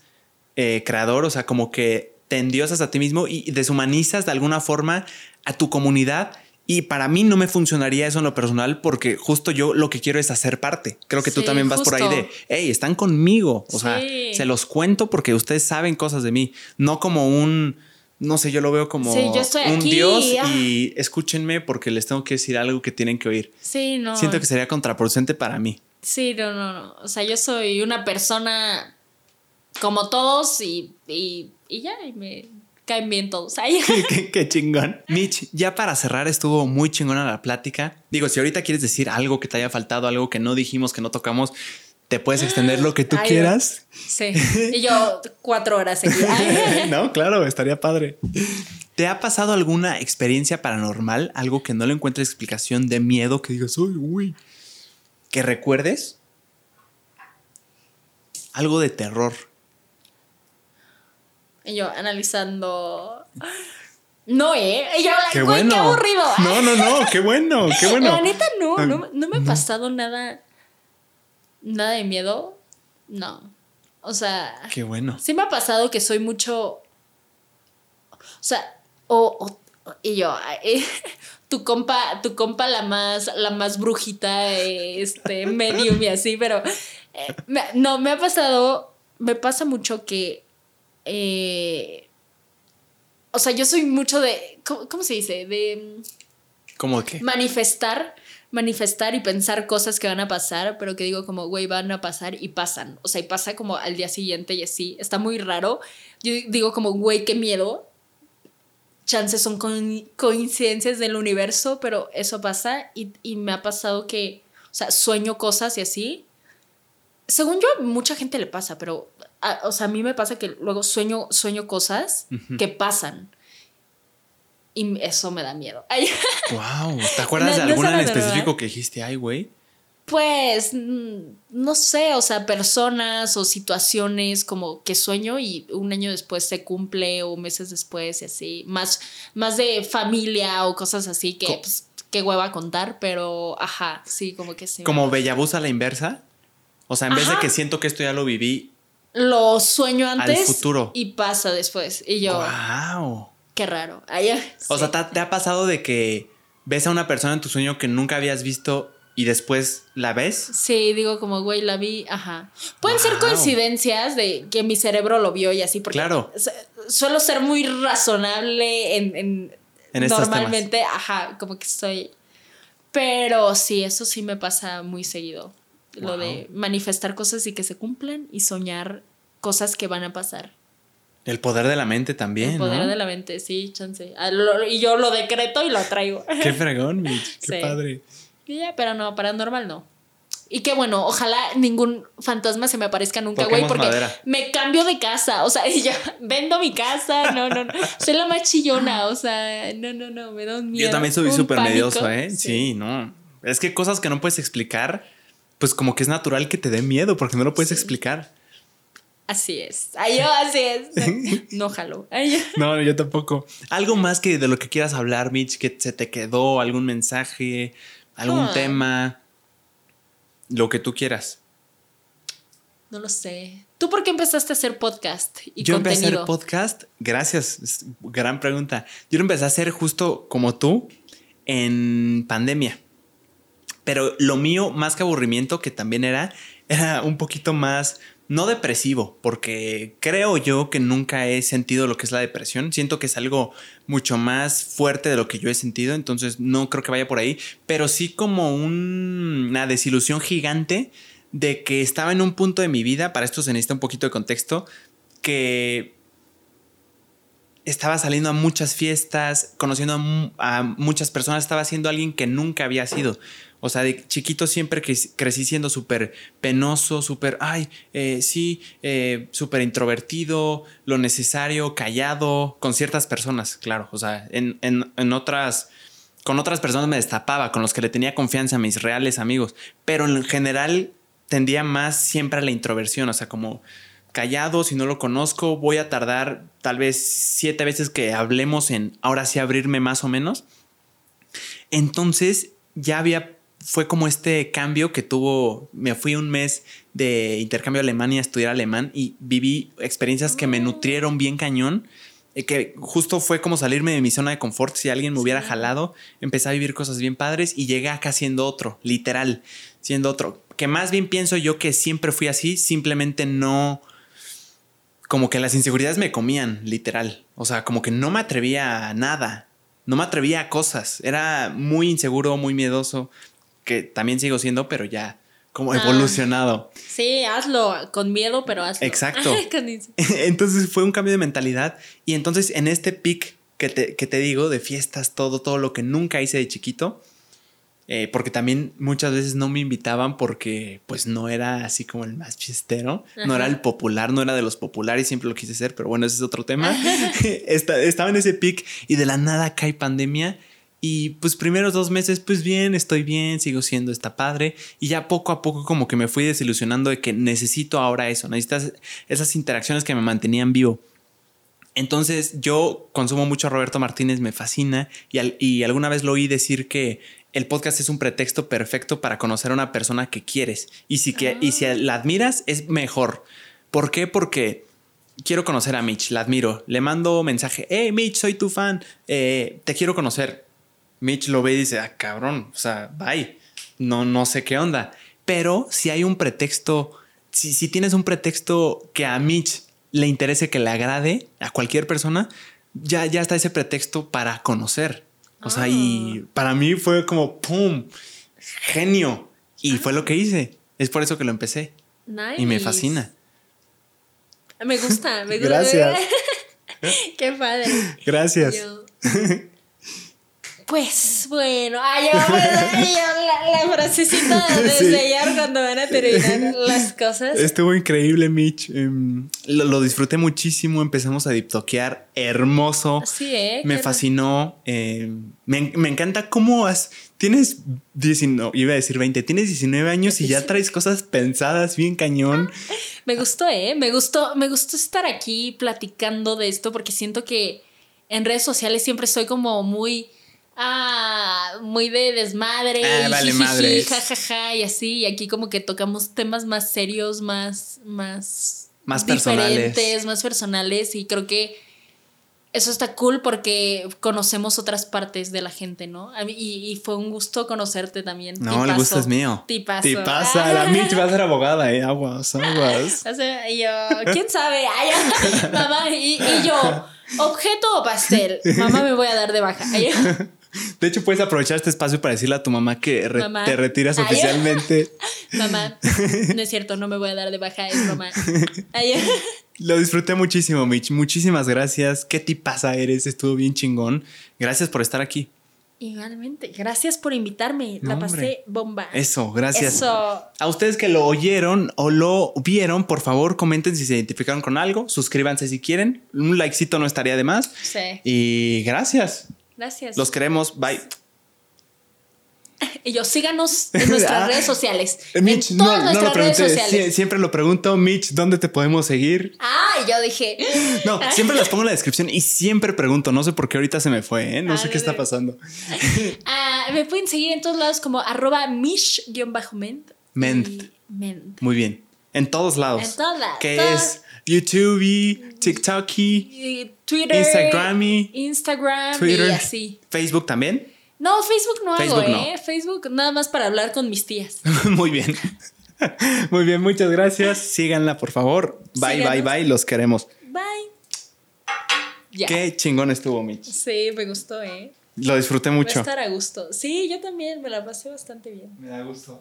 eh, creador, o sea, como que te endiosas a ti mismo y deshumanizas de alguna forma a tu comunidad Y para mí no me funcionaría eso en lo personal porque justo yo lo que quiero es hacer parte. Creo que tú también vas por ahí de, hey, están conmigo. O sea, se los cuento porque ustedes saben cosas de mí, no como un, no sé, yo lo veo como Sí, yo estoy un aquí, dios y escúchenme porque les tengo que decir algo que tienen que oír. Sí, no. Siento que sería contraproducente para mí. Sí, no, no, no. O sea, yo soy una persona como todos y, y, y ya, y me caen bien todos. Ay, qué, qué chingón. Mitch, ya para cerrar, estuvo muy chingona la plática. Digo, si ahorita quieres decir algo que te haya faltado, algo que no dijimos, que no tocamos, te puedes extender lo que tú Ay, quieras. Sí. Y yo cuatro horas. Ay. no, claro, estaría padre. ¿Te ha pasado alguna experiencia paranormal? Algo que no le encuentres explicación de miedo que digas, uy, uy. ¿Que recuerdes? Algo de terror. Y yo analizando. No, ¿eh? Y yo, Qué bueno. qué aburrido. No, no, no, qué bueno, qué bueno. La neta, no, Ay, no, no me ha pasado nada. Nada de miedo. No. O sea. Qué bueno. Sí me ha pasado que soy mucho. O sea, o. o- y yo, eh, tu compa, tu compa la más, la más brujita, eh, este, medium y así, pero eh, me- no, me ha pasado, me pasa mucho que, eh, o sea, yo soy mucho de, ¿cómo, cómo se dice? De ¿Cómo que? manifestar, manifestar y pensar cosas que van a pasar, pero que digo como, güey, van a pasar y pasan. O sea, y pasa como al día siguiente y así. Está muy raro. Yo digo como, güey, qué miedo. Chances son coin- coincidencias del universo, pero eso pasa y, y me ha pasado que, o sea, sueño cosas y así. Según yo, mucha gente le pasa, pero, a- o sea, a mí me pasa que luego sueño, sueño cosas que pasan. Y eso me da miedo. Ay. Wow. ¿Te acuerdas No- de no alguna en específico que dijiste, ay, güey? Pues, mm, no sé, o sea, personas o situaciones como que sueño y un año después se cumple o meses después y así. Más, más de familia o cosas así que, Co- pues, qué hueva contar, pero ajá, sí, como que sí. Como Bellabús a la inversa. O sea, en vez de que siento que esto ya lo viví. Lo sueño antes futuro. y pasa después. Y yo, Wow. qué raro. Ay, O sea, ¿te, ha pasado de que ves a una persona en tu sueño que nunca habías visto y después la ves? Sí, digo como, güey, la vi, ajá. Pueden ser coincidencias de que mi cerebro lo vio y así, porque Claro. su- suelo ser muy razonable en, en- normalmente, ajá, como que estoy. Pero sí, eso sí me pasa muy seguido. Lo de manifestar cosas y que se cumplan y soñar cosas que van a pasar. El poder de la mente también, El poder ¿no? de la mente, sí, chance. Ah, y yo lo decreto y lo atraigo. Qué fregón, Mitch. Qué Sí. padre. Ya, pero no, paranormal no. Y qué bueno, ojalá ningún fantasma se me aparezca nunca, güey, porque madera. me cambio de casa. O sea, y yo vendo mi casa. No, no, no. Soy la más chillona. O sea, no, no, no. Me da un miedo. Yo también soy súper medioso, ¿eh? Sí. no. Es que cosas que no puedes explicar, pues como que es natural que te dé miedo porque no lo puedes Sí. explicar. Así es. Ay, yo, así es. No jalo. Ay, yo. No, yo tampoco. Algo más que de lo que quieras hablar, Mitch, que se te quedó, algún mensaje, algún Ah. tema, lo que tú quieras. No lo sé. ¿Tú por qué empezaste a hacer podcast y Yo empecé a hacer podcast, gracias, es gran pregunta. Yo lo empecé a hacer justo como tú en pandemia. Pero lo mío, más que aburrimiento, que también era, era un poquito más, no depresivo, porque creo yo que nunca he sentido lo que es la depresión. Siento que es algo mucho más fuerte de lo que yo he sentido, entonces no creo que vaya por ahí, pero sí como un- una desilusión gigante de que estaba en un punto de mi vida, para esto se necesita un poquito de contexto, que estaba saliendo a muchas fiestas, conociendo a, a muchas personas, estaba siendo alguien que nunca había sido. O sea, de chiquito siempre cre- crecí siendo súper penoso, súper, ay, eh, sí, eh, súper introvertido, lo necesario, callado, con ciertas personas, claro. O sea, en, en- en otras, con otras personas me destapaba, con los que le tenía confianza, mis reales amigos. Pero en general tendía más siempre a la introversión, o sea, como callado, si no lo conozco, voy a tardar tal vez siete veces que hablemos en ahora sí abrirme más o menos. Entonces ya había, fue como este cambio que tuvo, me fui un mes de intercambio a Alemania a estudiar alemán y viví experiencias que me nutrieron bien cañón eh, que justo fue como salirme de mi zona de confort. Si alguien me hubiera jalado, empecé a vivir cosas bien padres y llegué acá siendo otro, literal, siendo otro. Que más bien pienso yo que siempre fui así, simplemente no. Como que las inseguridades me comían, literal. O sea, como que no me atrevía a nada. No me atrevía a cosas. Era muy inseguro, muy miedoso. Que también sigo siendo, pero ya como Ah. evolucionado. Sí, hazlo con miedo, pero hazlo. Exacto. Entonces fue un cambio de mentalidad. Y entonces en este pic que te, que te digo, de fiestas, todo, todo lo que nunca hice de chiquito, eh, porque también muchas veces no me invitaban porque pues no era así como el más chistero, no era el popular, no era de los populares, siempre lo quise ser, pero bueno, ese es otro tema. Esta- estaba en ese pic y de la nada cae pandemia. Y pues primeros dos meses, pues bien, estoy bien, sigo siendo esta padre. Y ya poco a poco como que me fui desilusionando de que necesito ahora eso, necesitas esas interacciones que me mantenían vivo. Entonces yo consumo mucho a Roberto Martínez, me fascina y, al- y alguna vez lo oí decir que el podcast es un pretexto perfecto para conocer a una persona que quieres y si, que, y si la admiras es mejor. ¿Por qué? Porque quiero conocer a Mitch, la admiro, le mando mensaje, hey Mitch, soy tu fan, eh, te quiero conocer. Mitch lo ve y dice, ah, cabrón, o sea, bye, no, no sé qué onda. Pero si hay un pretexto, si, si tienes un pretexto que a Mitch le interese, que le agrade a cualquier persona, ya, ya está ese pretexto para conocer. O sea, y para mí fue como, ¡pum! Genio. Y fue lo que hice. Es por eso que lo empecé. Nice. Y me fascina. Me gusta, me gusta. Gracias. Qué padre. Gracias. Yo- Pues bueno, yo la, la frasecita de Sí. sellar cuando van a terminar las cosas. Estuvo increíble, Mitch. Em, lo, lo disfruté muchísimo. Empezamos a diptoquear. Hermoso. Sí, ¿eh? Me Qué- fascinó. em, me, me encanta cómo has. Tienes 19, iba a decir 20, tienes 19 años y ya traes cosas pensadas bien cañón. Me gustó, ¿eh? Me gustó, me gustó estar aquí platicando de esto porque siento que en redes sociales siempre estoy como muy. Ah, muy de desmadre, Ah, y vale jijiji, jajaja, y así, y aquí como que tocamos temas más serios, más, más, Más personales. diferentes, más personales, y creo que eso está cool porque conocemos otras partes de la gente, ¿no? A mí- y, y fue un gusto conocerte también. No, el gusto es mío. Tipazo. Te pasa, la Mitch va a ser abogada, eh. Aguas, aguas. O sea, y yo, ¿quién sabe? Ay, mamá, y, y yo, objeto o pastel. Mamá, me voy a dar de baja. Ay, De hecho, puedes aprovechar este espacio para decirle a tu mamá que re- Mamá. te retiras Ay. oficialmente. mamá, no es cierto, no me voy a dar de baja, es mamá. Ay, Lo disfruté muchísimo, Mitch. Muchísimas gracias. Qué tipaza eres. Estuvo bien chingón. Gracias por estar aquí. Igualmente, gracias por invitarme. La No, pasé hombre. bomba. Eso, gracias. Eso. A ustedes que lo oyeron o lo vieron, por favor, comenten si se identificaron con algo. Suscríbanse si quieren. Un likecito no estaría de más. Sí, Y gracias. Gracias. Los queremos. Bye. Y yo, síganos en nuestras Ah. redes sociales. Eh, Mitch, en no, todas no nuestras lo redes pregunté. sociales. Sie- siempre lo pregunto. Mitch, ¿dónde te podemos seguir? Ah, y yo dije. No, siempre las pongo en la descripción y siempre pregunto. No sé por qué ahorita se me fue, ¿eh? No Ah, sé qué está pasando. Ah, me pueden seguir en todos lados como arroba mish-ment. Ment. Muy bien. En todos lados. En todos lados. Que Todos. es YouTube, TikTok, Y Twitter. Instagram, Instagram Twitter, y así. Facebook también. No, Facebook no Facebook hago, no. ¿eh? Facebook nada más para hablar con mis tías. Muy bien. Muy bien, muchas gracias. Síganla, por favor. Bye, Síganos. bye, bye. Los queremos. Bye. Ya. Qué chingón estuvo, Mitch. Sí, me gustó, ¿eh? Lo disfruté Va a mucho. estar a gusto. Sí, yo también me la pasé bastante bien. Me da gusto.